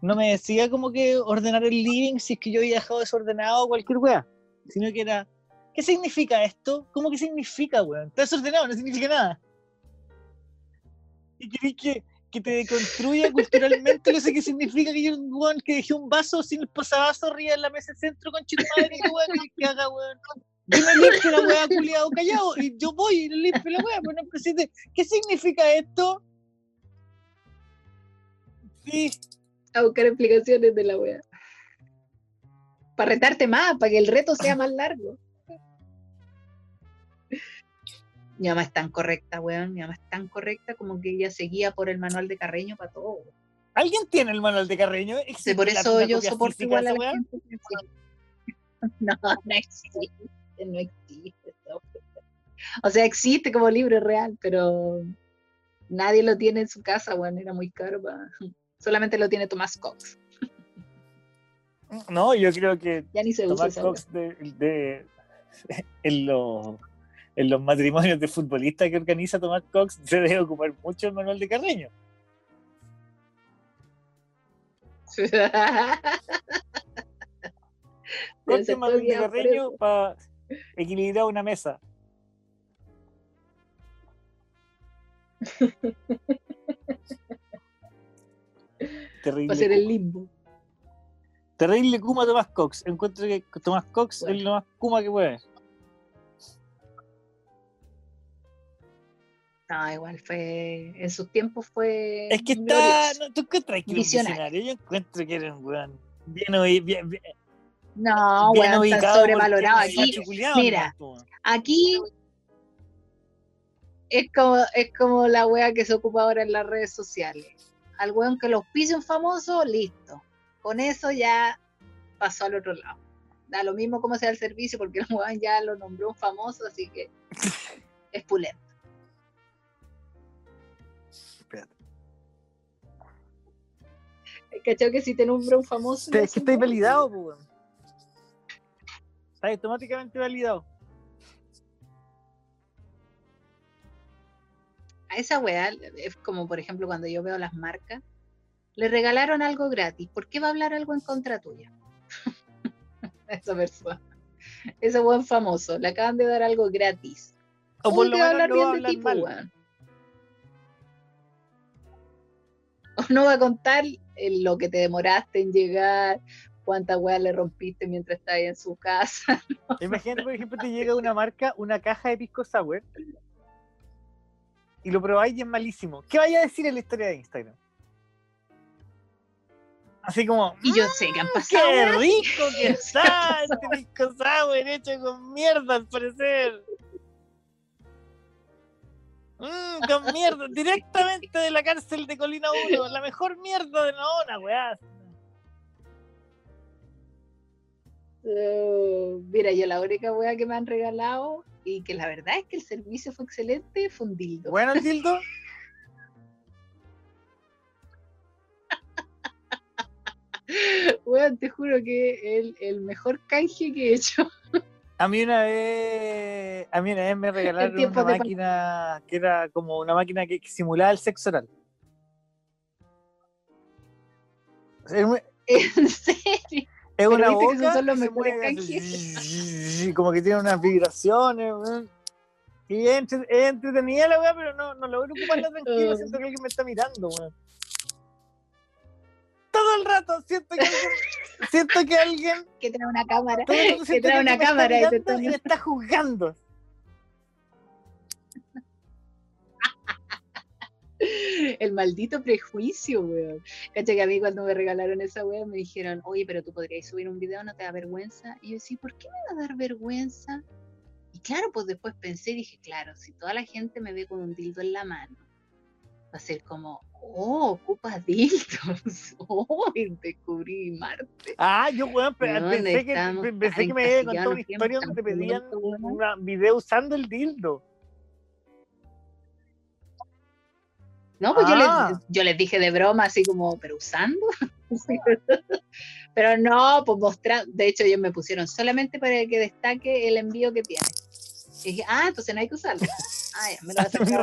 no me decía como que ordenar el living si es que yo había dejado desordenado o cualquier weá. Sino que era, ¿qué significa esto? ¿Cómo que significa, weón? Está desordenado, no significa nada. ¿Y querés que, que te deconstruya culturalmente? No sé qué significa que yo, weón, que dejé un vaso sin el posavasos arriba en la mesa del centro con chico madre, ¿qué weá querés que haga, weón? Yo me limpio la weá culiado callado y yo voy y limpio la weá, pero no. ¿Qué significa esto? Sí,
A buscar explicaciones de la weá. Para retarte más, para que el reto sea más largo. Mi mamá es tan correcta, weón. Mi mamá es tan correcta como que ella seguía por el manual de Carreño para todo. weón.
¿Alguien tiene el manual de Carreño?
Sí,
¿Existe
por eso yo soporto igual a la gente. sí. No, no existe, no existe. O sea, existe como libro real, pero nadie lo tiene en su casa, weón. Era muy caro. pa- Solamente lo tiene Tomás Cox.
No, yo creo que
Ya ni se usa
Tomás
weá.
Cox de, de- en, los, en los matrimonios de futbolistas que organiza Tomás Cox se debe ocupar mucho el manual de Carreño. Corte manual de Carreño para equilibrar una mesa. Terrible.
Va a ser el limbo.
Terrible Kuma Tomás Cox. Encuentro que Tomás Cox
Bueno.
es lo más Kuma que puede.
No, igual fue. En sus tiempos fue.
Es que está. No, ¿Tú encuentras que era un
Visionario.
Yo encuentro que era un weón. Bien, bien, bien,
No,
bien
weón, está sobrevalorado. Aquí, mira. aquí es como, es como la wea que se ocupa ahora en las redes sociales. Al weón que los pise un famoso, listo. Con eso ya pasó al otro lado. Da lo mismo como sea el servicio, porque el weón ya lo nombró un famoso, así que es pulento.
Espérate.
¿Cachai que si te nombra un famoso?
Es que
es un
estáis
weón?
validado, po, weón. Estáis automáticamente validado.
A esa weá, es como por ejemplo cuando yo veo las marcas, le regalaron algo gratis, ¿por qué va a hablar algo en contra tuya? esa persona, ese buen famoso, le acaban de dar algo gratis.
O por
¿Cómo
lo
te va a
menos
hablar
no
bien de
hablar
ti, po,
mal.
O no va a contar eh, lo que te demoraste en llegar, cuántas weas le rompiste mientras estabas en su casa.
Imagínate, por ejemplo, te llega una marca, una caja de pisco sour y lo probáis y es malísimo. ¿Qué vaya a decir en la historia de Instagram? Así como,
Y yo sé que han pasado.
¡qué rico que está este pisco sour hecho con mierda al parecer! Mmm, con mierda, directamente de la cárcel de Colina 1, la mejor mierda de Naona, weá.
Eh, mira, yo la única wea que me han regalado y que la verdad es que el servicio fue excelente fue un dildo.
Bueno, el dildo,
Weón, te juro que el, el mejor canje que he hecho.
A mí una vez, a mí una vez me regalaron una máquina que era como una máquina que, simulaba el sexo oral.
En serio.
Es una
viste que
se
mejores
mueve como que tiene unas vibraciones. weón. Y es, entre- es entretenida la weá, pero no, no logro ocuparla tranquilo. Siento que alguien me está mirando, weón. Todo el rato siento que alguien, siento que alguien
Que trae una cámara.
todo el rato
Que trae una
me
cámara y te
me está juzgando.
El maldito prejuicio, weón. Cacha que a mí cuando me regalaron esa weá me dijeron, oye, pero tú podrías subir un video, ¿no te da vergüenza? Y yo decía, ¿por qué me va a dar vergüenza? Y claro, pues después pensé y dije, claro, si toda la gente me ve con un dildo en la mano, va a ser como, oh, ocupas dildos. Oh, descubrí Marte.
Ah, yo, weón, pe-
Weón,
pensé, que, pensé que me había contado una historia donde te pedían
weón.
un video usando el dildo.
No, pues
Ah.
yo, les, yo les dije de broma, así como, pero usando. pero no, pues mostrar. De hecho, ellos me pusieron solamente para que destaque el envío que tiene. Y dije, ah, entonces no hay que usarlo. Ah, ya, me lo vas a
no
sacar.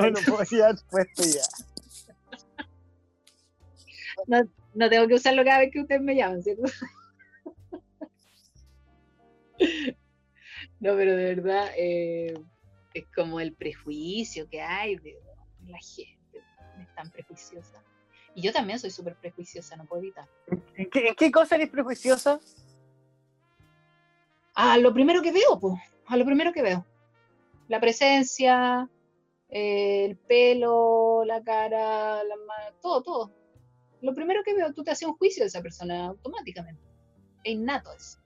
haber puesto ya.
No tengo que usarlo cada vez que ustedes me llaman, ¿cierto? no, pero de verdad eh, es como el prejuicio que hay de la gente. Tan prejuiciosa. Y yo también soy súper prejuiciosa, no puedo evitar.
¿En qué, en qué cosa eres prejuiciosa?
A lo primero que veo, pues, a lo primero que veo. La presencia, eh, el pelo, la cara, la ma- todo, todo. Lo primero que veo, tú te haces un juicio de esa persona automáticamente. Es innato eso.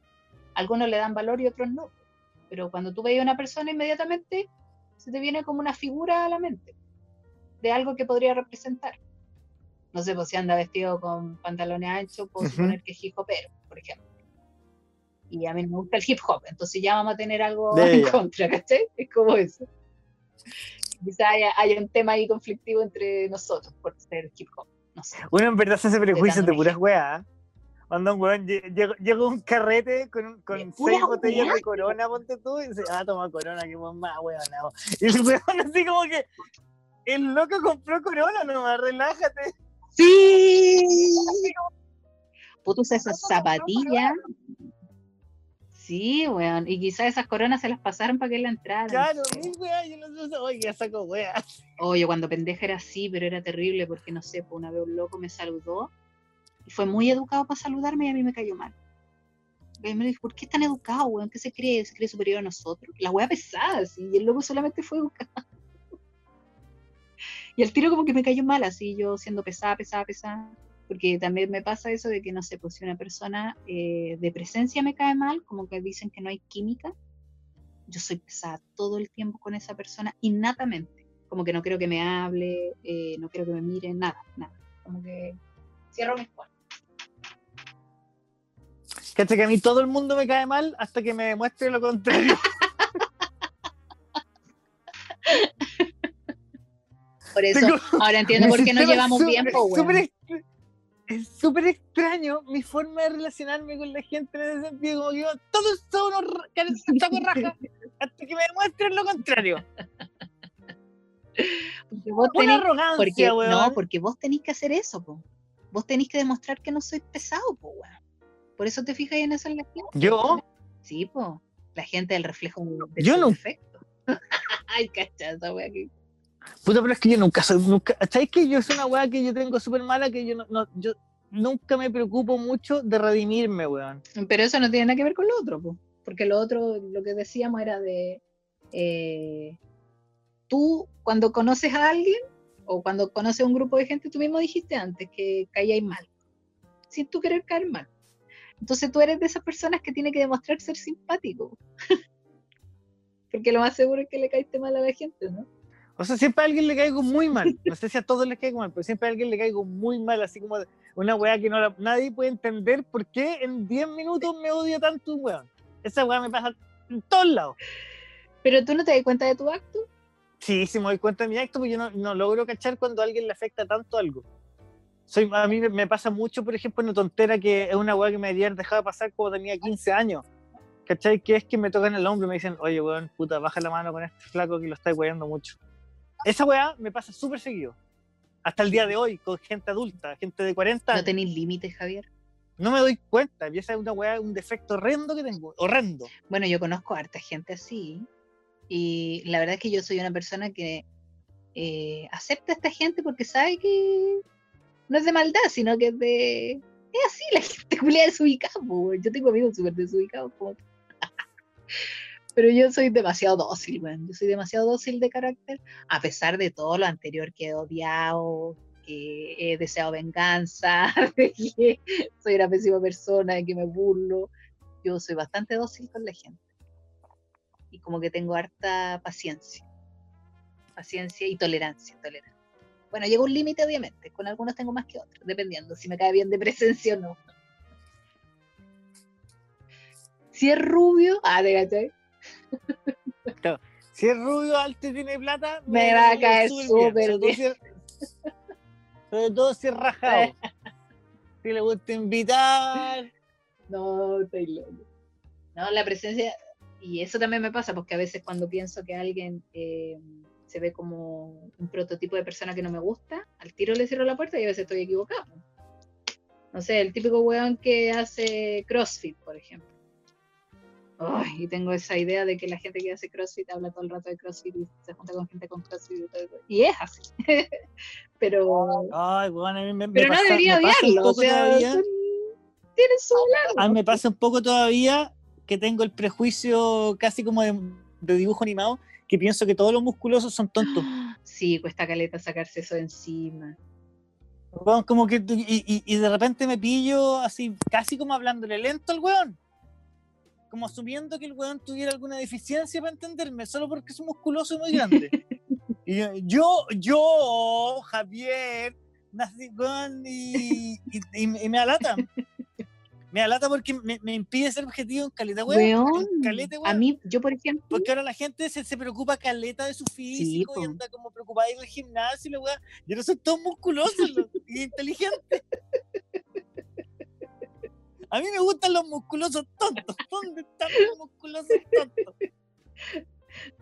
Algunos le dan valor y otros no. Pero cuando tú ves a una persona, inmediatamente se te viene como una figura a la mente de algo que podría representar. No sé, pues si anda vestido con pantalones anchos, puedo
Ujú.
suponer que es hip hopero, por ejemplo y a mí me gusta el hip hop, entonces ya vamos a tener algo
De
en
ella.
contra, ¿cachai? Es como eso. Quizá haya, haya un tema ahí conflictivo entre nosotros por ser hip hop, no sé.
Uno en verdad se hace prejuicios de puras weas. Cuando un weón lle- llega un carrete con, con seis botellas
wea.
de corona, ponte tú, y dice, ah, toma corona, que más weón. no". Y el weón así como que el loco compró corona nomás, relájate.
¡Sí! Puto usa esas zapatillas. Sí, weón. Y quizás esas coronas se las pasaron para que él la entrara.
Claro, mil weas, yo no sé, oye, ya saco weas.
Oye, cuando pendeja era así, pero era terrible porque no sé, pues una vez un loco me saludó y fue muy educado para saludarme y a mí me cayó mal. Y me dijo, ¿por qué es tan educado, weón? ¿Qué se cree? ¿Se cree superior a nosotros? La wea pesada, sí, y el loco solamente fue educado. Y el tiro como que me cayó mal, así yo siendo pesada, pesada, pesada. Porque también me pasa eso de que, no sé, pues si una persona eh, de presencia me cae mal, como que dicen que no hay química, yo soy pesada todo el tiempo con esa persona innatamente. Como que no quiero que me hable, eh, no quiero que me mire, nada, nada. Como que cierro mis puertas.
Cacha que a mí todo el mundo me cae mal hasta que me demuestre lo contrario.
Por eso,
Tengo-
ahora entiendo por qué
sistema
llevamos
su-
bien, po,
es súper Es extraño mi forma de relacionarme con la gente en ese sentido. Como que todos son unos ra- caras- saco raja hasta que me demuestren lo contrario.
Porque vos
Una
tenés,
arrogancia,
porque,
weón.
no, porque vos tenés que hacer eso, po. Vos tenés que demostrar que no soy pesado, po, weón. Por eso te fijas en eso en la gente.
¿Yo?
Sí, po. La gente del reflejo
Yo no.
defecto. Ay, cachaza, weón.
Puta, pero es que yo nunca soy, nunca, ¿sabes que Yo soy una weá que yo tengo súper mala, que yo no, no- yo nunca me preocupo mucho de redimirme, weón.
Pero eso no tiene nada que ver con lo otro, po. Porque lo otro, lo que decíamos era de. eh, tú, cuando conoces a alguien, o cuando conoces a un grupo de gente, tú mismo dijiste antes que caíais mal. Sin tú querer caer mal. Entonces tú eres de esas personas que tiene que demostrar ser simpático. Porque lo más seguro es que le caíste mal a la gente, ¿no?
O sea, siempre a alguien le caigo muy mal. No sé si a todos les caigo mal, pero siempre a alguien le caigo muy mal, así como una weá que no la- nadie puede entender por qué en 10 minutos me odia tanto un weón. Esa weá me pasa en todos lados.
Pero tú no te das cuenta de tu acto.
Sí, sí me doy cuenta de mi acto, porque yo no, no logro cachar cuando a alguien le afecta tanto algo. Soy, a mí me- pasa mucho, por ejemplo, una tontera que es una weá que me haber dejado pasar cuando tenía 15 años. ¿Cachai? Que es que me tocan el hombro y me dicen, oye, weón, puta, baja la mano con este flaco que lo está weyando mucho. Esa weá me pasa súper seguido. Hasta el día de hoy, con gente adulta, gente de 40
No tenéis límites, Javier.
No me doy cuenta. Y esa es una weá, un defecto horrendo que tengo. Horrendo.
Bueno, yo conozco a harta gente así. Y la verdad es que yo soy una persona que eh, acepta a esta gente porque sabe que no es de maldad, sino que es de. Es así, la gente culia desubicada. po. Yo tengo amigos súper desubicados. Pero yo soy demasiado dócil, weón. Yo soy demasiado dócil de carácter, a pesar de todo lo anterior que he odiado, que he deseado venganza, de que soy una pésima persona, de que me burlo. Yo soy bastante dócil con la gente. Y como que tengo harta paciencia. Paciencia y tolerancia, tolerancia. Bueno, llega un límite, obviamente. Con algunos tengo más que otros, dependiendo si me cae bien de presencia o no. Si es rubio, ah, te
Si es rubio, alto y tiene plata,
Me va a caer
súper
súper
Sobre todo si es- Sobre todo si es rajado. Si le gusta invitar.
No, estoy loco. No, la presencia, y eso también me pasa, porque a veces cuando pienso que alguien eh, se ve como un prototipo de persona que no me gusta, al tiro le cierro la puerta y a veces estoy equivocado. No sé, el típico weón que hace CrossFit, por ejemplo. Ay, y tengo esa idea de que la gente que hace CrossFit habla todo el rato de CrossFit y se junta con gente con CrossFit y todo eso. Y es así. pero
Ay, bueno, a mí me, me
pero no debería
me
odiarlo. O sea,
todavía-
son- tienen su lado.
A mí me pasa un poco todavía que tengo el prejuicio casi como de, de dibujo animado, que pienso que todos los musculosos son tontos.
Sí, cuesta caleta sacarse eso de encima.
Weón, como que, y, y- y de repente me pillo así, casi como hablándole lento al weón. Como asumiendo que el weón tuviera alguna deficiencia para entenderme, solo porque es musculoso y muy grande. y yo, yo, yo, Javier, nací, weón, y, y, y- y me alata. Me alata porque me, me impide ser objetivo en caleta, weón.
Weón,
en caleta,
a
weón.
mí, yo por ejemplo,
Porque ahora la gente se, se preocupa caleta de su físico y anda como preocupada de ir al gimnasio y la weá. Yo no soy todo musculoso lo- y inteligente. A mí me gustan los musculosos tontos. ¿Dónde están los musculosos tontos?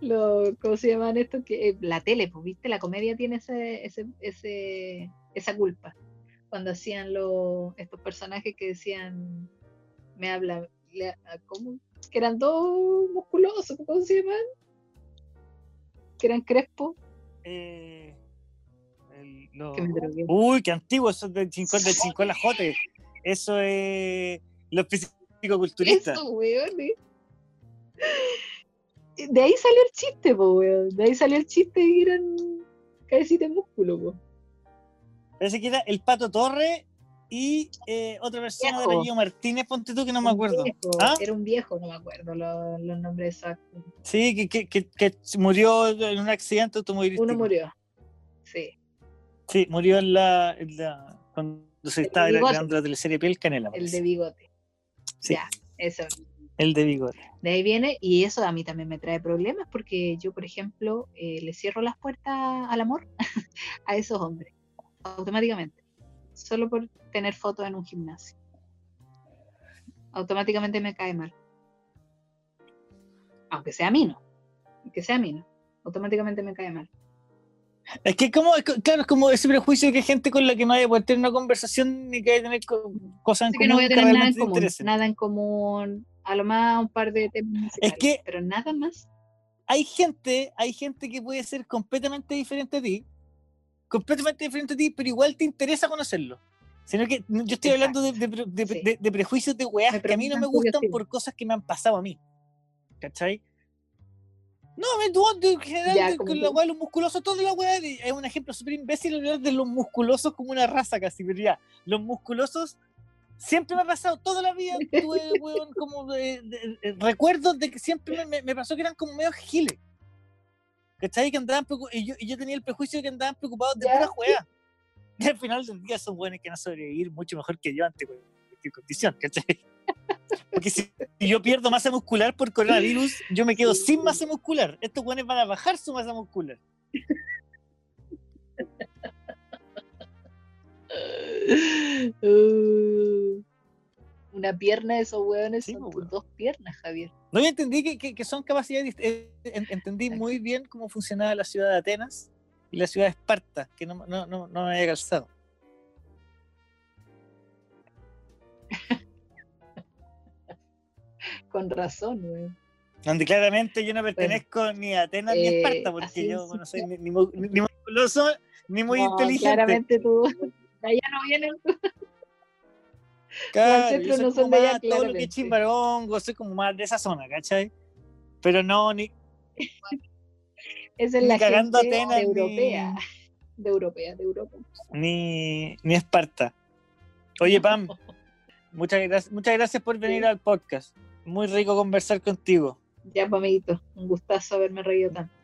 lo, ¿cómo se llaman estos? Que, eh, la tele, pues, ¿viste? La comedia tiene ese, ese, ese, esa culpa. Cuando hacían los, estos personajes que decían, me habla, le- a- ¿cómo? Que eran dos musculosos, ¿cómo se llaman? Que eran crespos.
Eh, el- lo-
Que me drogué.
Uy, qué antiguo, eso es del 50 del 5 la Jote. Eso es los fisicoculturistas.
Eso, weón. ¿eh? De ahí salió el chiste, po, weón. De ahí salió el chiste de que eran cabecita de músculo, po.
Parece que era el Pato Torre y eh, otra persona de
Viejo.
apellido Martínez, ponte tú que no me acuerdo.
Viejo,
¿Ah?
Era un viejo, no me acuerdo lo- los nombres exactos.
Sí, que, que, que, que murió en un accidente automovilístico.
Uno murió. Sí.
Sí, murió en la, en la- cuando
El
estaba grabando la teleserie Piel Canela.
El de bigote.
Sí,
Ya, eso.
el de bigote.
De ahí viene, y eso a mí también me trae problemas porque yo, por ejemplo, eh, le cierro las puertas al amor a esos hombres, automáticamente, solo por tener fotos en un gimnasio. Automáticamente me cae mal. Aunque sea mino, aunque sea mino, automáticamente me cae mal.
Es que como, es co- claro, es como ese prejuicio de que hay gente con la que no vaya a poder tener una conversación ni que vaya a tener co- cosas en
Así que
común
no voy a tener nada en común, nada en común, a lo más un par de temas musicales,
que-
pero nada más.
Hay gente, hay gente que puede ser completamente diferente a ti, completamente diferente a ti, pero igual te interesa conocerlo. Sino que yo estoy hablando de, de de-
Sí.
de- prejuicios de weas que a mí no me gustan por cosas que me han pasado a mí. ¿Cachai? No, me tú, en general,
Ya,
con la wea de los musculosos, toda la de- es un ejemplo súper imbécil hablar de los musculosos como una raza casi, pero ya, los musculosos siempre me ha pasado toda la vida, tuve, weón, como de- de- de- recuerdos de que siempre me, me- pasó que eran como medio giles. ¿Cachai? Que andaban y yo, y yo tenía el prejuicio de que andaban preocupados de pura juega. Y al final del día son buenos que van a sobrevivir mucho mejor que yo ante cualquier condición, ¿cachai? Porque si yo pierdo masa muscular por coronavirus, yo me quedo sin masa muscular. Estos buenos van a bajar su masa muscular.
Uh, una pierna de esos hueones
Sí,
son
weón.
dos piernas, Javier.
No, yo entendí que, que- que son capacidades. eh, en- entendí
Exacto.
muy bien cómo funcionaba la ciudad de Atenas y la ciudad de Esparta, que no, no, no, no me había calzado.
Con razón, weón.
Donde claramente yo no pertenezco ni a Atenas ni a
eh,
Esparta, porque yo no soy ni, ni ni musculoso ni muy
No,
inteligente.
Claramente tú. de allá no vienen.
Claro, yo soy
no
como
allá,
más todo lo que es chimbarongo, soy como más de esa zona, ¿cachai? Pero no, ni,
Esa es
Ni
la
cagando
gente
Atenas,
de europea.
ni-
De europea, de Europa.
ni, ni Esparta. Oye, Pam, muchas gracias, muchas gracias por venir
Sí.
al podcast. Muy rico conversar contigo.
Ya, pues, un gustazo haberme reído tanto.